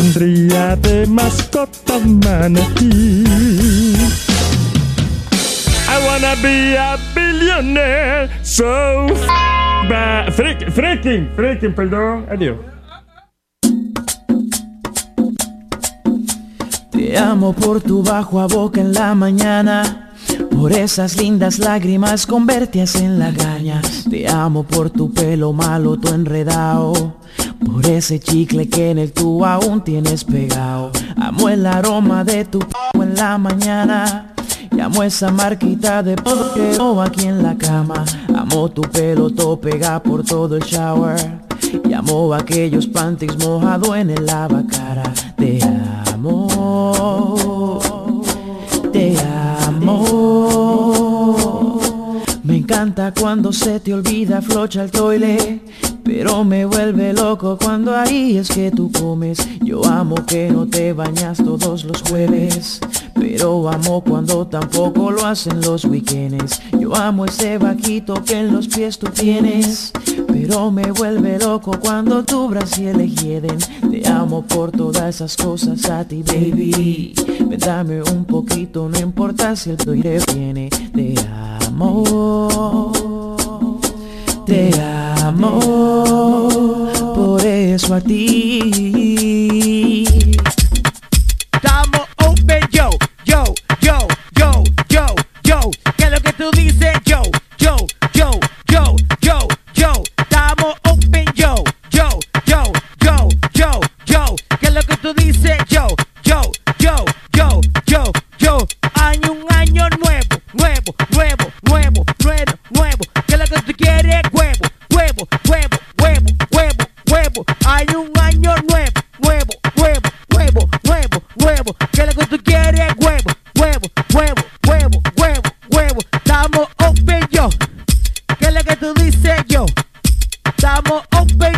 Tendría de mascota un manatí. I wanna be a billionaire, so ba- freak- freaking, freaking, perdón, adiós. Te amo por tu bajo a boca en la mañana, por esas lindas lágrimas con vertias en la gaña. Te amo por tu pelo malo, tu enredado, por ese chicle que en el tú aún tienes pegado. Amo el aroma de tu p en la mañana. Y amo esa marquita de polvo aquí en la cama. Amo tu pelo todo pega por todo el shower. Y amo aquellos panties mojado en el lavacara. Te amo, te amo. Me encanta cuando se te olvida flocha el toile. Pero me vuelve loco cuando ahí es que tú comes. Yo amo que no te bañas todos los jueves. Pero amo cuando tampoco lo hacen los weekends. Yo amo ese vaquito que en los pies tú tienes. Pero me vuelve loco cuando tu brasil hieden. Te amo por todas esas cosas a ti, baby. Ven, dame un poquito, no importa si el toire viene. Te amo. Te amo. Por eso a ti. Estamos open, yo, yo, yo, yo, yo, yo. ¿Qué es lo que tú dices? Yo, yo, yo, yo.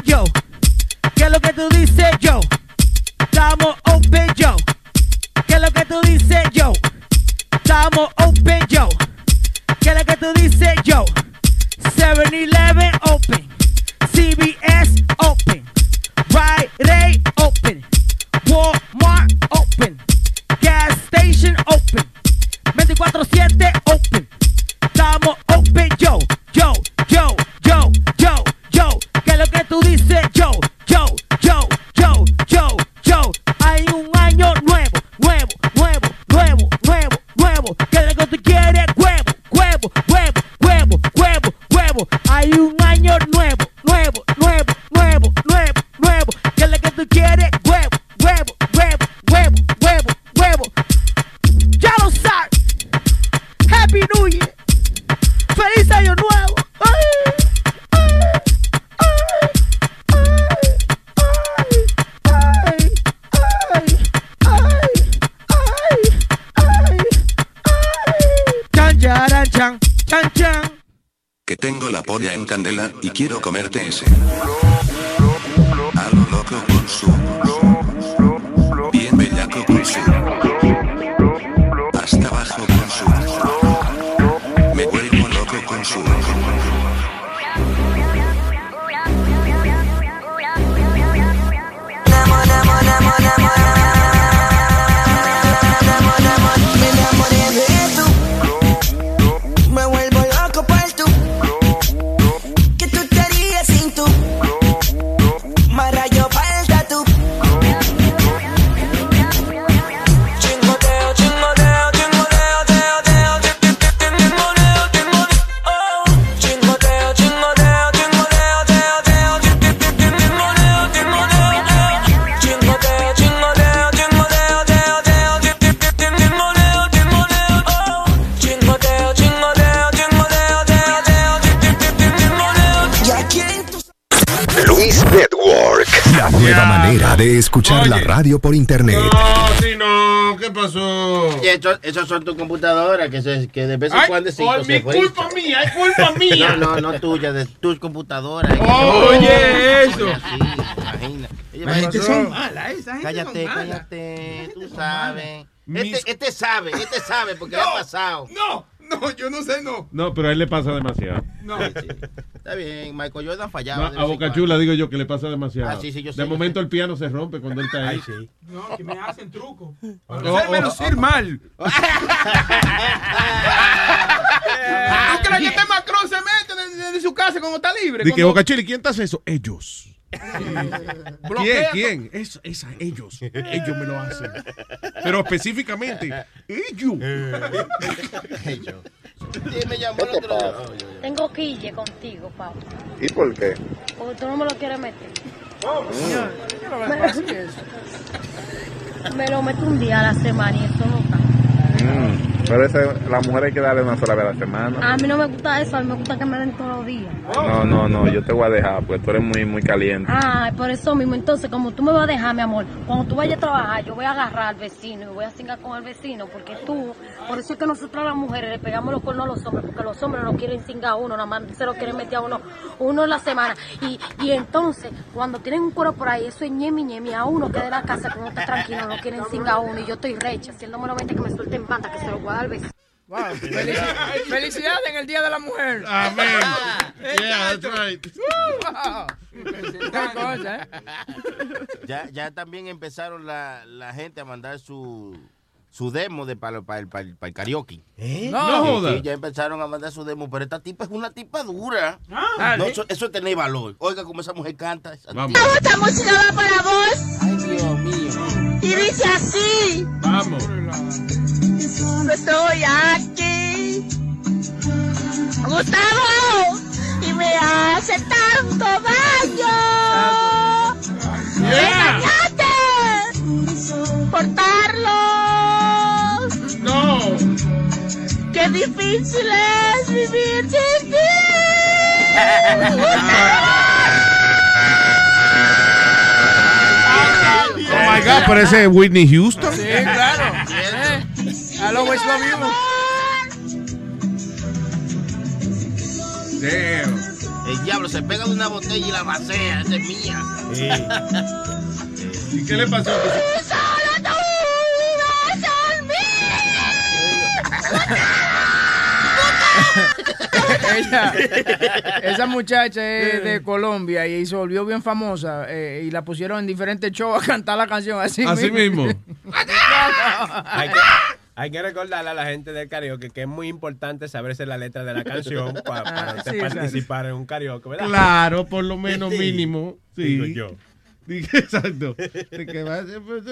Yo. ¿Qué es lo que tú dices yo? Radio por internet. No, si no, ¿qué pasó? Y eso, esos son tus computadoras que, se, que de vez en cuando sí, oh, se mi culpa mía, es culpa mía. No, no, no tuya, de tus computadoras. Oye, eso. Imagina. La gente son mala, esa gente Cállate, son mala. cállate, tú sabes. Mis- Este, este sabe, este sabe porque le ha pasado. No, no, yo no sé, no. No, pero a él le pasa demasiado. No. Está bien, Michael Jordan fallaba. No, de a vez en Boca cuando. Chula digo yo que le pasa demasiado. Ah, sí, sí, yo sé, de yo momento el piano se rompe cuando él está ahí. No, que me hacen truco. Oh, Para hacerme oh, lucir mal. ¿Tú crees que este Macron se mete desde, desde su casa cuando está libre? Dice Cuando- Boca Chula, ¿y quién te hace eso? Ellos. ¿Quién? ¿Quién? Es, es a ellos. Ellos me lo hacen. Pero específicamente, ellos. ellos. Sí, me llamó el otro día. Tengo quille contigo, papá. ¿Y por qué? Porque tú no me lo quieres meter. Me lo meto un día a la semana y eso no está. Mm, pero la mujer hay que darle una sola vez a la semana. A mí no me gusta eso, a mí me gusta que me den todos los días. No, no, no, yo te voy a dejar porque tú eres muy, muy caliente. Ay, por eso mismo. Entonces, como tú me vas a dejar, mi amor, cuando tú vayas a trabajar, yo voy a agarrar al vecino y voy a cingar con el vecino, porque tú, por eso es que nosotros las mujeres le pegamos los cuernos a los hombres, porque los hombres no quieren cingar a uno, nada más se lo quieren meter a uno, uno en la semana. Y, y entonces, cuando tienen un cuero por ahí, eso es ñemi ñemi a uno que de la casa, que uno está tranquilo, no quieren cingar a uno, y yo estoy recha, si me lo vende, que me suelte en banda, que se lo voy a Wow. Felici- Felicidades en el Día de la Mujer. Amén. Yeah, that's right. Qué cosa, ¿eh? Ya, ya también empezaron la, la gente a mandar su, su demo de para el, karaoke. ¿Eh? No Sí, joda. sí, ya empezaron a mandar su demo, pero esta tipa es una tipa dura. Ah. No, eso, eso es tener valor. Oiga cómo esa mujer canta. esa Vamos. tipa. Esta música va para vos. Ay, Dios mío. Y dice así. Vamos. Estoy aquí. Gustavo. Y me hace tanto daño. Engañate. Portarlo. No. Qué difícil es vivir sin ti. Oh my God, parece Whitney Houston. Sí, claro. I'll always love you. Damn. El diablo se pega de una botella y la vacía. Esa es mía. ¿Y qué le pasó? Solo tú vives en mí. Ella, esa muchacha es de Colombia y se volvió bien famosa eh, y la pusieron en diferentes shows a cantar la canción así, Así mismo. Que, hay que recordarle a la gente del karaoke que es muy importante saberse la letra de la canción para, Ah, usted sí, participar en un karaoke, ¿verdad? Claro, por lo menos Sí. mínimo. Sí. Digo yo. Exacto. Que va a ser- pues,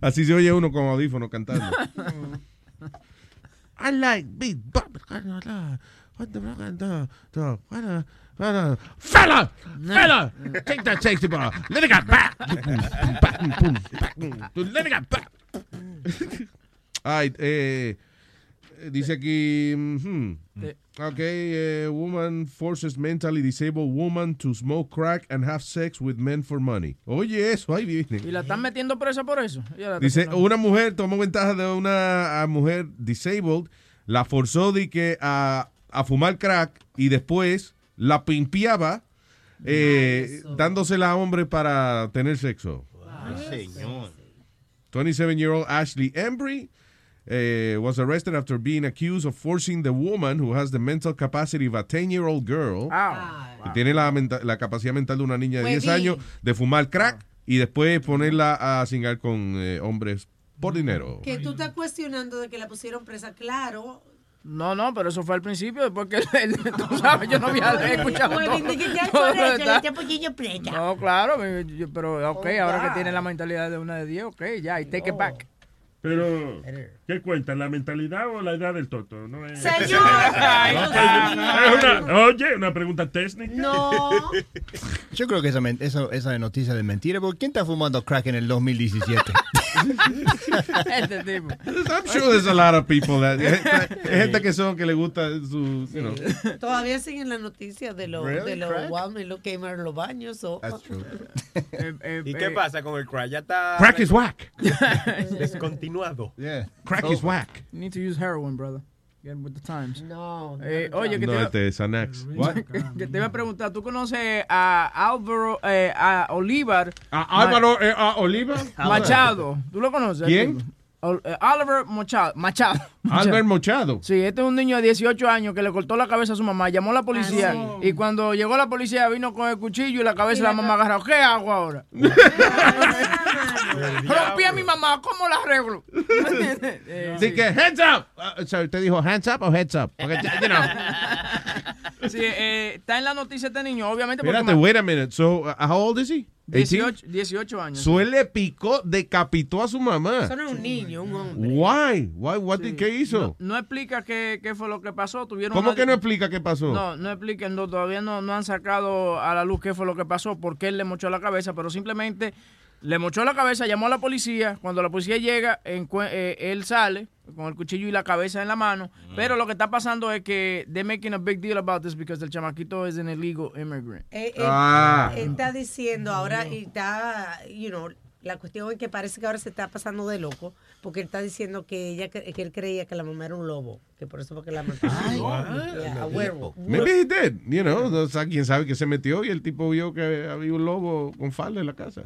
Así se oye uno con audífono cantando. I like big Fella! Fella! Take that safety bar! Let it go back! Let it go back! Ay, eh, dice aquí. mhm. Ok, eh, woman forces mentally disabled woman to smoke crack and have sex with men for money. Oye, eso, ahí viene. Y la están metiendo presa por eso. Dice, una mujer tomó ventaja de una mujer disabled, la forzó de que a, a fumar crack y después la pimpeaba eh, dándosela a hombre para tener sexo. Ay, señor. 27-year-old Ashley Embry eh, was arrested after being accused of forcing the woman who has the mental capacity of a 10-year-old girl que tiene la, menta- la capacidad mental de una niña de Pues 10 di. años de fumar crack y después ponerla a cingar con eh, hombres por dinero. Que tú estás cuestionando de que la pusieron presa, claro. No, no, pero eso fue al principio, después que él- tú sabes, yo no había escuchado. No, claro, pero ok, Oh, ahora wow. que tiene la mentalidad de una de 10, ok, ya, y take it back. Pero, ¿qué cuenta? ¿La mentalidad o la edad del toto? No es- Señor. No, pues, es una- oye, una pregunta técnica. No. Yo creo que esa, men- eso- esa noticia de mentira, porque ¿quién está fumando crack en el 2017? este tipo. I'm sure there's a lot of people that, hay gente que son que le gusta su, you know. Todavía siguen las noticias de los Really? de los? Walmart lo quemaron los baños. o- ¿Y qué pasa con el crack? Ya está. Crack is whack. Descontinuado. Yeah. Crack is whack. You need to use heroin, brother. With the times. No. Eh, oye, que No, te, este es Xanax. Que te iba a preguntar, ¿tú conoces a Álvaro, eh, a Olivar? ¿A Álvaro eh, a Oliva? Machado. ¿Tú lo conoces? ¿Quién? Eh, Oliver Machado. Machado. Albert Mochado. Sí, este es un niño de 18 años que le cortó la cabeza a su mamá, llamó a la policía Ah, y cuando llegó la policía vino con el cuchillo y la cabeza de la mamá agarrada. ¿Qué hago ahora? Rompí a mi mamá, ¿cómo la arreglo? Eh, Así que, hands up. Uh, sorry, ¿Te dijo hands up o heads up? Porque, you know. Sí, eh, está en la noticia este niño, obviamente porque Espérate, wait a minute. So, uh, how old is he? 18, 18 años. So, él le picó, decapitó a su mamá. Eso no es un niño, un hombre. Why? Why? What did, ¿Qué hizo? No explica qué, qué fue lo que pasó. Tuvieron ¿Cómo una- que no explica qué pasó? No, no explican, no, todavía no, no han sacado a la luz qué fue lo que pasó, por qué él le mochó la cabeza, pero simplemente le mochó la cabeza, llamó a la policía, cuando la policía llega, eh, él sale con el cuchillo y la cabeza en la mano, pero lo que está pasando es que they're making a big deal about this because el chamaquito es an illegal immigrant. Eh, eh, Ah. está diciendo ahora y está, you know, la cuestión es que parece que ahora se está pasando de loco porque él está diciendo que ella que él creía que la mamá era un lobo, que por eso fue que la mató. Yeah, a werewolf. Maybe he did, you know. O sea, quién sabe que se metió y el tipo vio que había un lobo con falda en la casa.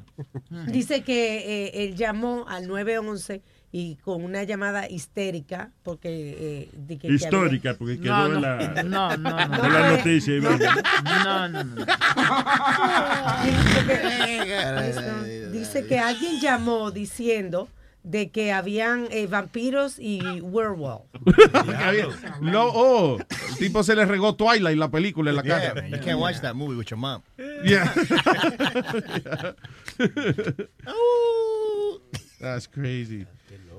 Dice que eh, él llamó al 911 y con una llamada histérica porque eh, de que- que Histórica, había- porque quedó en la, no, no, no. en la noticia. No, no, no. Dice- que alguien llamó diciendo de que habían eh, vampiros y werewolf. Que no, oh, el tipo se le regó Twilight la película en la Yeah, casa. man, you can't watch that movie with your mom. Yeah. That's crazy.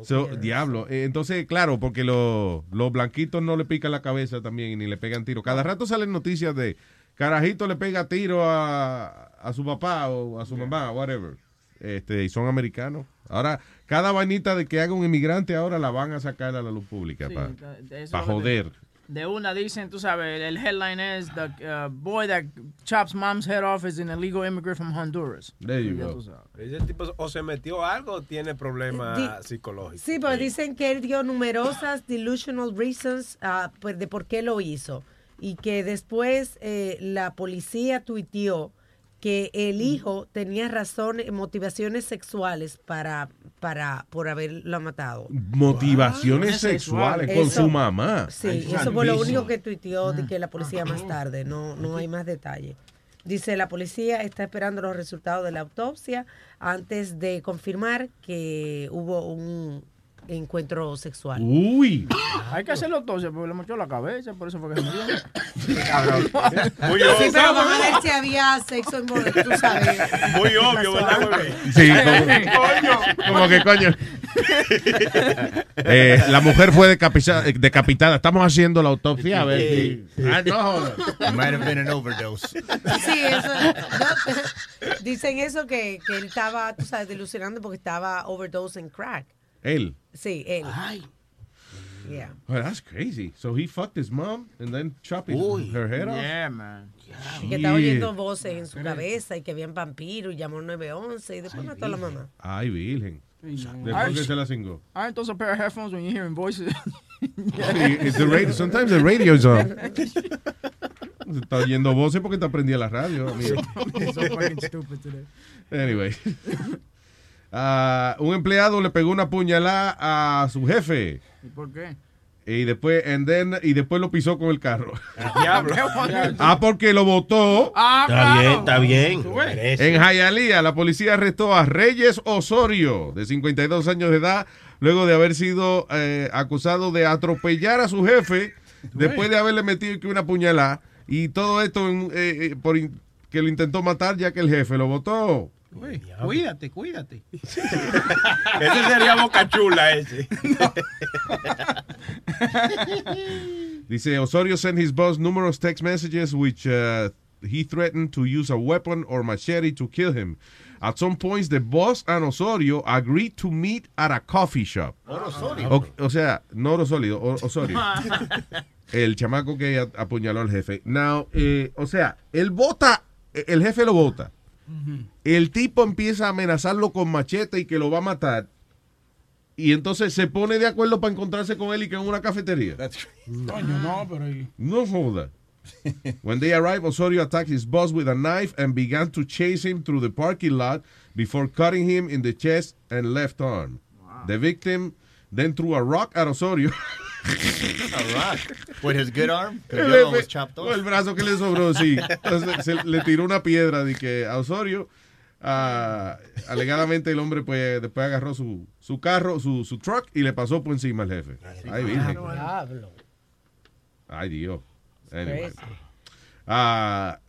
So, diablo. Eh, Entonces, claro, porque lo- los blanquitos no le pican la cabeza también ni le pegan tiro. Cada rato salen noticias de carajito le pega tiro a, a su papá o a su mamá, whatever. Este, y son americanos. Ahora, cada vainita de que haga un inmigrante ahora la van a sacar a la luz pública Sí, para joder. De una dicen, tú sabes, el headline es The uh, boy that chops mom's head off is an illegal immigrant from Honduras. There you go. Ese tipo o se metió algo o tiene problemas psicológicos. Sí, pero dicen que él dio numerosas delusional reasons ah, pues, de por qué lo hizo. Y que después eh, la policía tuiteó que el hijo tenía razones, motivaciones sexuales para, para, por haberlo matado. Motivaciones sexuales. con su mamá. Sí, Ay, eso fue lo único que tuiteó de que la policía más tarde, no, no hay más detalle. Dice, la policía está esperando los resultados de la autopsia antes de confirmar que hubo un encuentro sexual. Uy. Hay que hacerlo autopsia porque le mochó la cabeza, por eso fue que se murió. Muy Sí, pero van a ver si había sexo en tú sabes. Muy ¿Qué obvio? ¿verdad, bebé? Sí, como, como que coño. Eh, la mujer fue decapitada. Estamos haciendo la autopsia. A ver si. Ah, no, joda. Might have been an overdose. Sí, eso. no, dicen eso que, que él estaba, tú sabes, delusionando porque estaba overdose en crack. Él. Sí, él. Yeah. Well, that's crazy. So he fucked his mom and then chopped his- Uy. her head off. Yeah, man. Y que estaba oyendo voces en su cabeza y que habían vampiros y llamó al 911 y después mató a la mamá. Ay, virgen. Después Ay, que se la cingó. I entonces a pair of headphones when you're hearing voices. It's the radio. Sometimes the radio is on. Se está oyendo voces porque te prendía la radio. amigo. so fucking stupid today. Anyway. Ah, un empleado le pegó una puñalada a su jefe. ¿Y por qué? Y después, and then- y después lo pisó con el carro. Diablo. Ah, porque lo votó. Ah, Está bien, está bien. En Jayalía, la policía arrestó a Reyes Osorio, de 52 años de edad, luego de haber sido eh, acusado de atropellar a su jefe después de haberle metido una puñalada. Y todo esto en, eh, eh, por in- que lo intentó matar ya que el jefe lo votó. Uy, cuídate, cuídate. Ese sería Boca Chula ese. Dice Osorio sent his boss numerous text messages which uh, he threatened to use a weapon or machete to kill him. At some points, the boss and Osorio agreed to meet at a coffee shop. Osorio. O, o sea, no oro sólido, Osorio. el chamaco que apuñaló al jefe. Now, eh, o sea, él vota, el jefe lo vota. El tipo empieza a amenazarlo con machete y que lo va a matar. Y entonces se pone de acuerdo para encontrarse con él y que en una cafetería. Coño, no, pero ahí. No joda. When they arrived, Osorio attacked his boss with a knife and began to chase him through the parking lot before cutting him in the chest and left arm. The victim then threw a rock at Osorio. A rock. With his good arm? El chopped off. brazo que le sobró, sí. Entonces se le tiró una piedra de que a Osorio. ah, alegadamente el hombre pues después agarró su, su carro, su, su truck y le pasó por encima al jefe. Ay, virgen. Diablo. Ay, Dios. Anyway. Ah,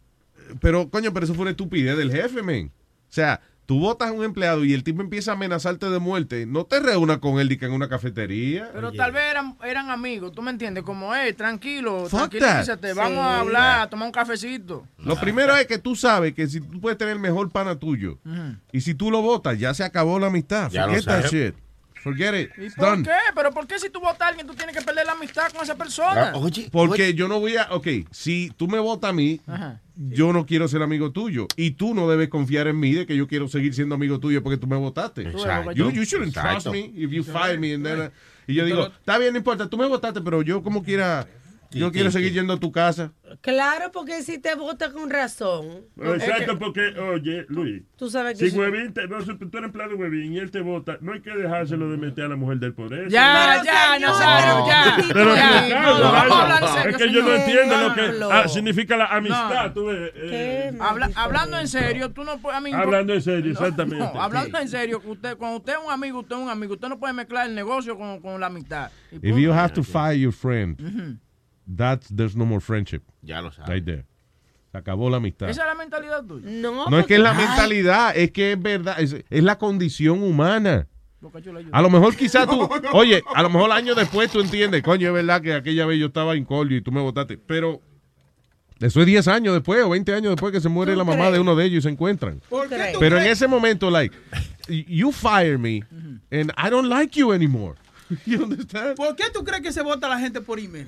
pero, coño, pero eso fue una estupidez del jefe, men. O sea, tú votas a un empleado y el tipo empieza a amenazarte de muerte. No te reúnas con él en una cafetería. Pero tal vez eran, eran amigos, ¿tú me entiendes? Como, eh, tranquilo, Fuck tranquilízate, that. vamos Sí. a hablar, a tomar un cafecito. Lo primero es que tú sabes que si tú puedes tener el mejor pana tuyo y si tú lo votas, ya se acabó la amistad. Ya lo Forget that shit. Forget it. ¿Y por done. qué? ¿Pero por qué si tú votas a alguien tú tienes que perder la amistad con esa persona? Ah, Porque yo no voy a. Ok, si tú me votas a mí, Ajá. yo no quiero ser amigo tuyo. Y tú no debes confiar en mí de que yo quiero seguir siendo amigo tuyo porque tú me votaste. Exacto. You, you shouldn't Exacto. trust me if you fire me. and then, uh, y yo digo, está bien, no importa, tú me votaste, pero yo como quiera, yo Sí, quiero sí, seguir sí. yendo a tu casa. Claro, porque si te vota con razón. Exacto, porque, oye, Luis, Tú sabes que si Huevín, te, no, si tú eres empleado de Huevín y él te vota, no hay que dejárselo de meter a la mujer del poder. Ya, ya, Nazario, ya. Pero Ya, Ricardo, no, no, vamos a hablar en es que yo no entiendo lo que ah, significa la amistad. No. tú ves, eh, Habla- hablando en serio, tú no puedes. Hablando en serio, No, exactamente. no, hablando en serio, que usted, cuando usted es un amigo, usted es un amigo. Usted no puede mezclar el negocio con, con la amistad. Y If punto. you have to fire your friend. That's, there's no more friendship. Ya lo sabes. Right there. Se acabó la amistad. Esa es la mentalidad tuya. No, No es que es la mentalidad, es que es verdad, es, es la condición humana. A lo mejor quizás tú, oye, a lo mejor años después tú entiendes, coño, es verdad que aquella vez yo estaba en colio y tú me votaste, pero eso es 10 años después o 20 años después que se muere ¿Tú la mamá crees? de uno de ellos y se encuentran. ¿Por qué tú Pero en ese momento, like, you fire me and I don't like you anymore. You understand? ¿Por qué tú crees que se vota la gente por email?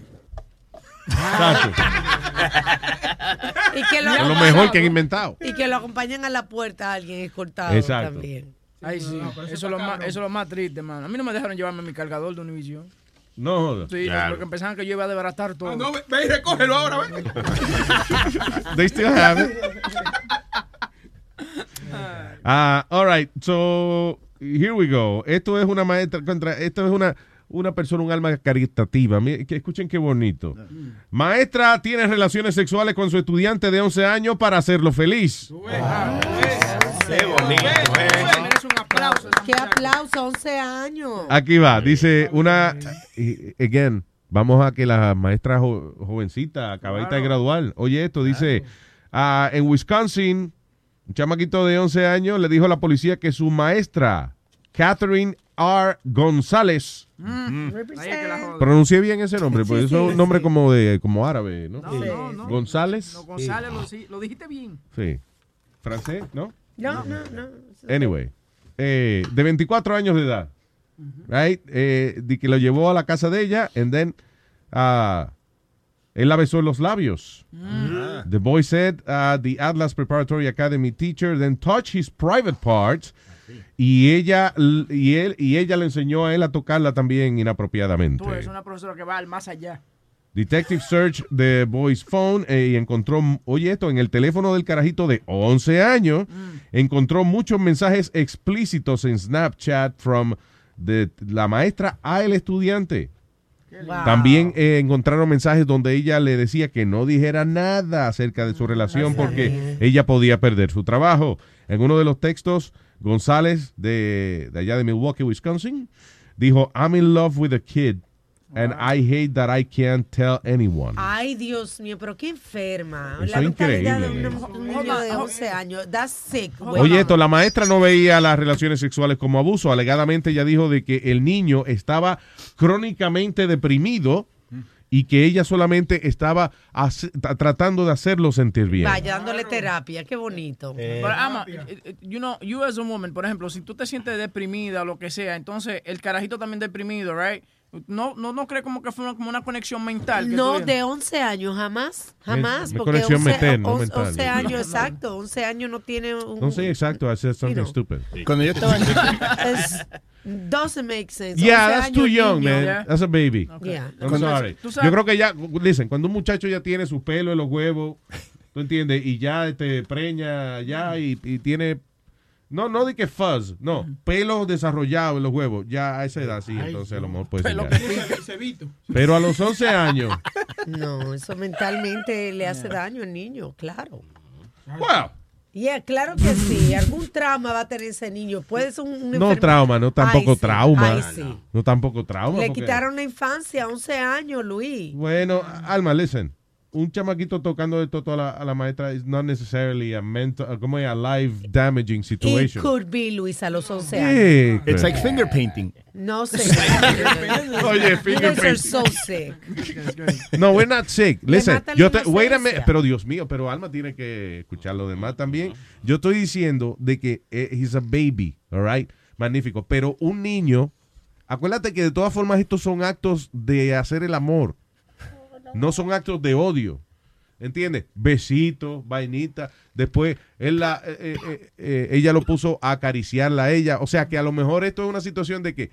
Y que lo, Es lo mejor que han inventado. Y que lo acompañan a la puerta a alguien escoltado Exacto. también. Ay, sí. eso, es lo más, eso es lo más triste, mano. A mí no me dejaron llevarme mi cargador de Univision. No. Sí, porque pensaban que yo iba a desbaratar todo. Ah, no, ve, ve y recógelo ahora, ve. They still have it. Ah, all right. So, here we go. Esto es una maestra contra. Esto es una, una persona, un alma caritativa. Que escuchen qué bonito. Maestra tiene relaciones sexuales con su estudiante de 11 años para hacerlo feliz. Qué bonito, aplauso. Qué aplauso, 11 años. Aquí va. Dice una. Again. Vamos a que la maestra jo- jovencita, acabadita de graduar. Oye, esto dice: ah, en Wisconsin, un chamaquito de 11 años le dijo a la policía que su maestra, Catherine R. González, Mm. Pronuncié bien ese nombre, porque Sí, eso es sí, un nombre sí. como de como árabe, ¿no? No, no, no. González. No, González, lo, sí, lo dijiste bien. Sí. ¿Francés? ¿No? No, no, no. Anyway, eh, de 24 años de edad, right? Eh, de que lo llevó a la casa de ella, and then ah, él la besó en los labios. The boy said uh, the Atlas Preparatory Academy teacher then touched his private parts y ella y él y ella le enseñó a él a tocarla también inapropiadamente. Tú eres una profesora que va al más allá. Detective search the boy's phone eh, y encontró, oye esto, en el teléfono del carajito de 11 años, encontró muchos mensajes explícitos en Snapchat from de la maestra a el estudiante. Wow. También eh, encontraron mensajes donde ella le decía que no dijera nada acerca de su relación porque ella podía perder su trabajo. En uno de los textos, González, de, de allá de Milwaukee, Wisconsin, dijo, I'm in love with a kid and I hate that I can't tell anyone. Ay, Dios mío, pero qué enferma. Eso la mentalidad de increíble. una- un niño de 11 años. That's sick. güey. Oye, esto, la maestra no veía las relaciones sexuales como abuso. Alegadamente ella dijo de que el niño estaba crónicamente deprimido y que ella solamente estaba tratando de hacerlo sentir bien. Vaya, dándole terapia, qué bonito. Pero, Ama, eh, eh, you know, you as a woman, por ejemplo, si tú te sientes deprimida o lo que sea, entonces el carajito también deprimido, right? No, no, no cree como que fue una, como una conexión mental. que No, tuvieron? de 11 años, jamás, jamás. Es porque conexión 11, mental, no 11 mental. 11 años, exacto. 11 años no tiene un... No sé exacto, I said something know. stupid. Cuando yo estaba Es- doesn't make sense. Yeah, 11 that's too young, niño. man. That's a baby. Yeah. I'm Cuando- sorry. Yo creo que ya, listen, cuando un muchacho ya tiene su pelo en los huevos, ¿tú entiendes? Y ya este, preña ya y, y tiene, no, no de que fuzz, no, pelo desarrollado en los huevos, ya a esa edad sí, entonces a lo mejor puede ser. Pero a los 11 años, No, eso mentalmente le hace daño al niño, claro. wow, Yeah, claro que sí. Algún trauma va a tener ese niño. Puede ser un, un no trauma, no tampoco Ay, sí, trauma, ay, sí. no tampoco trauma. Le porque- quitaron la infancia, 11 años, Luis. Bueno, Alma, listen. Un chamaquito tocando de toto a la, a la maestra is not necessarily a mental, como es, a life damaging It situation. could be, Luis, a los 11 Yeah, años. It's like finger painting. No sé. Oye, You finger guys are painting. so sick. No, we're not sick. Listen, yo te, wait a minute, pero Dios mío, pero Alma tiene que escuchar lo demás también. Yo estoy diciendo de que eh, he's a baby, all right? Magnífico. Pero un niño, acuérdate que de todas formas estos son actos de hacer el amor. No son actos de odio. ¿Entiendes? Besitos, vainita. Después él la, eh, eh, eh, ella lo puso a acariciarla a ella. O sea que a lo mejor esto es una situación de que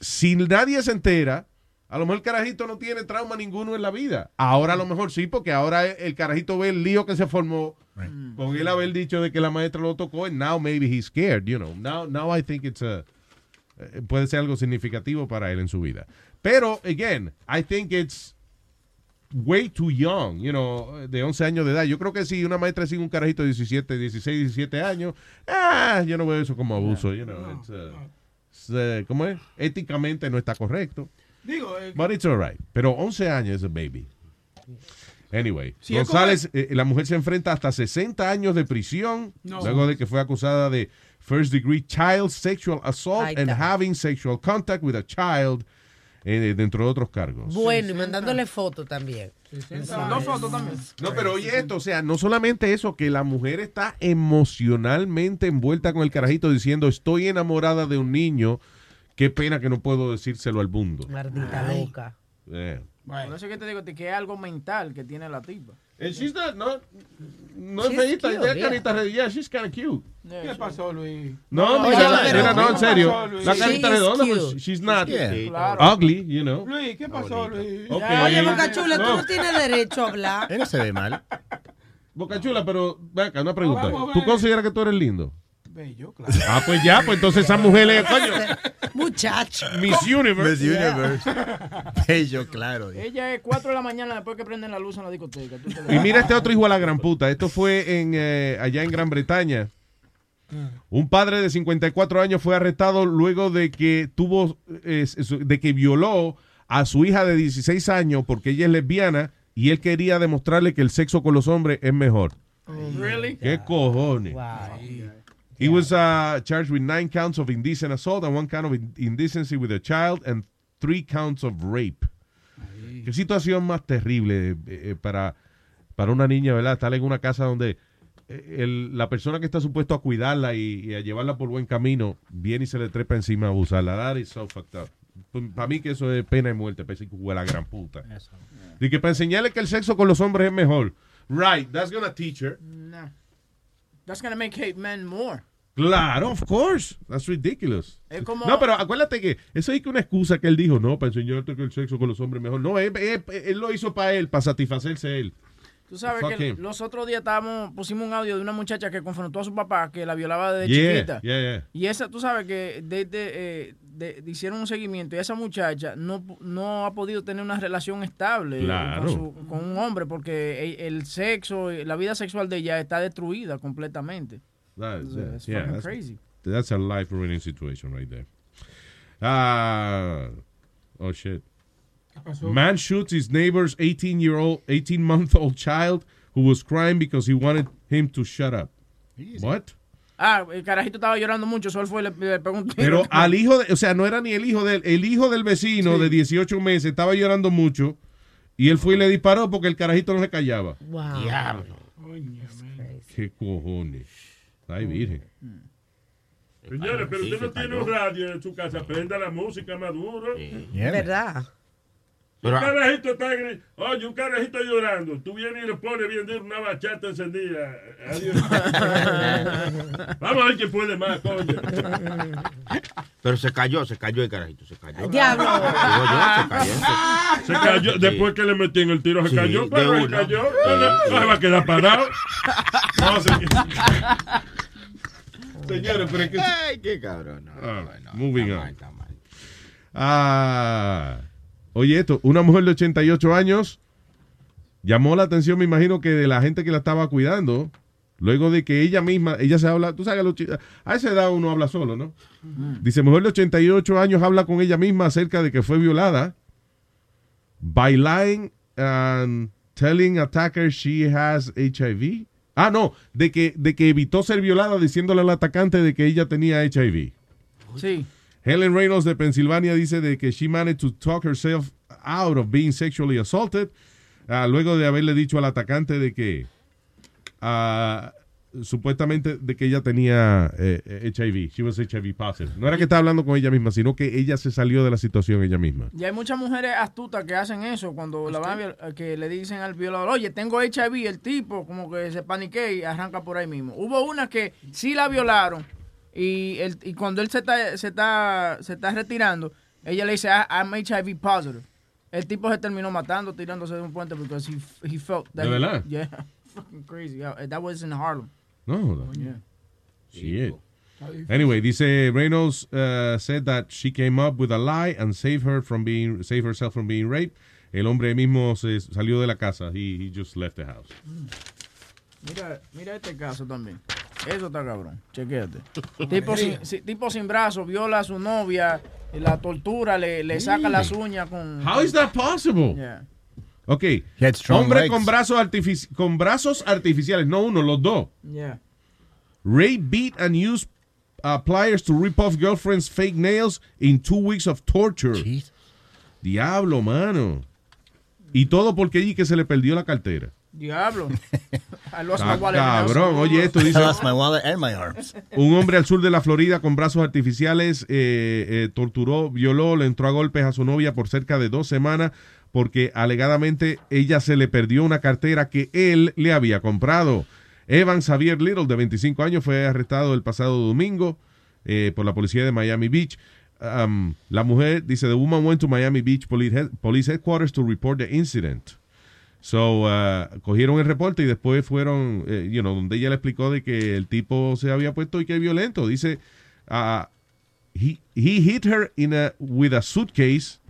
si nadie se entera, a lo mejor el carajito no tiene trauma ninguno en la vida. Ahora a lo mejor sí, porque ahora el carajito ve el lío que se formó con él haber dicho de que la maestra lo tocó. And now maybe he's scared, you know. Now, now I think it's a, puede ser algo significativo para él en su vida. Pero, again, I think it's way too young, you know, de 11 años de edad. Yo creo que si una maestra sigue un carajito de 17, 16, 17 años, ah, yo no veo eso como abuso, you know. it's, uh, it's, uh, ¿Cómo es? Éticamente no está correcto. Digo, eh, But it's all right. Pero 11 años es a baby. Anyway, González, eh, la mujer se enfrenta hasta 60 años de prisión No. luego de que fue acusada de first degree child sexual assault and having sexual contact with a child, eh, dentro de otros cargos. Bueno, y mandándole fotos también. Dos fotos también. No, pero oye esto, o sea, no solamente eso, que la mujer está emocionalmente envuelta con el carajito diciendo estoy enamorada de un niño, qué pena que no puedo decírselo al mundo. Maldita loca. Eh. Por eso es que te digo que es algo mental que tiene la tipa. And she's not, no, no She's es feita, cute, es yeah. carita redonda, yeah, she's kind of cute. ¿Qué pasó, Luis? No, No, mira, no, mira, pero- no, en ¿qué serio. La carita redonda, pues, she's not ugly, you know. Luis, ¿qué pasó, Luis? Oye, Boca Chula, tú No. tienes derecho a hablar. Él no se ve mal. Boca Chula, pero, ven acá, una pregunta. ¿Tú consideras que tú eres lindo? Bello, claro. Ah, pues ya, pues entonces esas mujeres, coño, Muchacho. Miss Universe. Miss Universe. Bello, claro. Ella es 4 de la mañana después que prenden la luz en la discoteca. Tú te Y mira este otro hijo a la gran puta. Esto fue en, eh, allá en Gran Bretaña. Un padre de 54 años fue arrestado luego de que tuvo, eh, de que violó a su hija de 16 años porque ella es lesbiana y él quería demostrarle que el sexo con los hombres es mejor. Really? ¿Qué cojones? He was uh, charged with nine counts of indecent assault and one count of in- indecency with a child and three counts of rape. Qué situación más terrible eh, eh, para, para una niña, ¿verdad? Estar en una casa donde eh, el- la persona que está supuesto a cuidarla y, y a llevarla por buen camino viene y se le trepa encima a abusarla. That is so fucked up. Para mí que eso es pena de muerte, parece que fue la gran puta. Y que para enseñarle que el sexo con los hombres es mejor. Right, that's gonna teach her. No. That's gonna make hate men more. Claro, of course. That's ridiculous. Es como- No, pero acuérdate que eso es que una excusa que él dijo, no, para enseñarte que el sexo con los hombres es mejor. No, él, él- él lo hizo para él, para satisfacerse él. Tú sabes Fuck que him. los otros días estábamos, pusimos un audio de una muchacha que confrontó a su papá que la violaba desde Yeah, chiquita. yeah, yeah. Y esa, tú sabes que desde eh, de- de- hicieron un seguimiento y esa muchacha no, no ha podido tener una relación estable Claro. con, su- con un hombre porque e- el sexo, la vida sexual de ella está destruida completamente. That is- yeah, It's yeah, fucking that's, crazy. that's a life ruining situation right there. Ah, oh shit. Man shoots his neighbor's 18 year old, 18 month old child who was crying because he wanted him to shut up. What? Ah, el carajito estaba llorando mucho, solo fue y le, le pegó un tiro. Pero al hijo, de, o sea, no era ni el hijo del, el hijo del vecino de 18 meses estaba llorando mucho Y él fue y le disparó porque el carajito no se callaba. Wow. Diablo. ¿Qué cojones? Ay, virgen. Señores, pero usted no tiene un radio en su casa. Prenda la música maduro. ¿Verdad? Un carajito está Oye, un carajito llorando. Tú vienes y le pones bien de una bachata encendida. Adiós. Vamos a ver quién puede más, coño. Pero se cayó, se cayó el carajito, se cayó. Diablo. Se cayó. Se cayó, Sí. después que le metí en el tiro, se Sí, cayó, pero se cayó. No, se va a quedar parado. No, se- Señores, pero es que... Ay, qué cabrón. No, Ah, no, moving está on. mal, está mal. Ah, oye, esto, una mujer de 88 años llamó la atención, me imagino que de la gente que la estaba cuidando, luego de que ella misma, ella se habla, tú sabes, a esa edad uno habla solo, ¿no? Dice, mujer de 88 años habla con ella misma acerca de que fue violada by lying and telling attacker she has HIV. Ah, no, de que, de que evitó ser violada diciéndole al atacante de que ella tenía HIV. Sí. Helen Reynolds de Pensilvania dice de que she managed to talk herself out of being sexually assaulted ah, luego de haberle dicho al atacante de que ah, supuestamente de que ella tenía eh, HIV, she was HIV positive. No era que estaba hablando con ella misma, sino que ella se salió de la situación ella misma. Y hay muchas mujeres astutas que hacen eso cuando la van a viol- que le dicen al violador, oye, tengo HIV, el tipo como que se paniquea y arranca por ahí mismo. Hubo una que sí la violaron y, el, y cuando él se está, se, está, se está retirando, ella le dice, "I- I'm HIV positive. El tipo se terminó matando, tirándose de un puente porque he, he felt that. ¿De verdad? Yeah. Fucking crazy. Yeah, That was in Harlem. No, Yeah. Shit. Anyway, dice Reynolds uh, said that she came up with a lie and saved her from being save herself from being raped. El hombre mismo se salió de la casa. He, he just left the house. Mira, mira este caso también. Eso está cabrón. Chequéate. tipo, sin, si- tipo sin brazo, viola a su novia, y la tortura, le, le saca las uñas con. How is that possible? Yeah. Ok. Hombre legs. con brazos, artifici- con brazos artificiales, no uno, los dos. Yeah. Rape, beat, and use uh, pliers to rip off girlfriend's fake nails in two weeks of torture. Diablo, mano. Y todo porque allí que se le perdió la cartera. Diablo. I lost my wallet cabrón, oye esto dice. I lost my wallet and my arms. Un hombre al sur de la Florida con brazos artificiales eh, eh, torturó, violó, le entró a golpes a su novia por cerca de dos semanas porque alegadamente ella se le perdió una cartera que él le había comprado. Evan Xavier Little, de 25 años, fue arrestado el pasado domingo eh, por la policía de Miami Beach. Um, la mujer dice, the woman went to Miami Beach Police Headquarters to report the incident. So, uh, cogieron el reporte y después fueron, eh, you know, donde ella le explicó de que el tipo se había puesto y que es violento. Dice, uh, he, he hit her in a, with a suitcase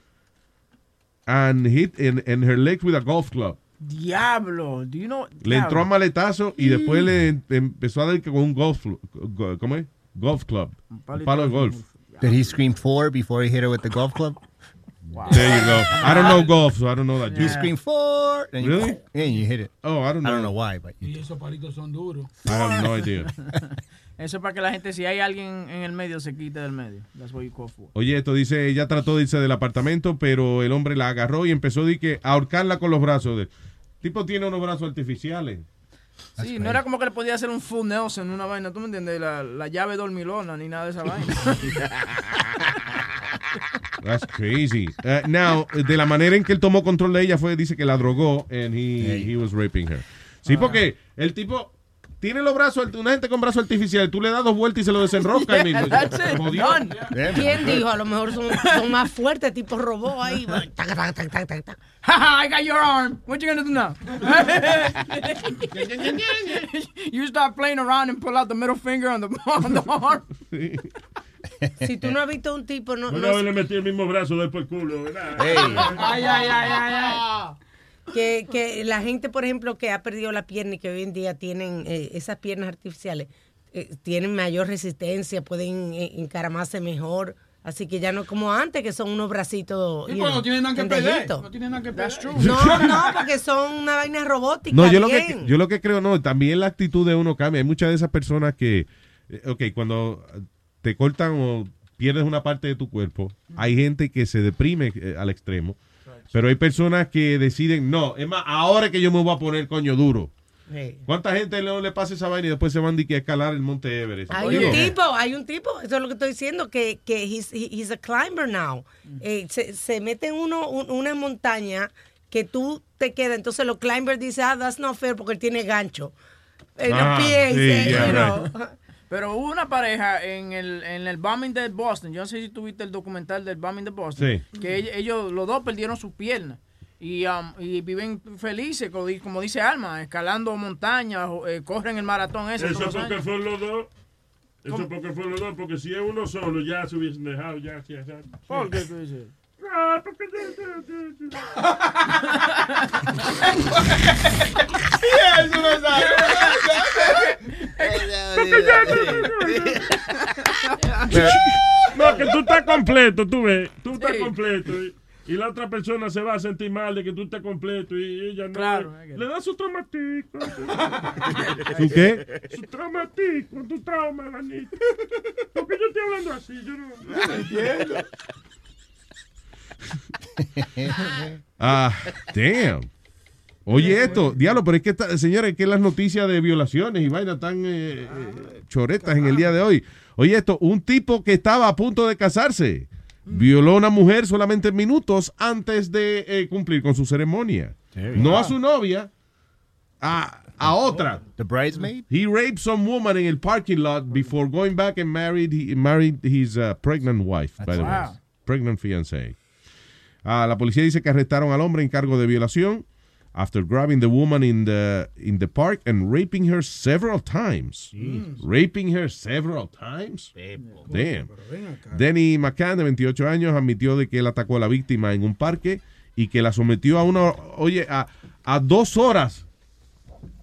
and hit in, in her legs with a golf club. Diablo. Do you know? Le entró a maletazo y después le em- empezó a dar con un golf, go- ¿cómo es? Golf club. Un palo de de golf. Did he scream four before he hit her with the golf club? There you go. I don't know golf, so I don't know that. You scream four. And you, Really? Yeah, you hit it. Oh, I don't I know. don't know why, but you Y esos palitos son duros. I have no idea. Eso es para que la gente, si hay alguien en el medio, se quite del medio. That's what you call for. Oye, esto dice, ella trató de irse del apartamento, pero el hombre la agarró y empezó de que a ahorcarla con los brazos. El tipo tiene unos brazos artificiales. Sí, no era como que le podía hacer un full Nelson, una vaina, ¿tú me entiendes? La, la llave dormilona, ni nada de esa vaina. That's crazy. Uh, now, de la manera en que él tomó control de ella fue, dice que la drogó and he, he was raping her. Sí, porque el tipo tiene los brazos, una gente con brazos artificiales, tú le das dos vueltas y se lo desenrosca. Yeah. ¿Quién dijo? A lo mejor son, son más fuertes, tipo robot ahí. Haha, I got your arm. What you gonna do now? you start playing around and pull out the middle finger on the, on the arm. Si tú no has visto un tipo, no, Una no- vez le metí el mismo brazo después el culo, ¿verdad? Ay, ay, ay, ay, ay. Que, que la gente, por ejemplo, que ha perdido la pierna y que hoy en día tienen eh, esas piernas artificiales, eh, tienen mayor resistencia, pueden eh, encaramarse mejor. Así que ya no como antes, que son unos bracitos. Y you pues know, no tienen nada que perder. No tienen nada que perder. No, no, porque son una vaina robótica. No, yo lo, que, yo lo que creo, no, también la actitud de uno cambia. Hay muchas de esas personas que, ok, cuando te cortan o pierdes una parte de tu cuerpo, hay gente que se deprime eh, al extremo Pero hay personas que deciden, no, es más, ahora que yo me voy a poner coño duro. Sí. ¿Cuánta gente le, le pasa esa vaina y después se van de que a escalar el monte Everest? Hay Oye, un tipo, hay un tipo, eso es lo que estoy diciendo, que, que he's, he- he's a climber now. Eh, se, se mete en uno, un- una montaña que tú te quedas, entonces los climbers dicen, ah, that's not fair porque él tiene gancho. En los Ah, pies, sí, eh, yeah, you know. right. Pero hubo una pareja en el, en el bombing de Boston. Yo no sé si tuviste el documental del bombing de Boston. Sí. Que ellos, ellos, los dos perdieron sus piernas. Y, um, y viven felices, como di- como dice Alma, escalando montañas, eh, corren el maratón ese. Eso porque fueron los dos. Eso ¿Cómo? porque fueron los dos, porque si es uno solo, ya se hubiesen dejado, ya, ya, ya. ¿Por qué tú dices? Ah, porque ya. eso no sabe. No, que tú estás completo, tú ves. Tú estás completo. Y, y la otra persona se va a sentir mal de que tú estás completo y ella no. le da su traumatico. ¿Su qué? Su traumatico, tu trauma. Porque yo estoy hablando así, yo no, no entiendo. Ah, damn. Oye, esto, diablo, pero es que, esta- señores, es que las noticias de violaciones y vainas tan eh, eh, choretas en el día de hoy. Oye, esto, un tipo que estaba a punto de casarse violó a una mujer solamente minutos antes de eh, cumplir con su ceremonia. No a su novia, a, a otra. The bridesmaid? He raped some woman in el parking lot before going back and married, he married his uh, pregnant wife, by the way. Pregnant fiancé. Ah, la policía dice que arrestaron al hombre en cargo de violación after grabbing the woman in the in the park and raping her several times. Raping her several times. Damn. Denny McCann, de 28 años, admitió de que él atacó a la víctima en un parque y que la sometió a una, oye, a, a dos horas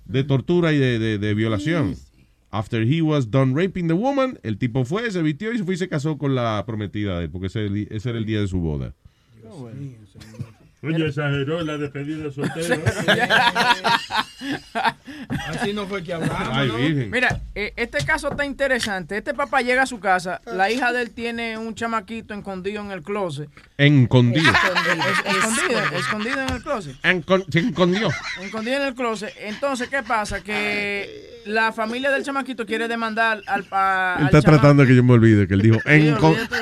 de tortura y de, de- de violación. After he was done raping the woman, el tipo fue, se vistió y se fue y se casó con la prometida de él, porque ese, ese era el día de su boda. Oye, exageró la despedida de soltero. Así no fue que hablamos. Ay, ¿no? virgen. Mira, eh, este caso está interesante. Este papá llega a su casa, la hija de él tiene un chamaquito escondido en el closet. Escondido. Es- escondido, escondido en el closet. Encon- se escondió. Escondido en el closet. Entonces, ¿qué pasa? Que la familia del chamaquito quiere demandar al, a- Él al está tratando de que yo me olvide que él dijo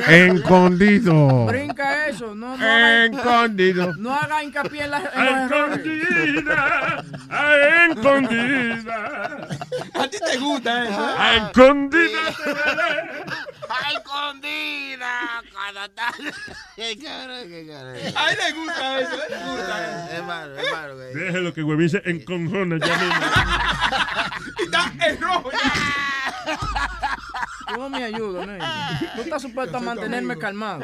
escondido. Brinca eso. No, no, haga, Escondido. no haga hincapié en, la. Escondida, a escondida. A ti te gusta eso. ¿eh? Escondida. ¡Ay, escondida! Cuando está- Qué cabrón, qué cabrón. A él le gusta eso, le gusta eso. Es malo, es malo, güey. Déjelo que huevín se encojona ya mismo. Y está en rojo ya. Tú no me ayudas, ¿no? Tú estás supuesto a mantenerme calmado.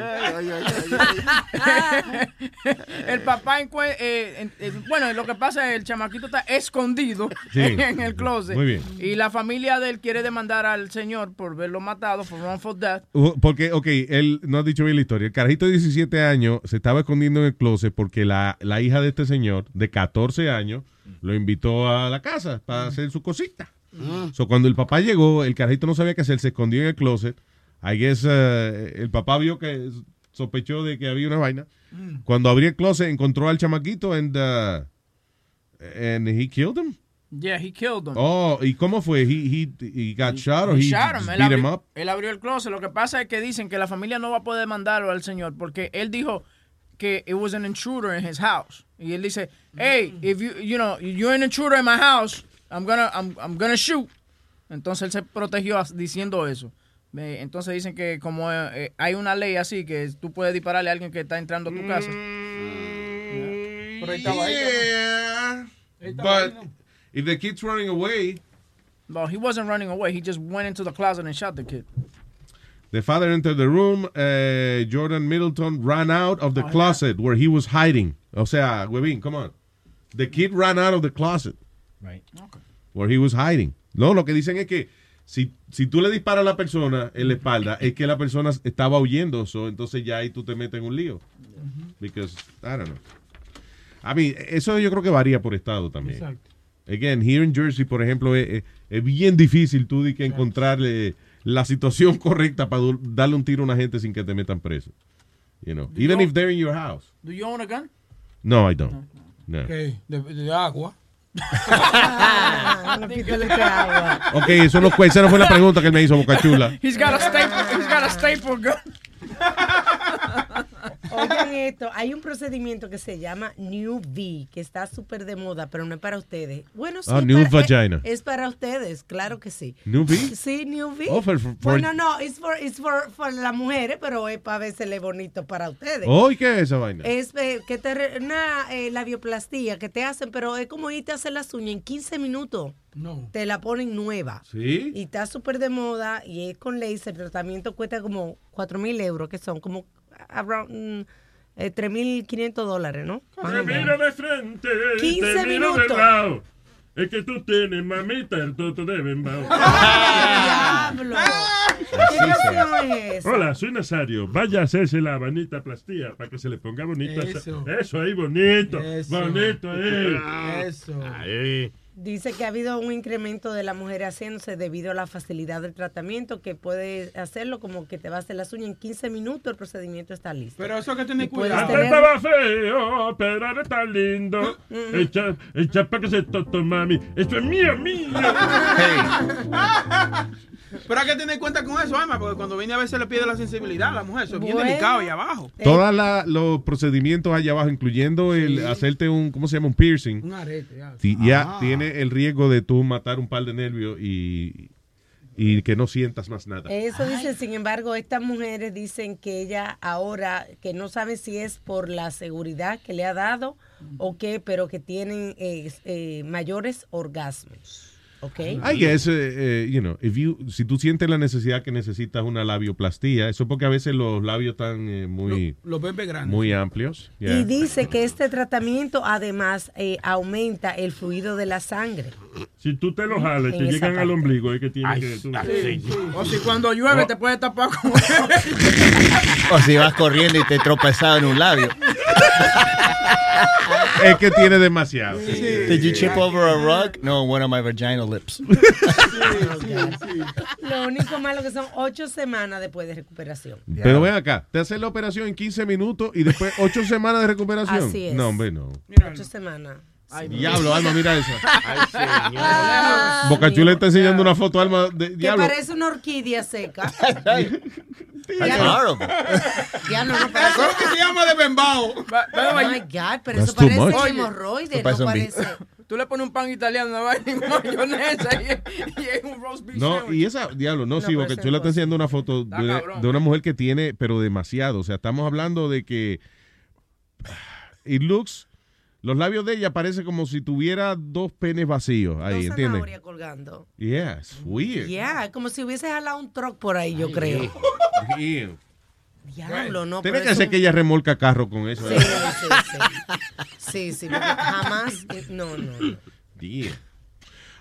el papá eh, eh, bueno, lo que pasa es que el chamaquito está escondido Sí. en el closet. Muy bien. Y la familia de él quiere demandar al señor por verlo matado, por wrongful death. Uh, Porque, ok, él no ha dicho bien la historia. El carajito de 17 años se estaba escondiendo en el closet porque la, la hija de este señor, de 14 años, lo invitó a la casa para hacer su cosita. So, cuando el papá llegó, el carajito no sabía qué hacer, se escondió en el closet. I guess, uh, el papá vio que sospechó de que había una vaina. Cuando abrió el closet, encontró al chamaquito and, uh, and he killed him. Yeah, he killed him. Oh, ¿y cómo fue? He, he, he got shot or He he shot him. Él beat him abrió, up? él abrió el closet. Lo que pasa es que dicen que la familia no va a poder demandarlo al señor porque él dijo que it was an intruder in his house. Y él dice, hey, if you, you know, you're an intruder in my house, I'm gonna, I'm, I'm gonna shoot. Entonces él se protegió diciendo eso. Entonces dicen que como eh, eh, hay una ley así que tú puedes dispararle a alguien que está entrando a tu casa. Yeah. Pero él estaba ahí. Yeah, but if the kid's running away, No, he wasn't running away. He just went into the closet and shot the kid. the father entered the room. uh, Jordan Middleton ran out of the closet where he was hiding. O sea, Webin, come on. The kid ran out of the closet Right. where he was hiding. No, lo que dicen es que si, si tú le disparas a la persona en la espalda, es que la persona estaba huyendo. So, entonces ya ahí tú te metes en un lío. Because, I don't know. A mí, eso yo creo que varía por estado también. Exacto. Again, here in Jersey, por ejemplo, es, es- es bien difícil tú de que encontrarle la situación correcta para darle un tiro a una gente sin que te metan preso. You know, even if they're in your house. Do you own a gun? No, I don't. No. ¿Qué? De, de agua. Este agua. Ok, eso no, fue- esa no fue la pregunta que él me hizo, Boca Chula. He's got a staple, he's got a staple gun. Oigan esto, hay un procedimiento que se llama New V, que está súper de moda, pero no es para ustedes. Bueno, sí. Ah, es New para- vagina. Es, es para ustedes, claro que sí. New V? Sí, New V. Oh, for- for- bueno, no, es for, for, for las mujeres, pero es para versele bonito para ustedes. Oh, ¿y qué es esa vaina? Es eh, que te re- una eh, labioplastía que te hacen, pero es como irte a hacer las uñas en 15 minutos. No. Te la ponen nueva. ¿Sí? Y está súper de moda y es con laser. El tratamiento cuesta como 4 mil euros, que son como around, mm, eh, 3.500 dólares, ¿no? Más Te o menos. miro de frente, 15 te miro de minutos. lado. Es que tú tienes, mamita, el toto de bembao. ¡Diablo! ¿Qué canción es esa? Hola, soy Nazario. Vaya a hacerse la vanita plastía para que se le ponga bonito. Eso. Eso ahí, bonito. Eso. Bonito, eh. Eso. Ahí. Dice que ha habido un incremento de las mujeres haciéndose debido a la facilidad del tratamiento, que puede hacerlo como que te va a hacer las uñas en 15 minutos, el procedimiento está listo. Pero eso que puedes cuidado. Antes tener- estaba feo, pero ahora está lindo. Echa, echa para que se toto, mami. Esto es mío, mío. Pero hay que tener cuenta con eso, Emma, porque cuando viene a veces le pide la sensibilidad a la mujer. Eso es bien delicado ahí abajo. Todos los procedimientos allá abajo, incluyendo el hacerte un, ¿cómo se llama? Un piercing. Un arete, ya. Sí, ya Ah. tiene el riesgo de tú matar un par de nervios y, y que no sientas más nada. Eso dice, sin embargo, estas mujeres dicen que ella ahora, que no saben si es por la seguridad que le ha dado o qué, pero que tienen eh, eh, mayores orgasmos. ¿Ok? I guess, eh, eh, you know, if you, si tú sientes la necesidad que necesitas una labioplastía, eso es porque a veces los labios están eh, muy, Los bebés grandes. muy amplios. Y Yeah. dice que este tratamiento además eh, aumenta el fluido de la sangre. Si tú te lo jalas, te En llegan al parte. ombligo, es que tiene que... tú- O si cuando llueve te puedes tapar con... O si vas corriendo y te tropezado en un labio. es que tiene demasiado. Did you chip over a rug? No, one of my vaginal lips. Lo único malo que son ocho semanas después de recuperación. Pero ven acá, te hacen la operación en 15 minutos y después 8 semanas de recuperación. Así es. No, hombre, no. Ocho semanas. Diablo, Alma, mira eso. Ay, Boca Chula está enseñando una foto, Alma, de Que diablo. parece una orquídea seca. That's horrible. Ya no, no parece. ¿Cómo que se llama de Bembao? Oh my God, pero That's eso parece hemorroide, no parece. Tú le pones un pan italiano, una vaina y mayonesa y, y es un roast beef No, sandwich. y esa, diablo, no, No, sí, pero Boca ese Chula está no. enseñando una foto de, cabrón, de una eh. mujer que tiene, pero demasiado. O sea, estamos hablando de que it looks, los labios de ella parece como si tuviera dos penes vacíos ahí, Dos ¿entiendes? zanahorias colgando. Yeah, it's weird. Yeah, como si hubiese jalado un truck por ahí, yo creo. Ew. Diablo, no. Tiene que ser que ella remolca carro con eso. Sí, ¿eh? sí, sí. Sí, sí, jamás. No, no. no. Yeah.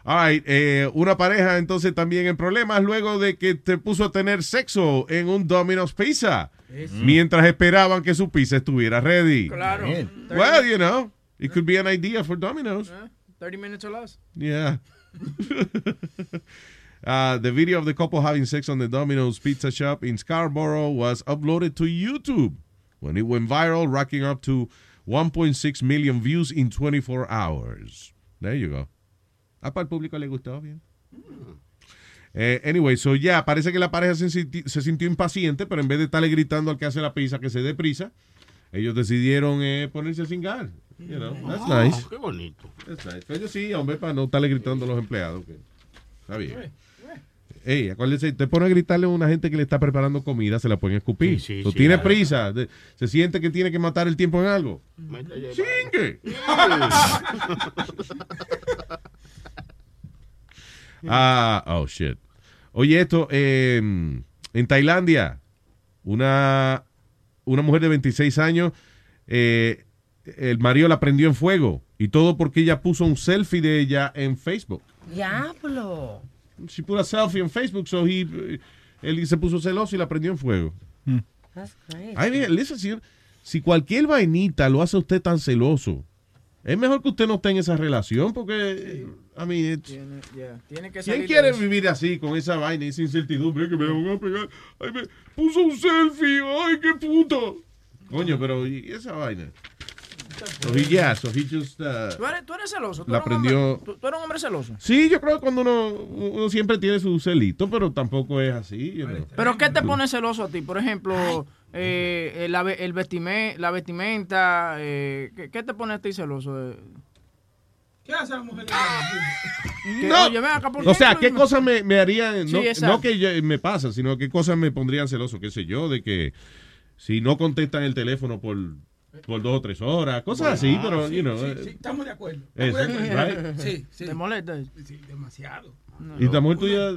All right, eh, una pareja entonces también en problemas luego de que te puso a tener sexo en un Domino's Pizza mientras esperaban que su pizza estuviera ready. Claro. Well, you know, it could be an idea for Domino's. 30 minutes or less. Yeah. Uh, the video of the couple having sex on the Domino's Pizza shop in Scarborough was uploaded to YouTube when it went viral, racking up to 1.6 million views in 24 hours. There you go. Ah, para el público le gustó bien. Eh, anyway, so ya, parece que la pareja se sintió impaciente, pero en vez de estarle gritando al que hace la pizza que se dé prisa, ellos decidieron eh, ponerse a cingar. You know, that's nice. Qué bonito. That's nice. Ellos sí, hombre, para no estarle gritando a los empleados. que- Está bien. Ey, acuérdese, te pone a gritarle a una gente que le está preparando comida, se la pueden escupir. Sí, sí, Tú sí, tienes claro. prisa, de- se siente que tiene que matar el tiempo en algo. ¡Chingue! ah, oh shit. Oye, esto, eh, en Tailandia, una, una mujer de 26 años, eh, el marido la prendió en fuego. Y todo porque ella puso un selfie de ella en Facebook. Diablo. She put a selfie en Facebook, so he, él se puso celoso y la prendió en fuego. That's crazy. Listen, si, si cualquier vainita lo hace a usted tan celoso, es mejor que usted no esté en esa relación porque, I mean, it's- Tiene, yeah, tiene que ¿quién quiere vivir así con esa vaina y esa incertidumbre que me van a pegar? Ay, me puso un selfie, ay, qué puto. Coño, pero ¿y esa vaina? So he, yeah, so he just, uh, ¿Tú eres, tú eres celoso. ¿Tú La eres un hombre- aprendió- ¿Tú, tú eres un hombre celoso. Sí, yo creo que cuando uno, uno siempre tiene su celito, pero tampoco es así. you know. ¿Pero qué te pone celoso a ti? Por ejemplo, eh, eh, la, ve- el vestime- la vestimenta. Eh, ¿qué, qué te pone a ti celoso? Eh, ¿Qué hace la mujer? No. oye, acá, ¿por O sea, ¿qué cosas me, me harían, Sí, no, exacto. no que yo- me pasa, sino qué cosas me pondrían celoso, qué sé yo, de que si no contestan el teléfono por, por dos o tres horas, cosas así, Ah, pero, sí, you know. sí, eh, sí, estamos de acuerdo. Eso, right? Sí, sí. ¿Te molesta? Sí, demasiado. ¿Y la mujer tuya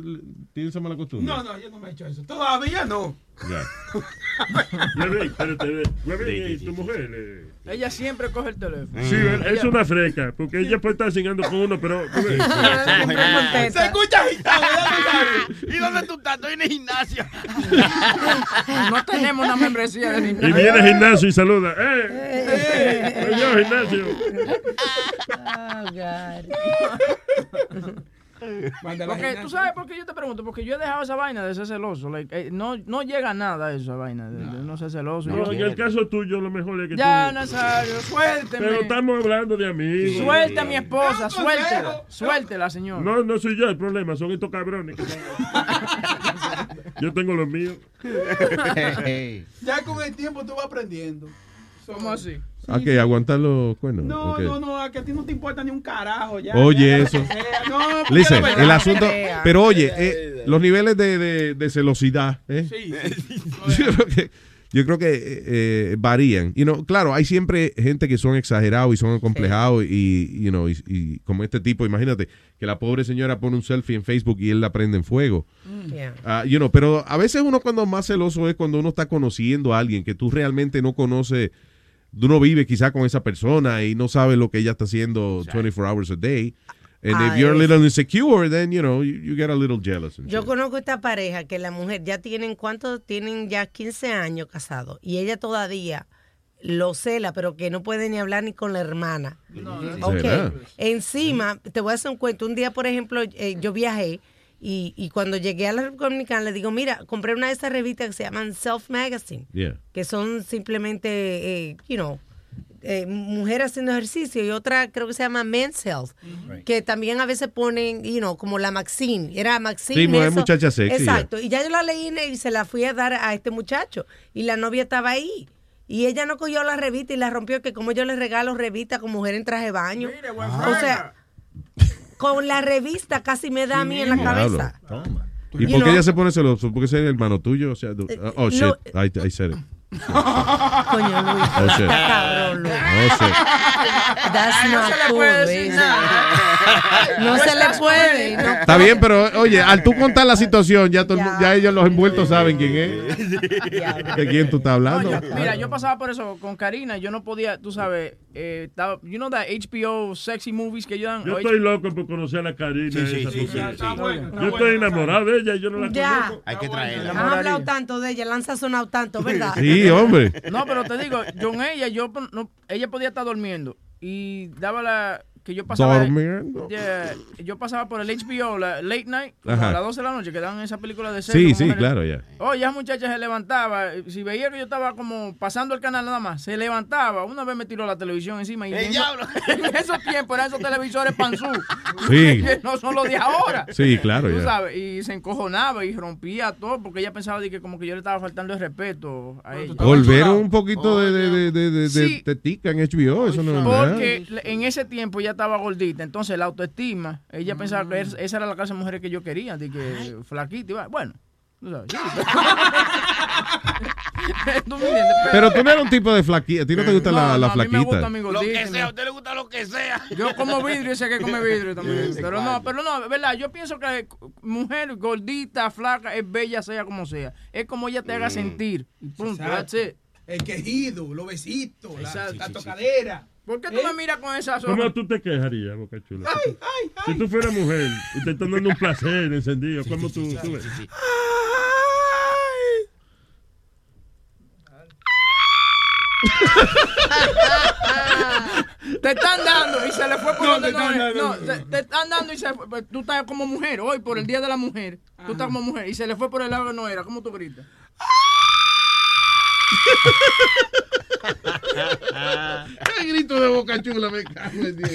tiene esa mala costumbre? No, no, yo no me he hecho eso. Todavía no. Ya. Espérate, ¿y tu mujer? eh? Ella siempre coge el teléfono. Sí, es una freca, porque ella puede estar cingando con uno, pero... Se escucha sabes. ¿Y dónde tú estás? Estoy en el gimnasio. no tenemos una membresía de Y gimnasio. viene al gimnasio y saluda. ¡Eh! Soy yo, gimnasio. Porque tú sabes por qué yo te pregunto, porque yo he dejado esa vaina de ser celoso. like, eh, no, no llega a nada eso, esa vaina de, de no ser celoso. No, en el caso tuyo, lo mejor es que ya, tú... Nazario, suélteme. Pero estamos hablando de amigos. Suelte a mi esposa, suéltela. Suéltela, señor. No, no soy yo el problema, son estos cabrones. que yo tengo los míos. Ya con el tiempo tú vas aprendiendo. ¿Cómo así? ¿A qué? ¿Aguantar los cuernos? No, no, no, a que a ti no te importa ni un carajo. Ya, Oye, ya, eso. No, Listen, el asunto. Pero oye, eh, los niveles de, de- de celosidad, ¿eh? Sí, sí. yo creo que, yo creo que eh, varían. You know, claro, hay siempre gente que son exagerados y son acomplejados y, you know, y, y como este tipo, imagínate que la pobre señora pone un selfie en Facebook y él la prende en fuego. Yeah. Ah, you know, pero a veces uno cuando más celoso es cuando uno está conociendo a alguien que tú realmente no conoces, tú no vives quizá con esa persona y no sabes lo que ella está haciendo 24 hours a day. And if Ah, you're a little insecure, then, you know, you, you get a little jealous. and Yo shit. conozco esta pareja que la mujer ya tienen, ¿cuántos? Tienen ya 15 años casados y ella todavía lo cela, pero que no puede ni hablar ni con la hermana. Ok. ¿Será? Encima, te voy a hacer un cuento. Un día, por ejemplo, eh, yo viajé y, y cuando llegué a la República Dominicana le digo, mira, compré una de esas revistas que se llaman Self Magazine, Yeah. que son simplemente, eh, you know, eh, mujer haciendo ejercicio y otra creo que se llama Men's Health, que también a veces ponen, you know, como la Maxine, era Maxine. Sí, mujer muchacha sexy, Exacto, y ya yo la leí y se la fui a dar a este muchacho y la novia estaba ahí. Y ella no cogió la revista y la rompió, que como yo le regalo revistas con mujer en traje de baño. O sea, con la revista casi me da a mí en la cabeza. ¿Y You por qué ella se pone celoso? ¿Porque es el hermano tuyo? O sea, du- oh, shit, no. I, I said it. Coño, Luis, Oh, shit. está cabrón, Luis. Oh, shit. That's no not cool, Luis. nada. No se le puede. no Está bien, pero oye, al tú contar la situación, ya, mu- ya ellos los envueltos saben quién es. ¿De quién tú estás hablando? No, yo- mira, yo pasaba por eso con Karina, yo no podía, tú sabes, eh, estaba, you know that HBO sexy movies que yo dan. Yo estoy loco por conocer a la Karina. Sí, sí, esa sí, mujer. sí, está bueno, está Yo estoy enamorado de ella y yo no la Ya. conozco. Hay que traerla. Han hablado tanto de ella, la han sazonado tanto, ¿verdad? Sí, hombre. No, pero te digo, con ella, yo no- ella podía estar durmiendo y daba la que yo pasaba. Yeah, yo pasaba por el HBO, la late night, Ajá. a las 12 de la noche, que dan esa película de sexo Sí, sí, mujeres. claro, ya. Oye, esa muchacha se levantaba, si veía que yo estaba como pasando el canal nada más, se levantaba, una vez me tiró la televisión encima y ¡El en, eso- diablo! en esos tiempos eran esos televisores panzú, Sí. que no son los de ahora. Sí, claro, Tú ya. sabes, y se encojonaba y rompía todo porque ella pensaba de que como que yo le estaba faltando el respeto a ella. Volvieron un poquito de, de, de, de, de- Sí. de tetica en HBO, eso no es nada. Porque en ese tiempo ella estaba gordita, entonces la autoestima, ella pensaba que es- esa era la clase de mujeres que yo quería, de que flaquita, va- bueno. tú sabes, sí. Tú me entiendes, Pero tú no eres un tipo de flaquita, a ti no te gusta la, no, la a mí me gusta mi Lo gordita, que sea, a usted le gusta lo que sea. Yo como vidrio y sé que come vidrio también. Sí, pero no, pero no, verdad, yo pienso que mujer gordita, flaca, es bella, sea como sea. Es como ella te haga sentir. Y punto. El quejido, los besitos, la, la tocadera. ¿Por qué tú me miras con esa ¿Cómo tú te quejarías, Boca Chula? Si tú fueras mujer y te están dando un placer encendido, ¿cómo tú, tú ves? Te están dando y se le fue por No, donde te están no es. dando. No, te, están dando y se fue. Pues, Tú estás como mujer, hoy por el Día de la Mujer. Tú estás como mujer y se le fue por el lado que no era. ¿Cómo tú gritas? ¿Qué grito boca chula, me cago en Dios.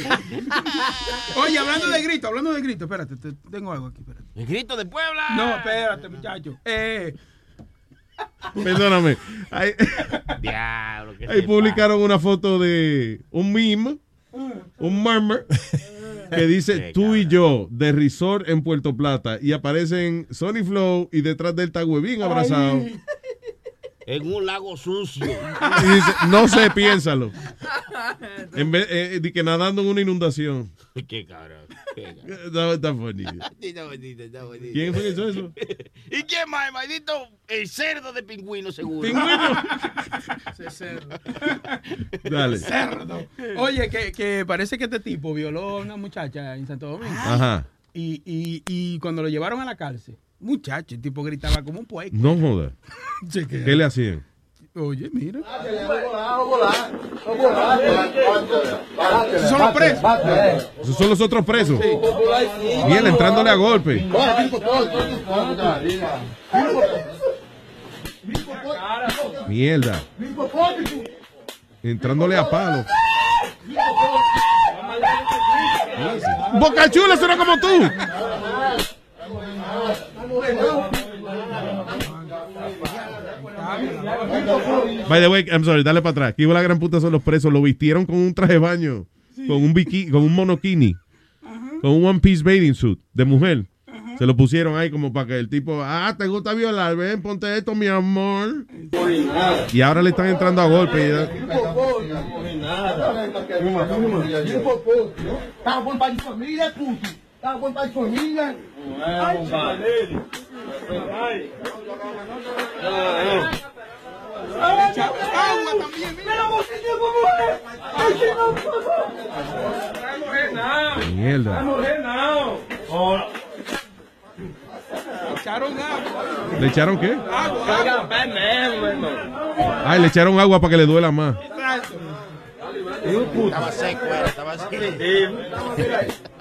Oye, hablando de grito, hablando de grito, espérate, te- tengo algo aquí, espérate. El grito de Puebla. No, espérate, muchacho. Eh, Perdóname. Ahí, Diablo, que ahí se publicaron una foto de un meme, un murmur, que dice tú y yo de resort en Puerto Plata y aparecen Sony Flow y detrás del está Huevín abrazado. En un lago sucio. Y dice, no sé, piénsalo. En vez eh, de que nadando en una inundación. Qué cabrón. qué cabrón. Está, está funny. Está bonito, está bonito. ¿Quién fue que hizo eso? ¿Y quién más, maldito? El cerdo de pingüino, seguro. ¿Pingüino? ese cerdo. Dale. Cerdo. Oye, que, que parece que este tipo violó a una muchacha en Santo Domingo. Ajá. Y, y, y cuando lo llevaron a la cárcel, muchacho, el tipo gritaba como un puerco. No joda. ¿Qué le hacían? Oye, mira. Esos son los presos. Esos son los otros presos. Bien, entrándole a golpe. Mierda. Entrándole a palo. Boca chula suena como tú. By the way, I'm sorry, dale para atrás. Aquí la gran puta son los presos. Lo vistieron con un traje de baño, con un bikini, con un monokini, con un one piece bathing suit de mujer. Se lo pusieron ahí como para que el tipo, ah, te gusta violar, ven, ponte esto, mi amor. Y ahora le están entrando a golpe. y ya- bom puto. Tá bom pai de família. Não é, compadre. Agua también, Pelo amor de Deus, vou morrer. Deixa não, por favor. Vai morrer não. Vai morrer não. Ó. Echaron agua. ¿Le echaron qué? Mesmo, irmão. Ay, le echaron agua para que le duela más. Estaba seco, estaba seco.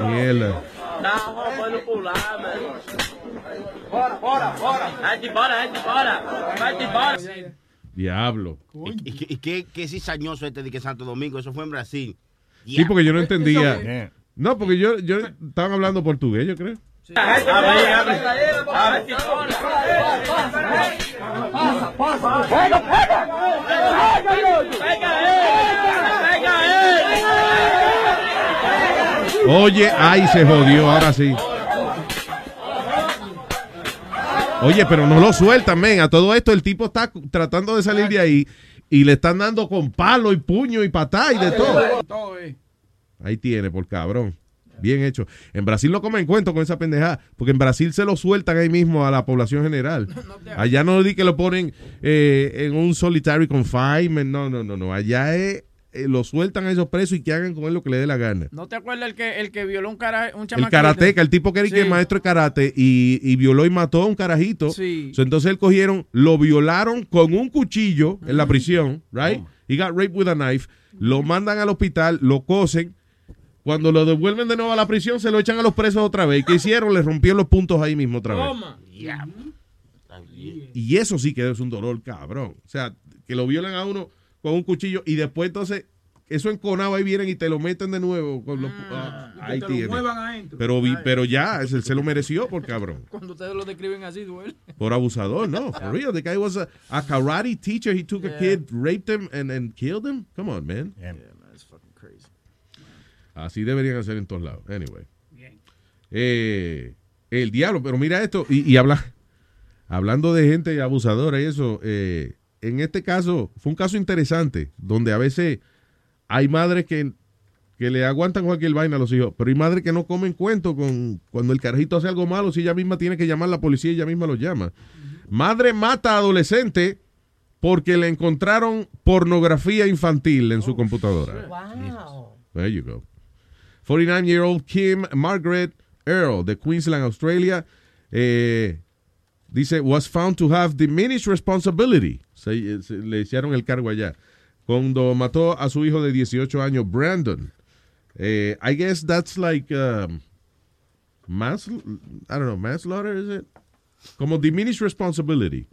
Mierda. Tá roubando por lá, mano. Bora, bora, bora. Vai de embora, vai de embora. Vai de embora. Diablo. ¿Y, qué- qué, qué cizañoso este de que Santo Domingo? Eso fue en Brasil. Sí, porque yo no entendía. No, porque yo, yo estaban hablando portugués, yo creo. Passa, passa. Pega, pega. Pega, garoto. Pega ele. Pega ele. Oye, ay, se jodió, ahora sí. Oye, pero no lo sueltan, men. A todo esto el tipo está tratando de salir de ahí y le están dando con palo y puño y patá y de todo. Eh. Ahí tiene, por cabrón. Bien hecho. En Brasil lo comen cuento con esa pendejada, porque en Brasil se lo sueltan ahí mismo a la población general. Allá no di que lo ponen eh, en un solitary confinement, no, no, no, no. Allá es, eh, lo sueltan a esos presos y que hagan con él lo que le dé la gana. ¿No te acuerdas el que, el que violó un, cara, un El karateca, el tipo que era y que Sí. maestro de karate y, y violó y mató a un carajito. Sí. So, entonces él cogieron, lo violaron con un cuchillo en la prisión, right? He got raped with a knife. Lo mandan al hospital, lo cosen. Cuando lo devuelven de nuevo a la prisión, se lo echan a los presos otra vez. ¿Y qué hicieron? Le rompieron los puntos ahí mismo otra vez. Y eso sí que es un dolor cabrón. O sea, que lo violan a uno con un cuchillo y después entonces eso enconado ahí vienen y te lo meten de nuevo. Con los, ah, ahí te lo tiene. muevan adentro. Pero, vi- pero ya, se lo mereció por cabrón. Cuando ustedes lo describen así, duele. Por abusador, no. For real, the guy was a, a karate teacher. He took a kid, raped him, and, and killed him. Come on, man. That's fucking crazy. Así deberían hacer en todos lados. Anyway. Eh, el diablo, pero mira esto, y, y habla, hablando de gente abusadora y eso, eh, en este caso fue un caso interesante, donde a veces hay madres que, que le aguantan cualquier vaina a los hijos, pero hay madres que no comen cuento con cuando el carajito hace algo malo, si ella misma tiene que llamar a la policía, ella misma lo llama. Madre mata a adolescente porque le encontraron pornografía infantil en su computadora. Wow. There you go. 49-year-old Kim Margaret Earl de Queensland, Australia, eh, dice, was found to have diminished responsibility. Se, se- le hicieron el cargo allá. Cuando mató a su hijo de 18 años, Brandon. Eh, I guess that's like um, mass, I don't know, manslaughter, is it? Como diminished responsibility.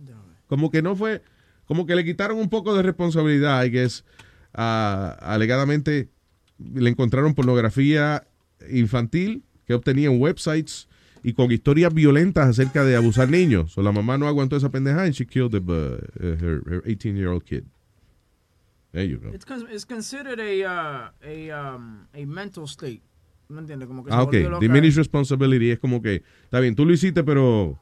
Como que no fue, como que le quitaron un poco de responsabilidad, I guess, alegadamente le encontraron pornografía infantil que obtenía en websites y con historias violentas acerca de abusar niños. So, la mamá no aguantó esa pendeja and she killed the, uh, her, her 18-year-old kid. There you go. It's, con- it's considered a, uh, a, um, a mental state. ¿No entiendes? Como que se Ah, ok. volvió loca. Diminished responsibility es como que, está bien, tú lo hiciste, pero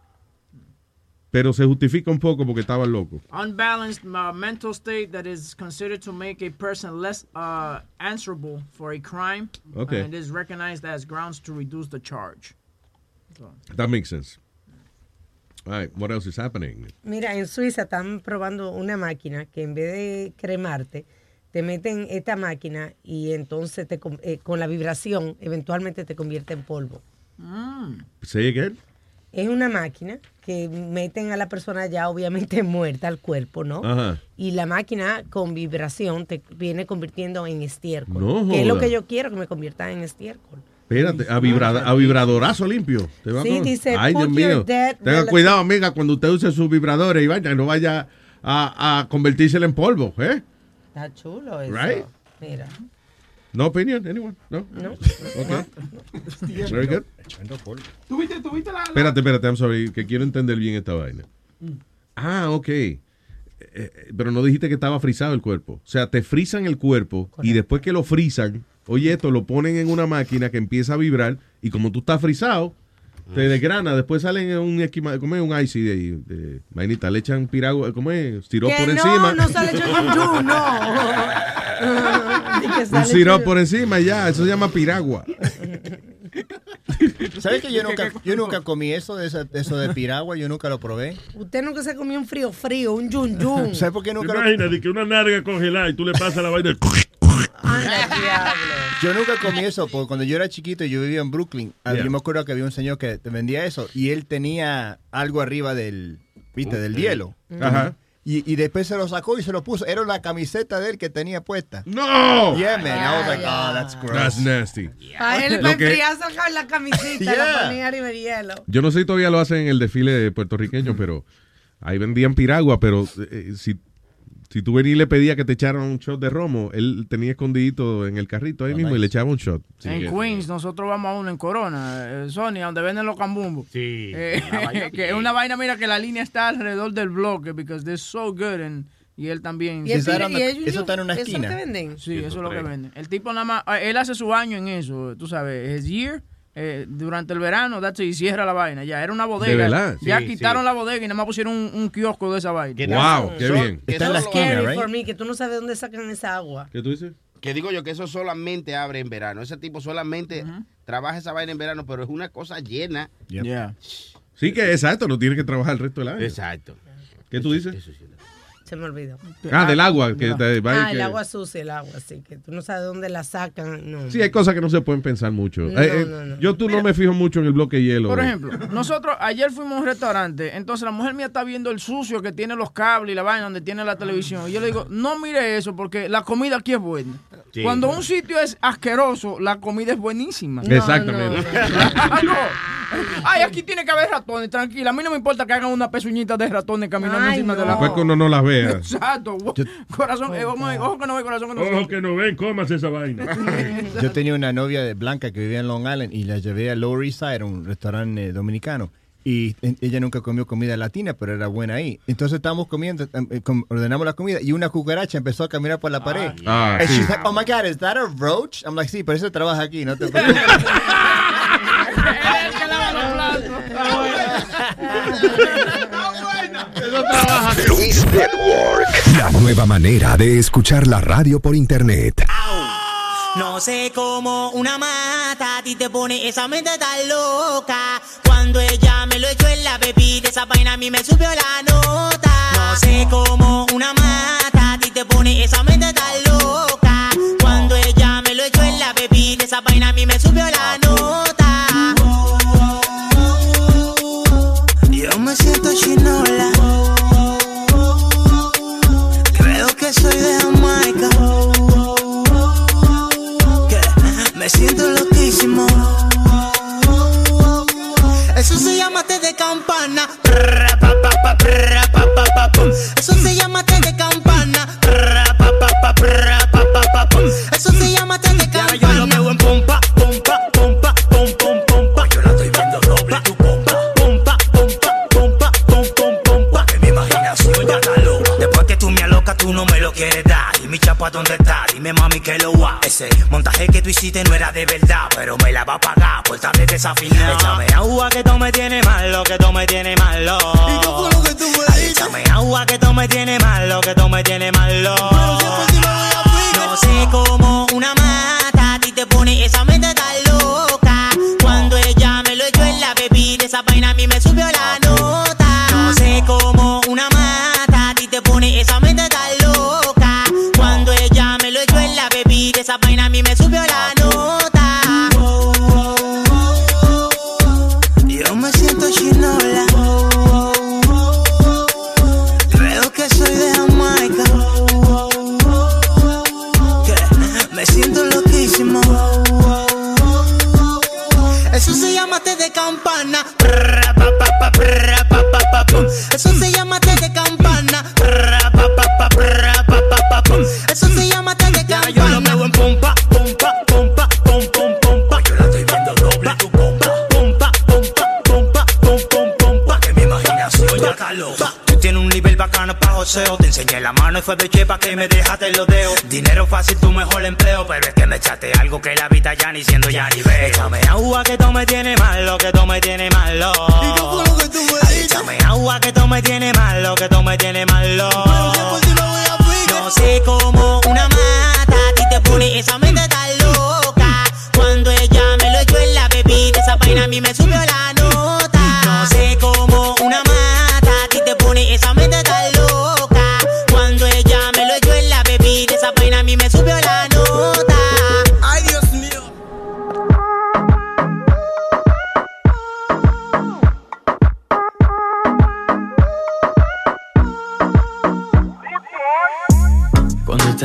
pero se justifica un poco porque estaba loco. Unbalanced uh, mental state that is considered to make a person less uh, answerable for a crime. Okay. And is recognized as grounds to reduce the charge. That makes sense. All right, what else is happening? Mira, en Suiza están probando una máquina que en vez de cremarte, te meten esta máquina y entonces te, con- eh, con la vibración eventualmente te convierte en polvo. Say again? Es una máquina que meten a la persona ya obviamente muerta al cuerpo, ¿no? Ajá. Y la máquina con vibración te viene convirtiendo en estiércol. No que es lo que yo quiero, que me convierta en estiércol. Espérate, a, vibrada- a vibradorazo limpio. Te va Sí, con- dice, Ay, Dios mío. Tenga cuidado, amiga, cuando usted use sus vibradores y vaya, no vaya a, a convertirse en polvo, ¿eh? Está chulo eso. Right? Mira. No opinion, anyone? No. No. Okay. Very good. ¿Tuviste, tuviste la, la- Espérate, espérate, I'm sorry, que quiero entender bien esta vaina. Ah, ok. Eh, eh, pero no dijiste que estaba frisado el cuerpo. O sea, te frisan el cuerpo y después que lo frisan, oye, esto lo ponen en una máquina que empieza a vibrar y como tú estás frisado, te desgrana. Después salen en un esquema, ¿cómo es? Un icy de, ahí, de vainita, le echan piragua, ¿cómo es? Tiró por no, encima. no sale Yuyu, no. Un sirop por encima, ya. Eso se llama piragua. ¿Sabes que yo nunca, yo nunca comí eso de, esa- eso de piragua? Yo nunca lo probé. Usted nunca se comió un frío frío, un yun yun. ¿Sabes por qué nunca lo Imagínate que una narga congelada y tú le pasas la vaina. Yo nunca comí eso, porque cuando yo era chiquito y yo vivía en Brooklyn, ah, Yeah. yo me acuerdo que había un señor que te vendía eso y él tenía algo arriba del, ¿viste? Del hielo. Ajá. Y, y después se lo sacó y se lo puso. Era la camiseta de él que tenía puesta. ¡No! Yeah, man. I was like, oh, that's gross. That's nasty. A él Lo para que- enfriar sacar la camisita, Yeah. la ponía arriba del hielo. Yo no sé si todavía lo hacen en el desfile puertorriqueño, pero ahí vendían piragua, pero eh, si, si tú venías y le pedías que te echaran un shot de romo, él tenía escondidito en el carrito ahí mismo y le echaba un shot. Sí, en que- Queens, nosotros vamos a uno en Corona, eh, Sony, donde venden los cambumbos. Sí. Eh, vaina que es una vaina, mira, que la línea está alrededor del bloque, because they're so good. And, y él también. Y eso está en una ¿eso es lo esquina. que venden? Sí, eso es lo que venden. El tipo nada más, ah, él hace su año en eso, tú sabes, es year. Eh, durante el verano, that's y cierra la vaina. Ya era una bodega. verdad? Ya Sí, quitaron sí. la bodega y nada más pusieron un, un kiosco de esa vaina. ¿Qué Wow, tal? qué Son- bien. que Está en la esquina, right? que tú no sabes dónde sacan esa agua. ¿Qué tú dices? Que digo yo que eso solamente abre en verano. Ese tipo solamente trabaja esa vaina en verano, pero es una cosa llena. Yep. Yeah. Sí, que exacto, no tiene que trabajar el resto del año. Exacto. ¿Qué tú dices? Eso sí. Se me olvidó. Ah, del agua. Que te- vaya Ah, el agua sucia, el agua, sí, que tú no sabes dónde la sacan. No. Sí, hay cosas que no se pueden pensar mucho. No, Eh, eh, no, no. Yo tú no me fijo mucho en el bloque de hielo. Por ejemplo, nosotros ayer fuimos a un restaurante, entonces la mujer mía está viendo el sucio que tiene los cables y la vaina donde tiene la televisión. Y yo le digo, no mire eso porque la comida aquí es buena. Sí. Cuando un sitio es asqueroso, la comida es buenísima. No, Exactamente. Ay, aquí tiene que haber ratones, tranquila. A mí no me importa que hagan una pezuñita de ratones caminando Ay, encima de la Después que uno no las vea. Exacto. Corazón, eh, ojo, ojo que no ve, corazón que no ve. Ojo que no ven, comas esa vaina. Yo tenía una novia de blanca que vivía en Long Island y la llevé a Lower East Side, un restaurante eh, dominicano. Y eh, ella nunca comió comida latina, pero era buena ahí. Entonces estábamos comiendo, eh, eh, ordenamos la comida y una cucaracha empezó a caminar por la pared. Ah, And sí. she's like, oh my God, is that a roach? I'm like, sí, pero eso trabaja aquí, no te preocupes. Luis Network. La nueva manera de escuchar la radio por internet. No sé cómo una mata a ti te pone esa mente tan loca. Cuando ella me lo echó en la bebida, esa vaina a mí me subió la nota. No sé cómo una mata a ti te pone esa mente tan loca. Cuando ella me lo echó en la bebida, esa vaina a mí me subió la nota. Chinola. Creo que soy de Jamaica. Que me siento loquísimo. Eso se llama té de campana. Y chapa, ¿dónde está? Dime, mami, que lo va. Ese montaje que tú hiciste no era de verdad, pero me la va a pagar por tarde desafinado. Échame agua que tú me tienes malo, que tú me tienes malo. Ay, échame agua que tú me tienes malo, que tú me tienes malo. No sé cómo una mata a ti te pone esa mente tan loca. Cuando ella me lo echó en la bebida, esa vaina a mí me subió la mí me subió la nota. Yo me siento chinola. Creo que soy de Jamaica. Me siento loquísimo. Eso se llama té de campana. Eso se llama joseo. Te enseñé la mano y fue de chepa que me dejaste los dedos. Dinero fácil, tu mejor empleo. Pero es que me echaste algo que la vida ya ni siendo ya ni veo. Échame agua que tú me tienes malo, que tú me tienes malo. Ay, échame agua que tú me tienes malo, que tú me tienes malo. No sé cómo una mata a ti te pone esa mente tan loca. Cuando ella me lo echó en la bebida, esa vaina a mí me subió la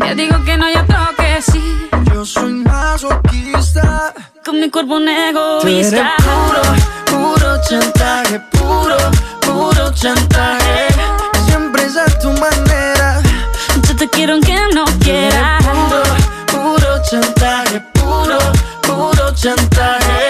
Día digo que no, y otro que sí. Yo soy masoquista Con mi cuerpo un Tú eres egoísta. puro, puro chantaje Puro, puro chantaje Siempre es a tu manera Yo te quiero aunque no quieras. Puro, puro chantaje Puro, puro chantaje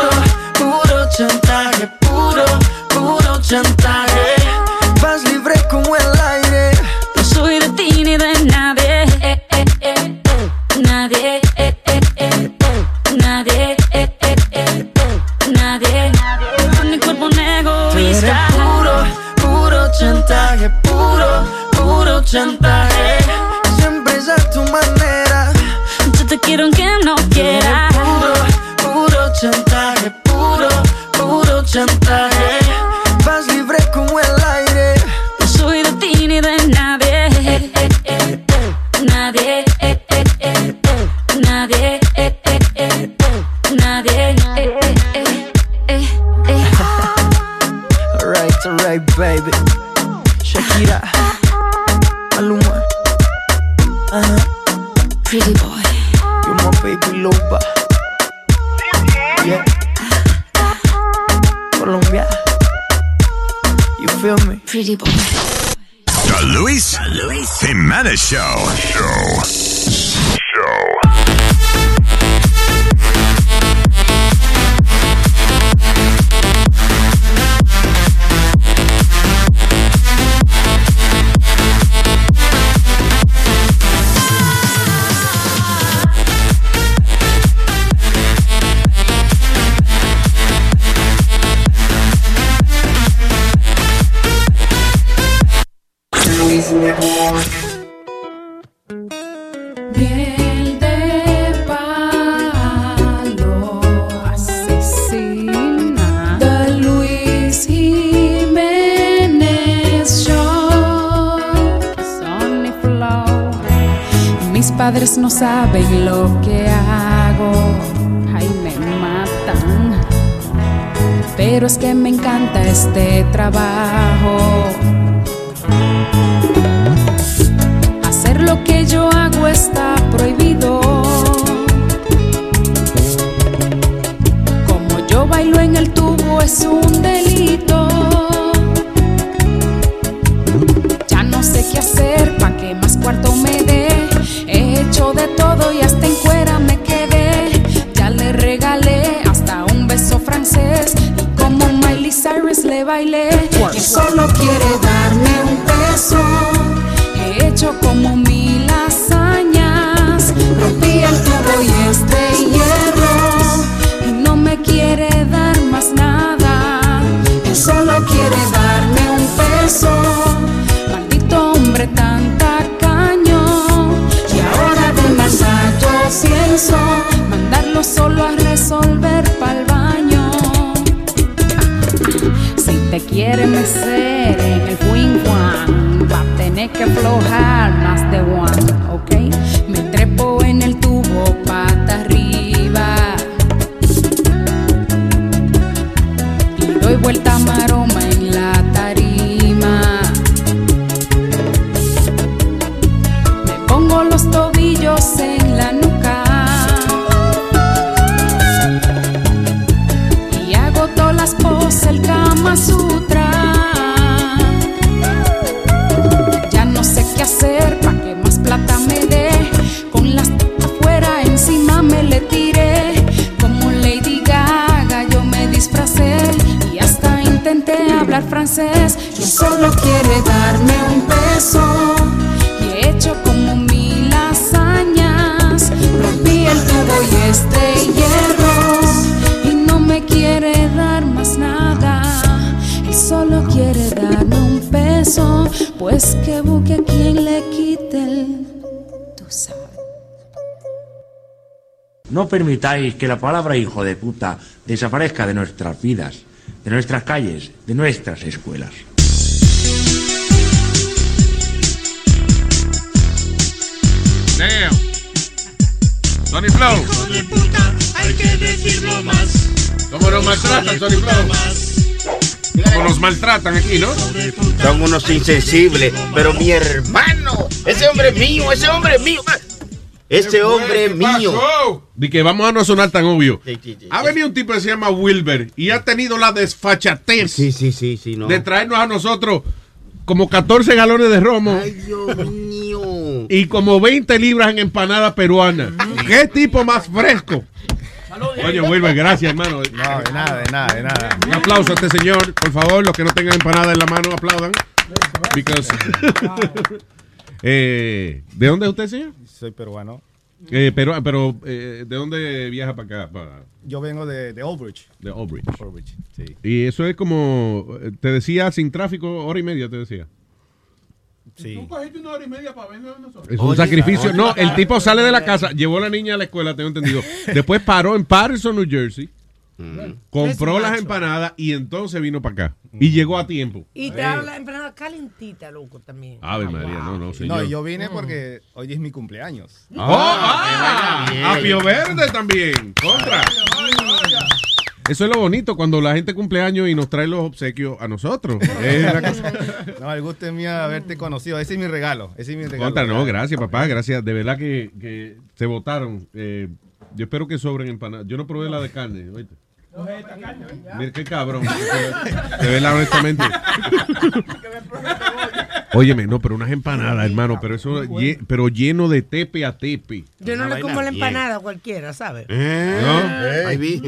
Chantaje Puro, puro chantaje Vas libre como el aire No soy de ti ni de nadie. Eh, eh, eh, eh. Nadie. eh, eh, eh. Nadie. eh, eh, eh. Nadie. Con mi cuerpo un egoísta. puro, puro chantaje Puro, puro chantaje Siempre es a tu manera Yo te quiero aunque no quieras. Chantaje Vas libre como el aire No soy de ti ni de nadie. Eh, eh, eh. Nadie. eh, eh, eh. Nadie. eh, eh, eh. Nadie. eh, eh, eh. Eh, eh. Alright, alright, baby. Jimenez Show. Show. Show. Permitáis que la palabra hijo de puta desaparezca de nuestras vidas, de nuestras calles, de nuestras escuelas. Damn. Sony Flow. Hijo de puta, hay que decirlo más. ¿Cómo nos maltratan, Sony Flow? ¿Cómo nos maltratan aquí, no? Son unos insensibles. Pero mi hermano, ese hombre es mío, ese hombre es mío. Ese hombre es mío. De que vamos a no sonar tan obvio. Ha venido un tipo que se llama Wilber y ha tenido la desfachatez no. de traernos a nosotros como 14 galones de romo Ay, Dios mío. y como 20 libras en empanada peruana. ¿Qué tipo más fresco? Oye, Wilber, gracias, hermano. No, de nada, de nada, de nada. Un aplauso a este señor, por favor. Los que no tengan empanada en la mano, aplaudan. Because- Eh, ¿De dónde es usted, señor? Soy peruano. Eh, pero, pero eh, ¿de dónde viaja para acá? Para- Yo vengo de, de de Old Bridge. Old Bridge, sí. Y eso es como, eh, te decía, sin tráfico, hora y media, te decía. Sí. Tú cogiste una hora y media para vernos nosotros. Es un sacrificio. No, el tipo sale de la casa, llevó a la niña a la escuela, tengo entendido. Después paró en Patterson, New Jersey. Compró las empanadas y entonces vino para acá. Y llegó a tiempo. Y trae la empanada calentita, loco, también. Ave María, no, no, señor. No, yo vine porque hoy es mi cumpleaños. ¡Oh! ah, Apio Verde también. Contra. Eso es lo bonito cuando la gente cumple años y nos trae los obsequios a nosotros. Es una cosa- No, el gusto es mío haberte conocido. Ese es mi regalo. Ese es mi regalo. Contra, no, gracias, papá, gracias. De verdad que, que se votaron. Eh, yo espero que sobren empanadas. Yo no probé la de carne, oíste. Mira qué cabrón. De verdad, honestamente. Óyeme, no, pero unas empanadas, hermano, pero eso, lle- pero lleno de tepe a tepe. Yo no Una le como la bien. empanada a cualquiera, ¿sabes? ¿No? Ahí vi.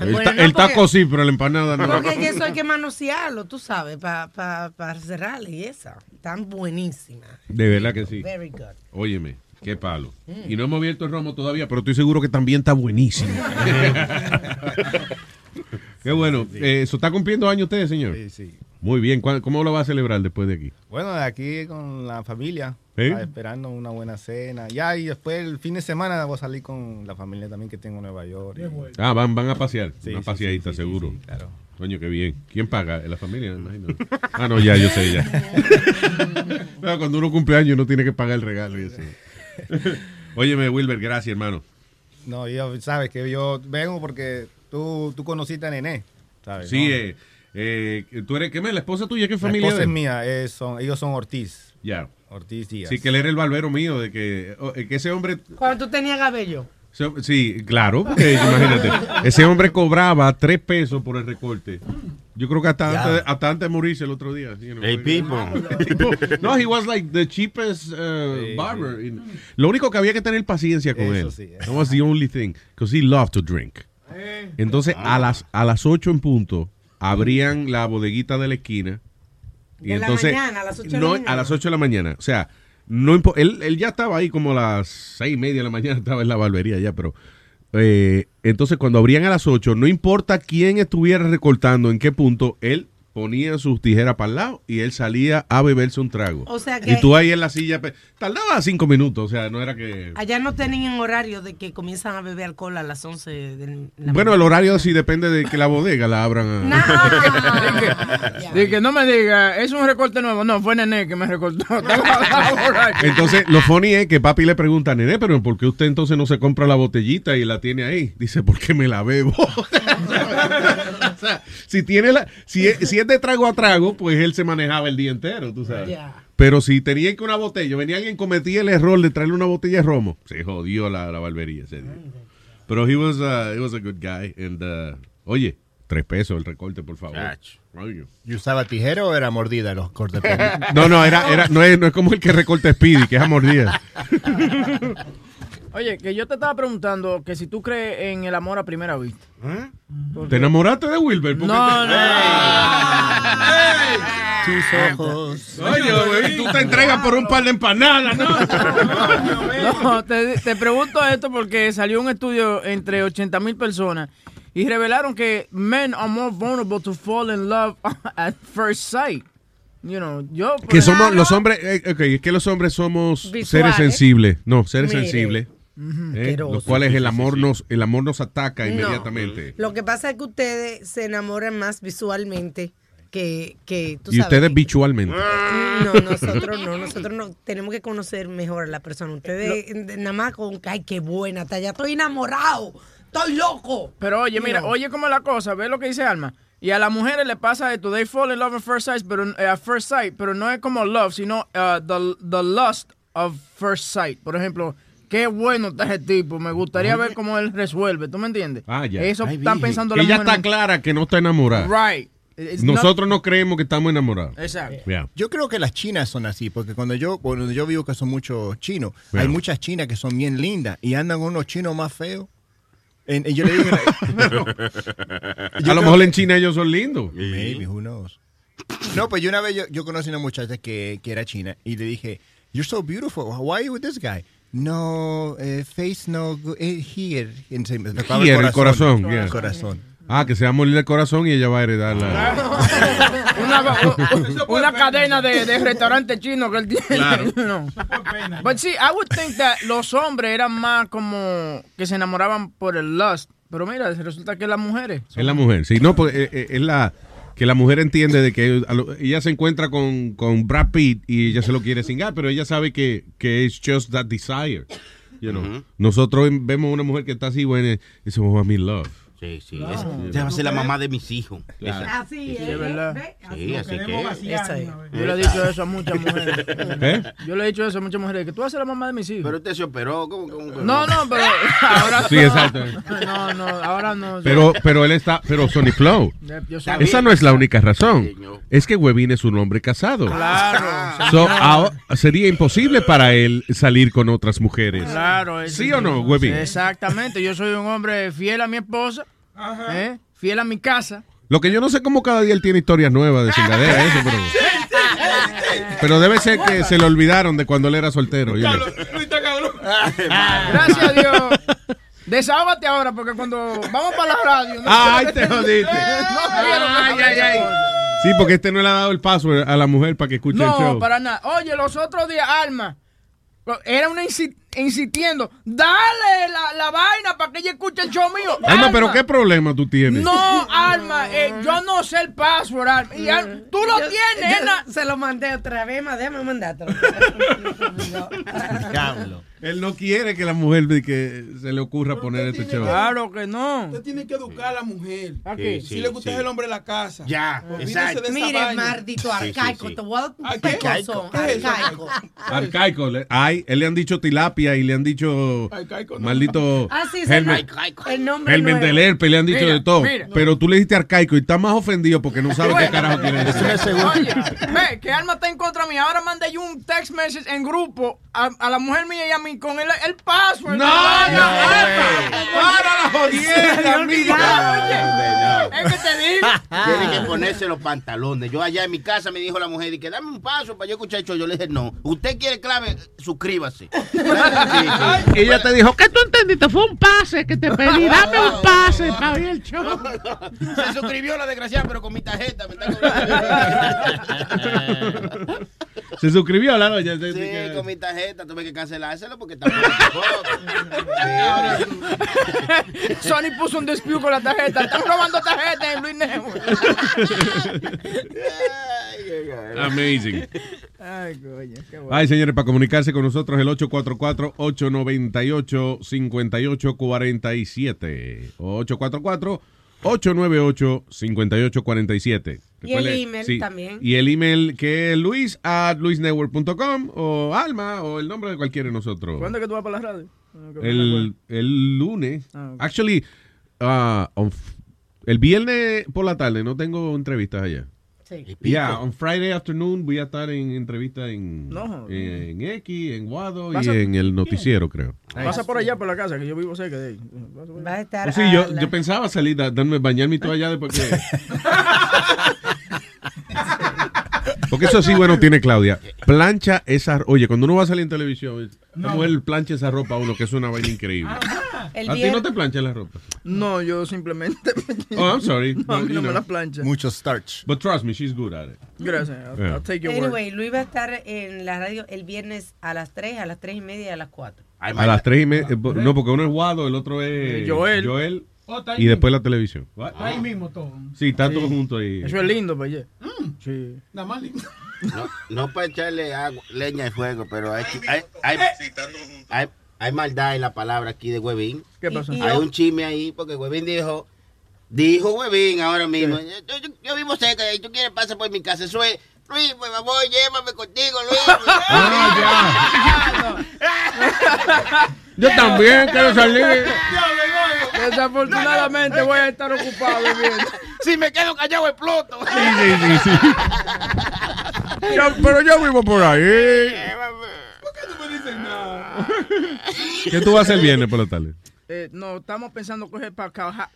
El, ta- taco sí, pero la empanada no. Porque es que eso hay que manosearlo, tú sabes, para cerrarle y esa. Tan buenísima. De verdad que sí. Very good. Óyeme, qué palo. Mm. Y no hemos abierto el romo todavía, pero estoy seguro que también está buenísimo. qué bueno. Eh, ¿Eso está cumpliendo años usted, señor? Sí, sí. Muy bien. ¿Cuál- ¿Cómo lo va a celebrar después de aquí? Bueno, de aquí con la familia, ¿Sí? ah, esperando una buena cena. Ya, y después el fin de semana voy a salir con la familia también que tengo en Nueva York. y- Ah, van, van a pasear. Sí, Una sí, paseadita, sí, sí, seguro. sí, claro. Coño, qué bien. ¿Quién paga? ¿La familia? me imagino. Ah, no, ya, yo sé, ya. Pero cuando uno cumple años uno tiene que pagar el regalo y eso. Óyeme, Wilber, gracias, hermano. No, yo, sabes que yo vengo porque tú, tú conociste a Nené, ¿sabes? Sí, no? eh, eh, tú eres, ¿qué me? ¿La esposa tuya? ¿Qué La familia esposa de es mía, eh, son, ellos son Ortiz. Ya. Ortiz Díaz. Sí, que él era el barbero mío, de que, oh, eh, que ese hombre Cuando tú tenías cabello. So- Sí, claro, porque imagínate. Ese hombre cobraba tres pesos por el recorte. Yo creo que hasta, Ya. antes, hasta antes de morirse el otro día. you know. El Pipo. No, he was like the cheapest uh, barber. Lo único que había que tener paciencia con Eso él. sí. That was the only thing. Because he loved to drink. Entonces, a las, a las 8 en punto, abrían la bodeguita de la esquina. Y De la entonces, mañana, a las ocho de la no, mañana. a las 8 de la mañana. O sea, no él, él ya estaba ahí como a las seis y media de la mañana, estaba en la barbería ya, pero eh, entonces cuando abrían a las 8, no importa quién estuviera recortando, en qué punto, él ponía sus tijeras para el lado y él salía a beberse un trago. O sea que- y tú ahí en la silla, tardaba cinco minutos, o sea, no era que... Allá no tenían horario de que comienzan a beber alcohol a las 11 de la Bueno, el horario sí depende de que la bodega la abran. a- De que no me diga, es un recorte nuevo. No, fue Nené que me recortó. Entonces, lo funny es que papi le pregunta, nene, pero ¿por qué usted entonces no se compra la botellita y la tiene ahí? Dice, porque me la bebo. o sea, si tiene la, si es, si es de trago a trago, pues él se manejaba el día entero, tú sabes. Ya. Pero si tenía que una botella, venía alguien cometía el error de traerle una botella de romo, se jodió la, la barbería ese día. Pero he was, uh, he was a good guy. And, uh, oye, tres pesos el recorte, por favor. ¿Y usaba tijera o era mordida los cortes? No, no, era, era, no, es, no es como el que recorta Speedy, que es a mordida. Oye, que yo te estaba preguntando que si tú crees en el amor a primera vista. ¿Te enamoraste de Wilber? ¿Por qué No, te- no. Tus ojos. Oye, güey, tú te entregas por un par de empanadas, ¿no? No, te, te pregunto esto porque salió un estudio entre 80 mil personas y revelaron que men are more vulnerable to fall in love at first sight. You know, yo Que somos los hombres, eh, ok, es que los hombres somos Visuales. seres sensibles, no, seres Mire. sensibles, Ujú. eh, Asqueroso. los cuales el amor nos, el amor nos ataca No. inmediatamente. Lo que pasa es que ustedes se enamoran más visualmente que, que tú Y sabes. ustedes visualmente. No, nosotros no, nosotros no. Tenemos que conocer mejor a la persona. Ustedes eh, nada más con, ay, qué buena, está, ya estoy enamorado, estoy loco. Pero oye, mira, No. oye cómo es la cosa, ve lo que dice Alma. Y a las mujeres le pasa esto, they fall in love at first sight, pero, eh, at first sight, pero no es como love, sino uh, the, the lust of first sight. Por ejemplo, qué bueno está ese tipo, me gustaría ver cómo él resuelve, ¿tú me entiendes? Ah, ya. Eso Ay, están pensando Ella las está clara que no está enamorada. Right. It's not- Nosotros no creemos que estamos enamorados. Exacto. Yeah. Yo creo que las chinas son así, porque cuando yo, cuando yo vivo que son muchos chinos, Yeah. hay muchas chinas que son bien lindas y andan con unos chinos más feos. En- y yo le digo, A lo mejor en China ellos son lindos. Maybe, who knows. No, pues yo una vez yo, yo conocí a una muchacha que, que era china y le dije, You're so beautiful. Why are you with this guy? No, eh, face no, eh, here. Se me Here, el corazón. El yeah. corazón. Ah, que se va a morir el corazón y ella va a heredar la... una, una cadena de, de restaurantes chinos que él tiene. Claro. No. But see, I would think that los hombres eran más como que se enamoraban por el lust. Pero mira, resulta que las mujeres. Es la mujer, sí, no, pues eh, eh, es la que la mujer entiende de que a ella se encuentra con, con Brad Pitt y ella se lo quiere cingar, pero ella sabe que, que es just that desire. You know. Nosotros vemos una mujer que está así, bueno, y decimos, I'm in love. Sí, sí. Claro. Esa va a ser la mamá de mis hijos. Claro. Así Sí, es verdad. Sí, así que. Esa es. Yo le he dicho eso a muchas mujeres. ¿Qué? Yo le he dicho eso a muchas mujeres, que tú haces la mamá de mis hijos. Pero usted se operó. ¿cómo, cómo, cómo? No, no, pero ahora Sí, exacto. No, no, ahora no. Pero, pero él está, pero Sony Flow. Esa no es la única razón. Es que Webin es un hombre casado. Claro. So, ahora- sería imposible para él salir con otras mujeres. Claro. es- ¿Sí o no, Webin? Exactamente. Yo soy un hombre fiel a mi esposa, ¿eh? fiel a mi casa. Lo que yo no sé cómo cada día él tiene historias nuevas de chingadera, eso, pero, pero debe ser que se le olvidaron de cuando él era soltero. you know. Gracias a Dios. Desahógate ahora, porque cuando vamos para la radio. Ay, te jodiste. No Ay, ay, ay. Sí, porque este no le ha dado el password a la mujer para que escuche el No, show. para nada. Oye, los otros días, Alma, era una insi- insistiendo, dale la, la vaina para que ella escuche el show mío. Alma, pero ¿qué problema tú tienes? No, Alma, eh, yo no sé el password, Alma. Y Alma, tú lo Yo- tienes, yo. Se lo mandé otra vez, ma, déjame mandártelo. Él no quiere que la mujer que se le ocurra poner este show. Claro que no. Usted tiene que educar a la mujer. ¿A qué? Si Sí, le gusta sí. el hombre de la casa. Ya, Olvídese exacto. Mire, maldito Sí, sí, arcaico, sí. te voy a. Arcaico. Arcaico. le- Ay, él le han dicho tilapia y le han dicho Arcaico, no. maldito Ah, sí, no- el nombre Helmet nuevo. del Herpes, le han dicho Mira, de todo. mira. Pero tú le dijiste arcaico y está más ofendido porque no sabe qué carajo quiere decir. Oye, ve, que Alma está en contra mía. Ahora mandé yo un text message en grupo a, a la mujer mía y a mí con el, el password. No, no, para la jodienda. Oye, es que te digo. Tiene que ponerse los pantalones. Yo allá en mi casa me dijo la mujer y que dame un paso para yo escuchar el show. Yo le dije, no. Usted quiere clave, suscríbase. Sí. Ella te dijo, ¿qué tú entendiste? Fue un pase que te pedí. Dame un pase para ver el show. Se suscribió la desgraciada, pero con mi tarjeta. Me está cobrando. Se suscribió la doña. Sí, con mi tarjeta tuve que cancelárselo porque está Sony puso un dispute con la tarjeta. Están robando tarjetas en Luis Network. Amazing. Ay, coño, qué bueno. Ay, señores, para comunicarse con nosotros el 844-898-5847 o 844-898-5847. Y el email también. Y el email que es luis at luisnetwork.com o Alma o el nombre de cualquiera de nosotros. ¿Cuándo es que tú vas para la radio? Ah, El, el lunes. Ah, ok. Actually, uh, on el viernes por la tarde no tengo entrevistas allá. Sí. Yeah, on Friday afternoon voy a estar en entrevista en, No. en X, en Guado y Vas en el noticiero, creo. Pasa por allá, por la casa, que yo vivo cerca de ahí. Pasa por Va a estar Pues sí, a yo, la- yo pensaba salir, a darme, bañarme y todo allá después que... Porque eso sí, bueno, tiene Claudia. Plancha esa... Oye, cuando uno va a salir en televisión, la mujer plancha esa ropa a uno, que es una vaina increíble. ¿A ti no te plancha la ropa? No, yo simplemente. Oh, I'm sorry. No, a mí You no me la plancha. Mucho starch. But trust me, she's good at it. Gracias. I'll, Yeah. I'll take your word. Anyway, Luis va a estar en la radio el viernes a las 3, a las 3 y media y a las 4. A las tres y media. eh, No, porque uno es Guado, el otro es Eh, Joel. Joel y después mismo. la televisión. Está ahí mismo todo. Sí, están todos juntos ahí. Eso es lindo, pues, yeah. Sí. Nada más lindo. No, no para echarle agua, leña al fuego, pero hay, hay, hay, hay, hay maldad en la palabra aquí de Huevín. ¿Qué pasó? Hay un chisme ahí porque Huevín dijo, dijo Huevín ahora mismo, yo, yo- yo vivo cerca ahí, tú quieres pasar por mi casa, eso es, Luis, por favor, llévame contigo, Luis. Yo también quiero salir. Desafortunadamente voy a estar ocupado viendo. Si me quedo callado, exploto. Sí, sí, sí, sí. Yo- pero yo vivo por ahí. ¿Qué tú vas a hacer el viernes por la tarde? Eh, no, estamos pensando coger para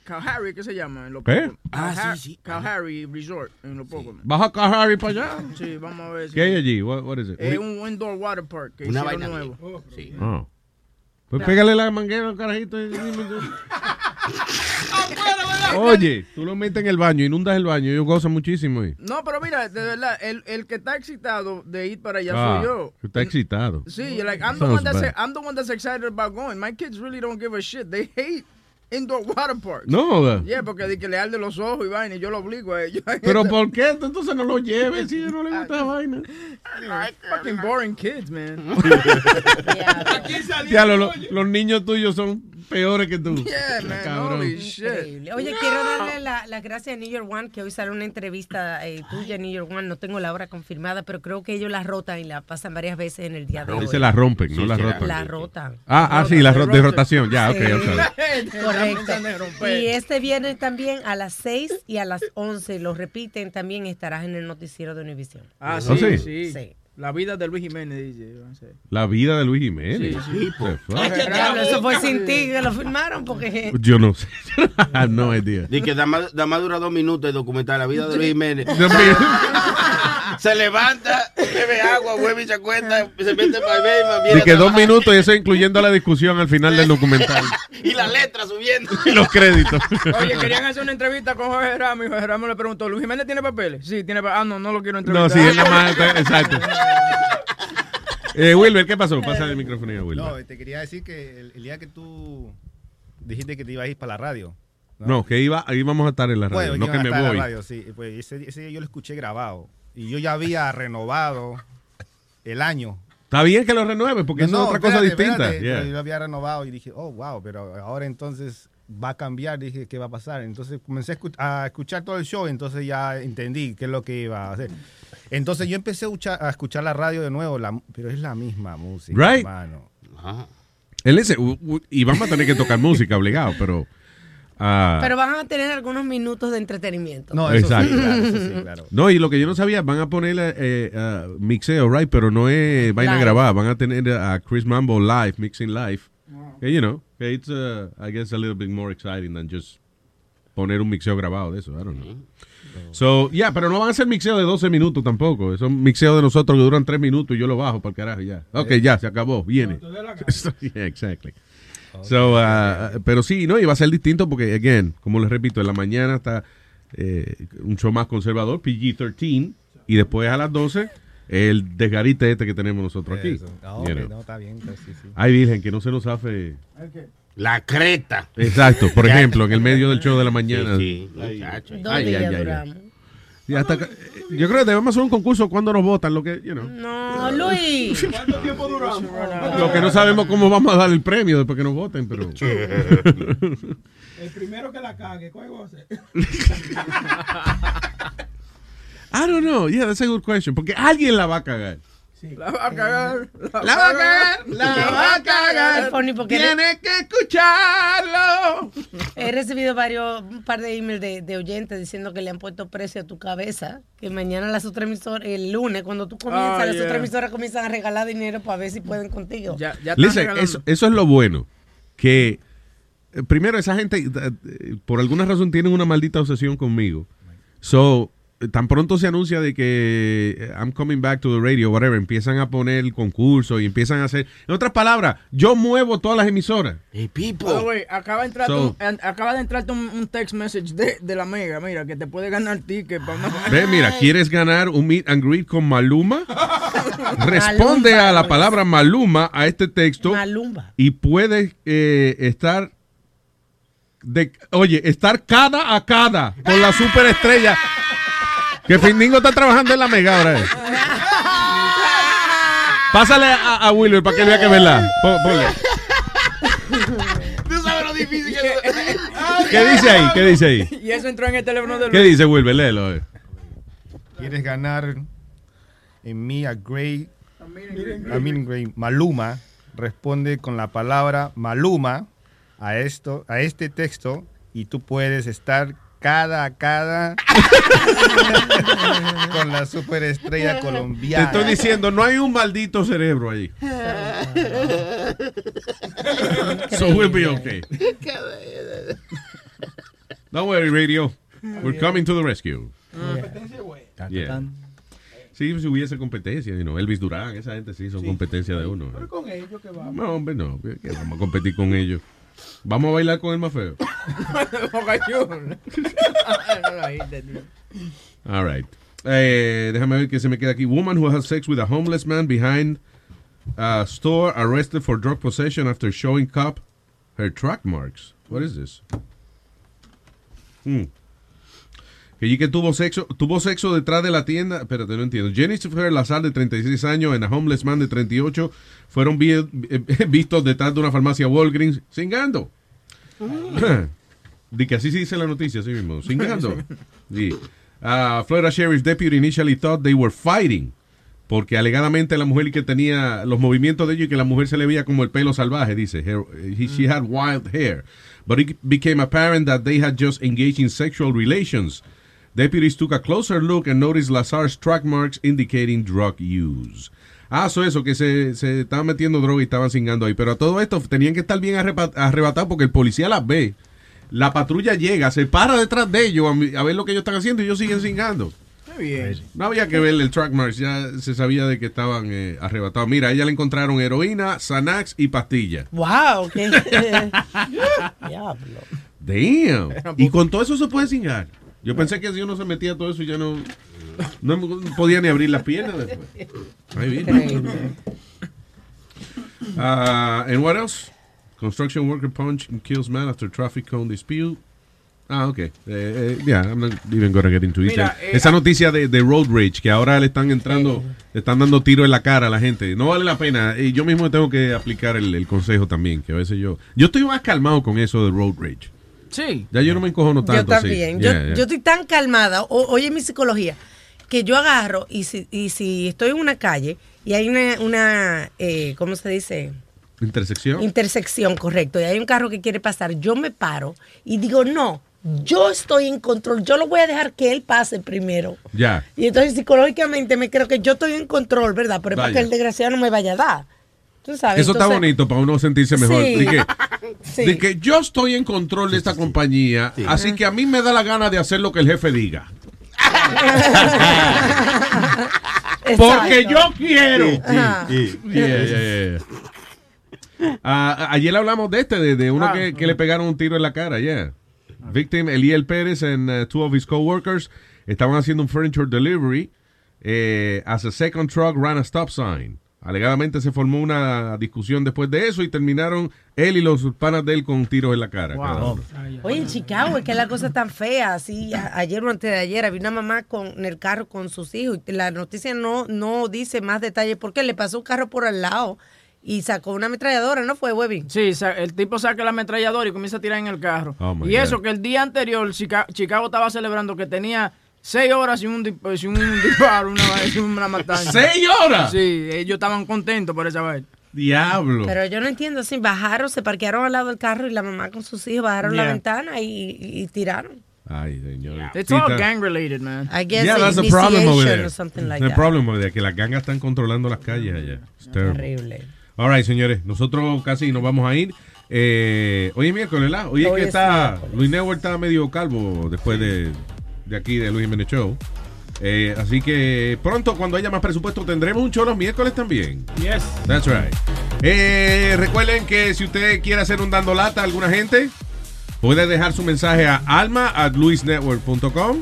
Calhari, ¿qué se llama? En lo ¿Qué? Ah, sí, sí. Calhari Resort, en lo poco. ¿Vas a Harry para allá? Sí, vamos a ver. si- ¿Qué hay allí? What, what is it? Es un indoor water park que Una hicieron vaina nuevo. Sí. Oh. Pues pégale la manguera al carajito. y dime tú. Oye, tú lo metes en el baño, inundas el baño, ellos gozan muchísimo ahí. No, pero mira, de verdad, el, el que está excitado de ir para allá Ah, soy yo. Está excitado. Sí, like I'm the one that's. I'm the one that's excited about going. My kids really don't give a shit. They hate indoor water parks. No, da. Yeah, porque de que le arde los ojos y vaina y yo lo obligo a ellos. Pero ¿por qué? Entonces no lo lleves si no le gusta la vaina. Fucking boring kids, man. Ya, lo- lo- los niños tuyos son peores que tú. Yeah, man, Cabrón. holy shit. Oye, quiero darle la- las gracias a New York One, que hoy sale una entrevista eh, tuya en New York One. No tengo la hora confirmada, pero creo que ellos la rotan y la pasan varias veces en el día de hoy. Dice la rompen, no Sí, la sí, la- rotan. La rotan. Ah, ah, sí, la ro- de rotación. Ya, ok, ok. Correcto. Y este viernes también a las 6 y a las 11 lo repiten. También estarás en el noticiero de Univision. Ah, ¿Oh, sí, sí? sí, La vida de Luis Jiménez, dice. La vida de Luis Jiménez. Sí, sí. Eso fue sin ti que lo firmaron porque... Yo no sé. I have no idea. Dice que nada más, nada más dura dos minutos de documentar la vida de Luis Jiménez. Se levanta, bebe agua, vuelve y se acuesta, se mete para ver, viene Dice a que dos minutos y eso incluyendo la discusión al final del documental. Y la letra subiendo. Y los créditos. Oye, querían hacer una entrevista con Jorge Ramos y Jorge Ramos le preguntó, ¿Luis Jiménez tiene papeles? Sí, tiene papeles. Ah, no, no lo quiero No, entrevistar. sí, es la más. Exacto. Eh, Wilber, ¿qué pasó? Pasa el micrófono a Wilber. No, te quería decir que el, el día que tú dijiste que te ibas a ir para la radio. No, que iba, ahí vamos a estar en la radio, Bueno, no que me estar en voy. la radio, sí. Pues ese, ese día yo lo escuché grabado. Y yo ya había renovado el año. Está bien que lo renueve, porque eso es otra cosa distinta. espérate. Yeah. Yo lo había renovado y dije, oh, wow, pero ahora entonces va a cambiar. Dije, ¿qué va a pasar? Entonces comencé a, escu- a escuchar todo el show, entonces ya entendí qué es lo que iba a hacer. Entonces yo empecé a escuchar, la radio de nuevo, la- pero es la misma música, Right. hermano. Él dice, "U- u- y vamos a tener que tocar música obligado, pero. Ah, Pero van a tener algunos minutos de entretenimiento. No, eso Exacto. sí, claro, eso sí, claro. No, y lo que yo no sabía, van a poner eh, ah, mixeo, right, pero no es vaina Live. grabada, van a tener a Chris Mambo live, mixing live. Que, you know, que it's, uh, I guess, a little bit more exciting than just poner un mixeo grabado de eso, I don't know. So, yeah, pero no van a ser mixeo de 12 minutos tampoco. Son mixeos de nosotros que duran 3 minutos y yo lo bajo para el carajo, ya. Ok, ya, se acabó, viene. yeah, exactly. So, uh, pero sí, no, y va a ser distinto porque, again, como les repito, en la mañana está eh, un show más conservador, PG-13, y después a las 12, el desgarite este que tenemos nosotros aquí. Eso. Ah, ok, You know. no, está bien, pues, sí, sí. Ay, Virgen, que no se nos hace. La creta. Exacto, por ejemplo, en el medio del show de la mañana. Sí, sí, Ay, ay. Y hasta que- yo creo que debemos hacer un concurso cuando nos votan, lo que, you know. No, Luis. ¿Cuánto tiempo duramos? Lo que no sabemos cómo vamos a dar el premio después que nos voten, pero. El primero que la cague, ¿cuál va a ser? I don't know. Yeah, that's a good question. Porque alguien la va a cagar. La va a cagar. La va a cagar. La va a cagar. Es funny porque Tiene que escucharlo. He recibido varios, un par de emails de, de oyentes diciendo que le han puesto precio a tu cabeza, que mañana las otras emisoras, el lunes, cuando tú comienzas, Ah, las yeah. otras emisoras comienzan a regalar dinero para ver si pueden contigo. Ya, Listen, eso, eso es lo bueno. Que eh, primero esa gente, eh, eh, por alguna razón, tienen una maldita obsesión conmigo. So, eh, tan pronto se anuncia de que eh, I'm coming back to the radio, whatever, empiezan a poner el concurso y empiezan a hacer. En otras palabras, yo muevo todas las emisoras. Hey, people. Way, acaba de entrar So- un, acaba de entrarte un, un text message de, de la mega, mira, que te puede ganar ticket para. Ve, mira, ¿quieres ganar un meet and greet con Maluma? Responde a la palabra Maluma a este texto Malumba. y puedes eh, estar de, oye, estar cada a cada con la superestrella. Que Findingo está trabajando en la mega ahora. eh. Pásale a, a Wilber para que vea que es verdad. Po- ponle. Tú sabes lo difícil que es. ¿Qué dice ahí? ¿Qué dice ahí? Y eso entró en el teléfono de ¿Qué dice Wilber? Léelo. eh. ¿Quieres ganar en Me a Great, a mean great Maluma? Responde con la palabra Maluma a esto, a este texto y tú puedes estar cada a cada con la superestrella Te colombiana. estoy diciendo, no hay un maldito cerebro ahí. So we'll be okay. Don't worry, radio. We're coming to the rescue. Yeah. Sí, si hubiese competencia, you know, Elvis Durán, esa gente sí son competencia de uno. Pero con ellos que vamos. No, hombre, no, que vamos a competir con ellos. Vamos a bailar con el más feo. All right. Eh, déjame ver qué se me queda aquí. Woman who has sex with a homeless man behind a store arrested for drug possession after showing cop her track marks. What is this? Hmm. Que que tuvo sexo, tuvo sexo detrás de la tienda. Espérate, no entiendo. Jennifer Lazar, de 36 años, y a homeless man de 38 fueron vi- eh, vistos detrás de una farmacia Walgreens cingando. Di que así se dice la noticia, así mismo. Cingando. Sí. Uh, Florida Sheriff's Deputy initially thought they were fighting. Porque alegadamente la mujer que tenía los movimientos de ellos y que la mujer se le veía como el pelo salvaje, dice. Her- he- she had wild hair. But it became apparent that they had just engaged in sexual relations. Deputies took a closer look and noticed Lazar's track marks indicating drug use. Ah, eso, eso, que se, se estaban metiendo droga y estaban cingando ahí. Pero a todo esto tenían que estar bien arrebatados porque el policía las ve. La patrulla llega, se para detrás de ellos a, ver lo que ellos están haciendo y ellos siguen cingando. Qué bien. No había que ver el track marks, ya se sabía de que estaban eh, arrebatados. Mira, a ella le encontraron heroína, Xanax y pastillas. Wow, qué. Diablo. Damn. Y con todo eso se puede cingar. Yo pensé que si uno se metía todo eso ya no, no podía ni abrir las piernas después. Ahí viene. Uh, and what else? Construction worker punch and kills man after traffic cone dispute. Ah, ok. Eh, eh, yeah, I'm not even gonna get into it. Mira, eh, Esa noticia de, de road rage, que ahora le están entrando, le están dando tiro en la cara a la gente. No vale la pena. Y yo mismo tengo que aplicar el, el consejo también, que a veces yo... Yo estoy más calmado con eso de road rage. Sí. Ya yo no me encojono tanto. Yo también. Yo, yeah. yo estoy tan calmada. O- oye, mi psicología. Que yo agarro y si, y si estoy en una calle y hay una, una eh, ¿cómo se dice? Intersección. Intersección, correcto. Y hay un carro que quiere pasar. Yo me paro y digo, no, yo estoy en control. Yo lo voy a dejar que él pase primero. ya. Y entonces psicológicamente me creo que yo estoy en control, ¿verdad? Pero es para que el desgraciado no me vaya a dar. ¿Tú sabes? Eso está bonito para uno sentirse mejor. Sí. De, que, Sí. de que yo estoy en control de esta compañía, así que a mí me da la gana de hacer lo que el jefe diga. Porque yo quiero. Sí, sí, Ajá. Yeah, yeah, yeah. Ah, ayer hablamos de este, de, de uno Ah. que, que le pegaron un tiro en la cara, yeah. Victim Eliel Pérez and uh, two of his coworkers estaban haciendo un furniture delivery eh, as a second truck ran a stop sign. Alegadamente se formó una discusión después de eso y terminaron él y los panas de él con tiros en la cara. cada uno. Oye, en Chicago es que la cosa tan fea. Así, a- ayer o antes de ayer había una mamá con, en el carro con sus hijos. y La noticia no, no dice más detalles porque le pasó un carro por al lado y sacó una ametralladora, ¿no fue, Webby? Sí, el tipo saca la ametralladora y comienza a tirar en el carro. Oh, y eso que el día anterior Chica- Chicago estaba celebrando que tenía seis horas sin un, sin un disparo, una, sin una matanza. ¿Seis horas? Sí, ellos estaban contentos por esa vez. Diablo. Pero yo no entiendo, si bajaron, se parquearon al lado del carro y la mamá con sus hijos bajaron la Yeah. ventana y, y tiraron. Ay, señor. It's Sí, all gang related, man. I guess Yeah, that's the problem over initiation there. or something like the that. problem over there, que las gangas están controlando las calles allá. It's terrible. Terrible. All right, señores, nosotros casi nos vamos a ir. Eh, hoy es miércoles, ¿verdad? Hoy es que es está, miércoles. Luis Network está medio calvo después de, de aquí de Luis Jiménez Show. Eh, así que pronto, cuando haya más presupuesto, tendremos un show los miércoles también. Yes. That's right. Eh, recuerden que si usted quiere hacer un dando lata a alguna gente, puede dejar su mensaje a alma at luisnetwork.com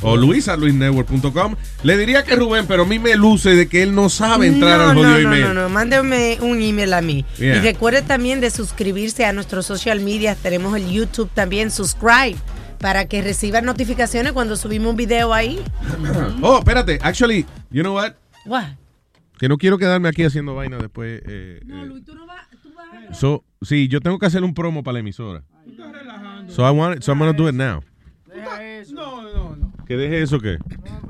o luis at luisnetwork.com. Le diría que Rubén, pero a mí me luce de que él no sabe entrar no, al jodido no, no, email. no, no, mándeme un email a mí. Yeah. Y recuerde también de suscribirse a nuestros social media. Tenemos el YouTube también, subscribe, para que reciban notificaciones cuando subimos un video ahí. Oh, espérate. Actually, you know what? What? Que no quiero quedarme aquí haciendo vaina después. eh, eh. So, sí, yo tengo que hacer un promo para la emisora. So I want so I'm gonna do it now. No, no, no. ¿Que deje eso qué?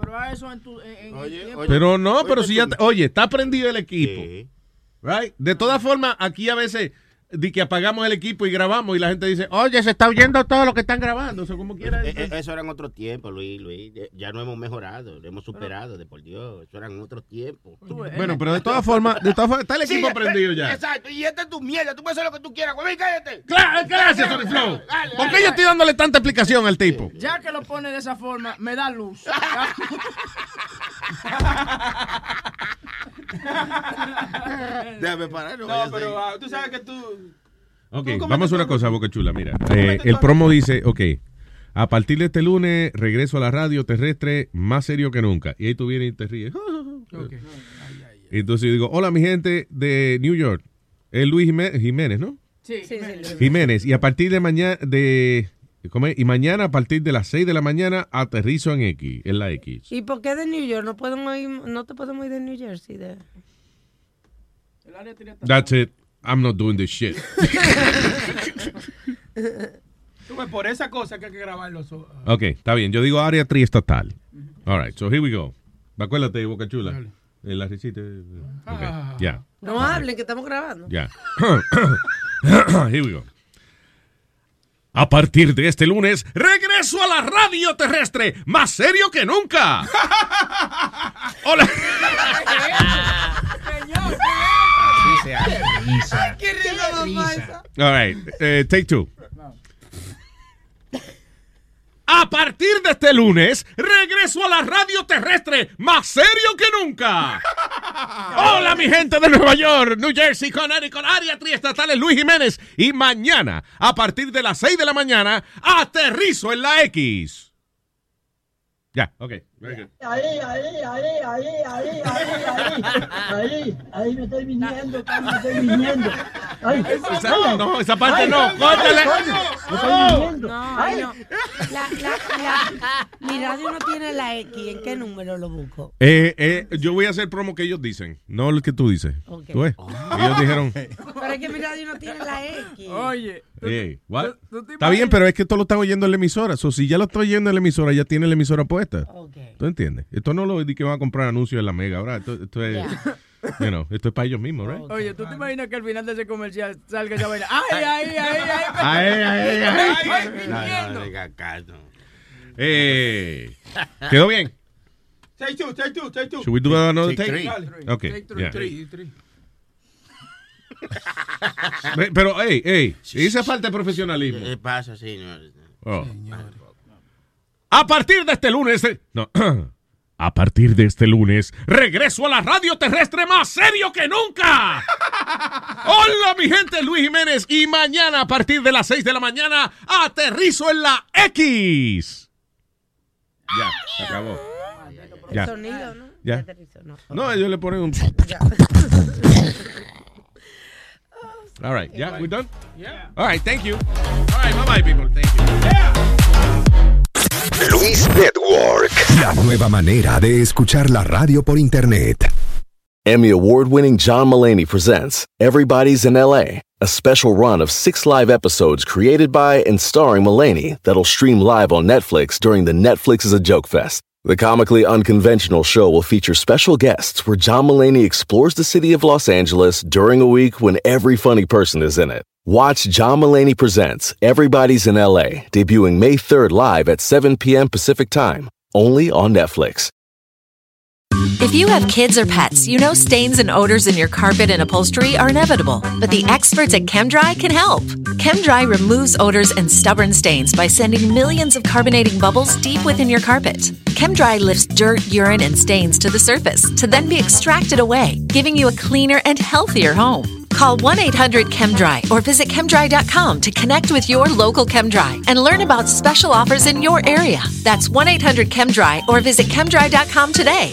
Pero a eso en tu. en- en el tiempo- Pero no, pero si ya, te- oye, está prendido el equipo. Right? De todas formas, aquí a veces di que apagamos el equipo y grabamos y la gente dice, oye, se está oyendo todo lo que están grabando. Eso como quiera. Eh, eh, Eso eran otros tiempos, Luis, Luis. Ya- no hemos mejorado, lo hemos superado, de por Dios. Eso eran otros tiempos. Bueno, pero de todas formas, de todas formas, está el equipo Sí, prendido eh, ya. Exacto, y esta es tu mierda, tú puedes hacer lo que tú quieras, güey, cállate. Claro, gracias, Tony Flow. ¿Por qué yo estoy dándole tanta explicación al tipo? Ya que lo pone de esa forma, me da luz. Déjame parar, no, pero ah, tú sabes que tú. Ok, vamos a una cosa, Boca Chula. Mira, eh, el promo dice, ok, a partir de este lunes regreso a la radio terrestre más serio que nunca. Y ahí tú vienes y te ríes. Y entonces yo digo, hola mi gente de New York. Es Luis Jimé- Jiménez, ¿no? Sí, sí, sí. Jiménez. Y a partir de mañana, de, ¿cómo es? Y mañana a partir de las 6 de la mañana aterrizo en X, en la X. ¿Y por qué de New York? No podemos ir, no te podemos ir de New Jersey. De... That's it. I'm not doing this shit. Por esa cosa que hay que grabarlo. so- Ok, está bien. Yo digo área triestatal. All right, so here we go. Acuérdate, Boca Chula. Eh, La risita. Ok, Ah. ya. No hablen, que estamos grabando. Ya. Here we go. A partir de este lunes, regreso a la radio terrestre, más serio que nunca. Hola. ¡Qué risa, mamá! All right, eh, take two. A partir de este lunes, regreso a la radio terrestre, más serio que nunca. Hola, mi gente de Nueva York, New Jersey, Connecticut, área triestatal, Luis Jiménez. Y mañana, a partir de las 6 de la mañana, aterrizo en la X. Ya, ok. Ahí, ahí, ahí, ahí, ahí, ahí, ahí, ahí, ahí me estoy viniendo, me estoy viniendo. Ay, esa, no, esa parte no, córtale. No, ay, no. La, la, la, mi radio no tiene la X, ¿en qué número lo busco? Eh, eh, yo voy a hacer promo que ellos dicen, no el que tú dices. Okay. ¿Tú ah. ellos dijeron. Pero es que mi radio no tiene la X. Oye. Hey. Eh, está bien, pero es que esto lo están oyendo en la emisora. So, si ya lo estoy oyendo en la emisora, ya tiene la emisora puesta. Okay. ¿Tú entiendes? Esto no lo di que van a comprar anuncios en la mega, ahora. Esto, esto es, you know, esto es para ellos mismos, right? Oye, ¿tú te imaginas que al final de ese comercial salga esa vaina? ¡Ay, ay, ay, ay! Ay, ay, ay. ay, No, mintiendo. no, diga caso. Eh, ¿Quedó bien? Take two, take two, take two. Should we do another Take three. Dale. Okay, Take three, yeah. three, three. Pero, hey, hey, hice falta de profesionalismo. ¿Qué pasa, señor? Oh. A partir de este lunes. eh, No. A partir de este lunes, regreso a la radio terrestre más serio que nunca. Hola, mi gente, Luis Jiménez. Y mañana, a partir de las 6 de la mañana, aterrizo en la X. Ya, se acabó. El Ya. sonido, ¿no? Ya. no. No, ellos le ponen un. All right, yeah, we done? Yeah. All right, thank you. All right, bye bye, people. Thank you. Luis Network. La nueva manera de escuchar la radio por internet. Emmy award winning John Mullaney presents Everybody's in LA, a special run of six live episodes created by and starring Mullaney that'll stream live on Netflix during the Netflix is a Joke Fest. The comically unconventional show will feature special guests where John Mullaney explores the city of Los Angeles during a week when every funny person is in it. Watch John Mullaney Presents Everybody's in LA, debuting May 3rd live at 7 p.m. Pacific Time, only on Netflix. If you have kids or pets, you know stains and odors in your carpet and upholstery are inevitable. But the experts at ChemDry can help. ChemDry removes odors and stubborn stains by sending millions of carbonating bubbles deep within your carpet. ChemDry lifts dirt, urine, and stains to the surface to then be extracted away, giving you a cleaner and healthier home. Call 1 800 ChemDry or visit chemdry.com to connect with your local ChemDry and learn about special offers in your area. That's 1 800 ChemDry or visit chemdry.com today.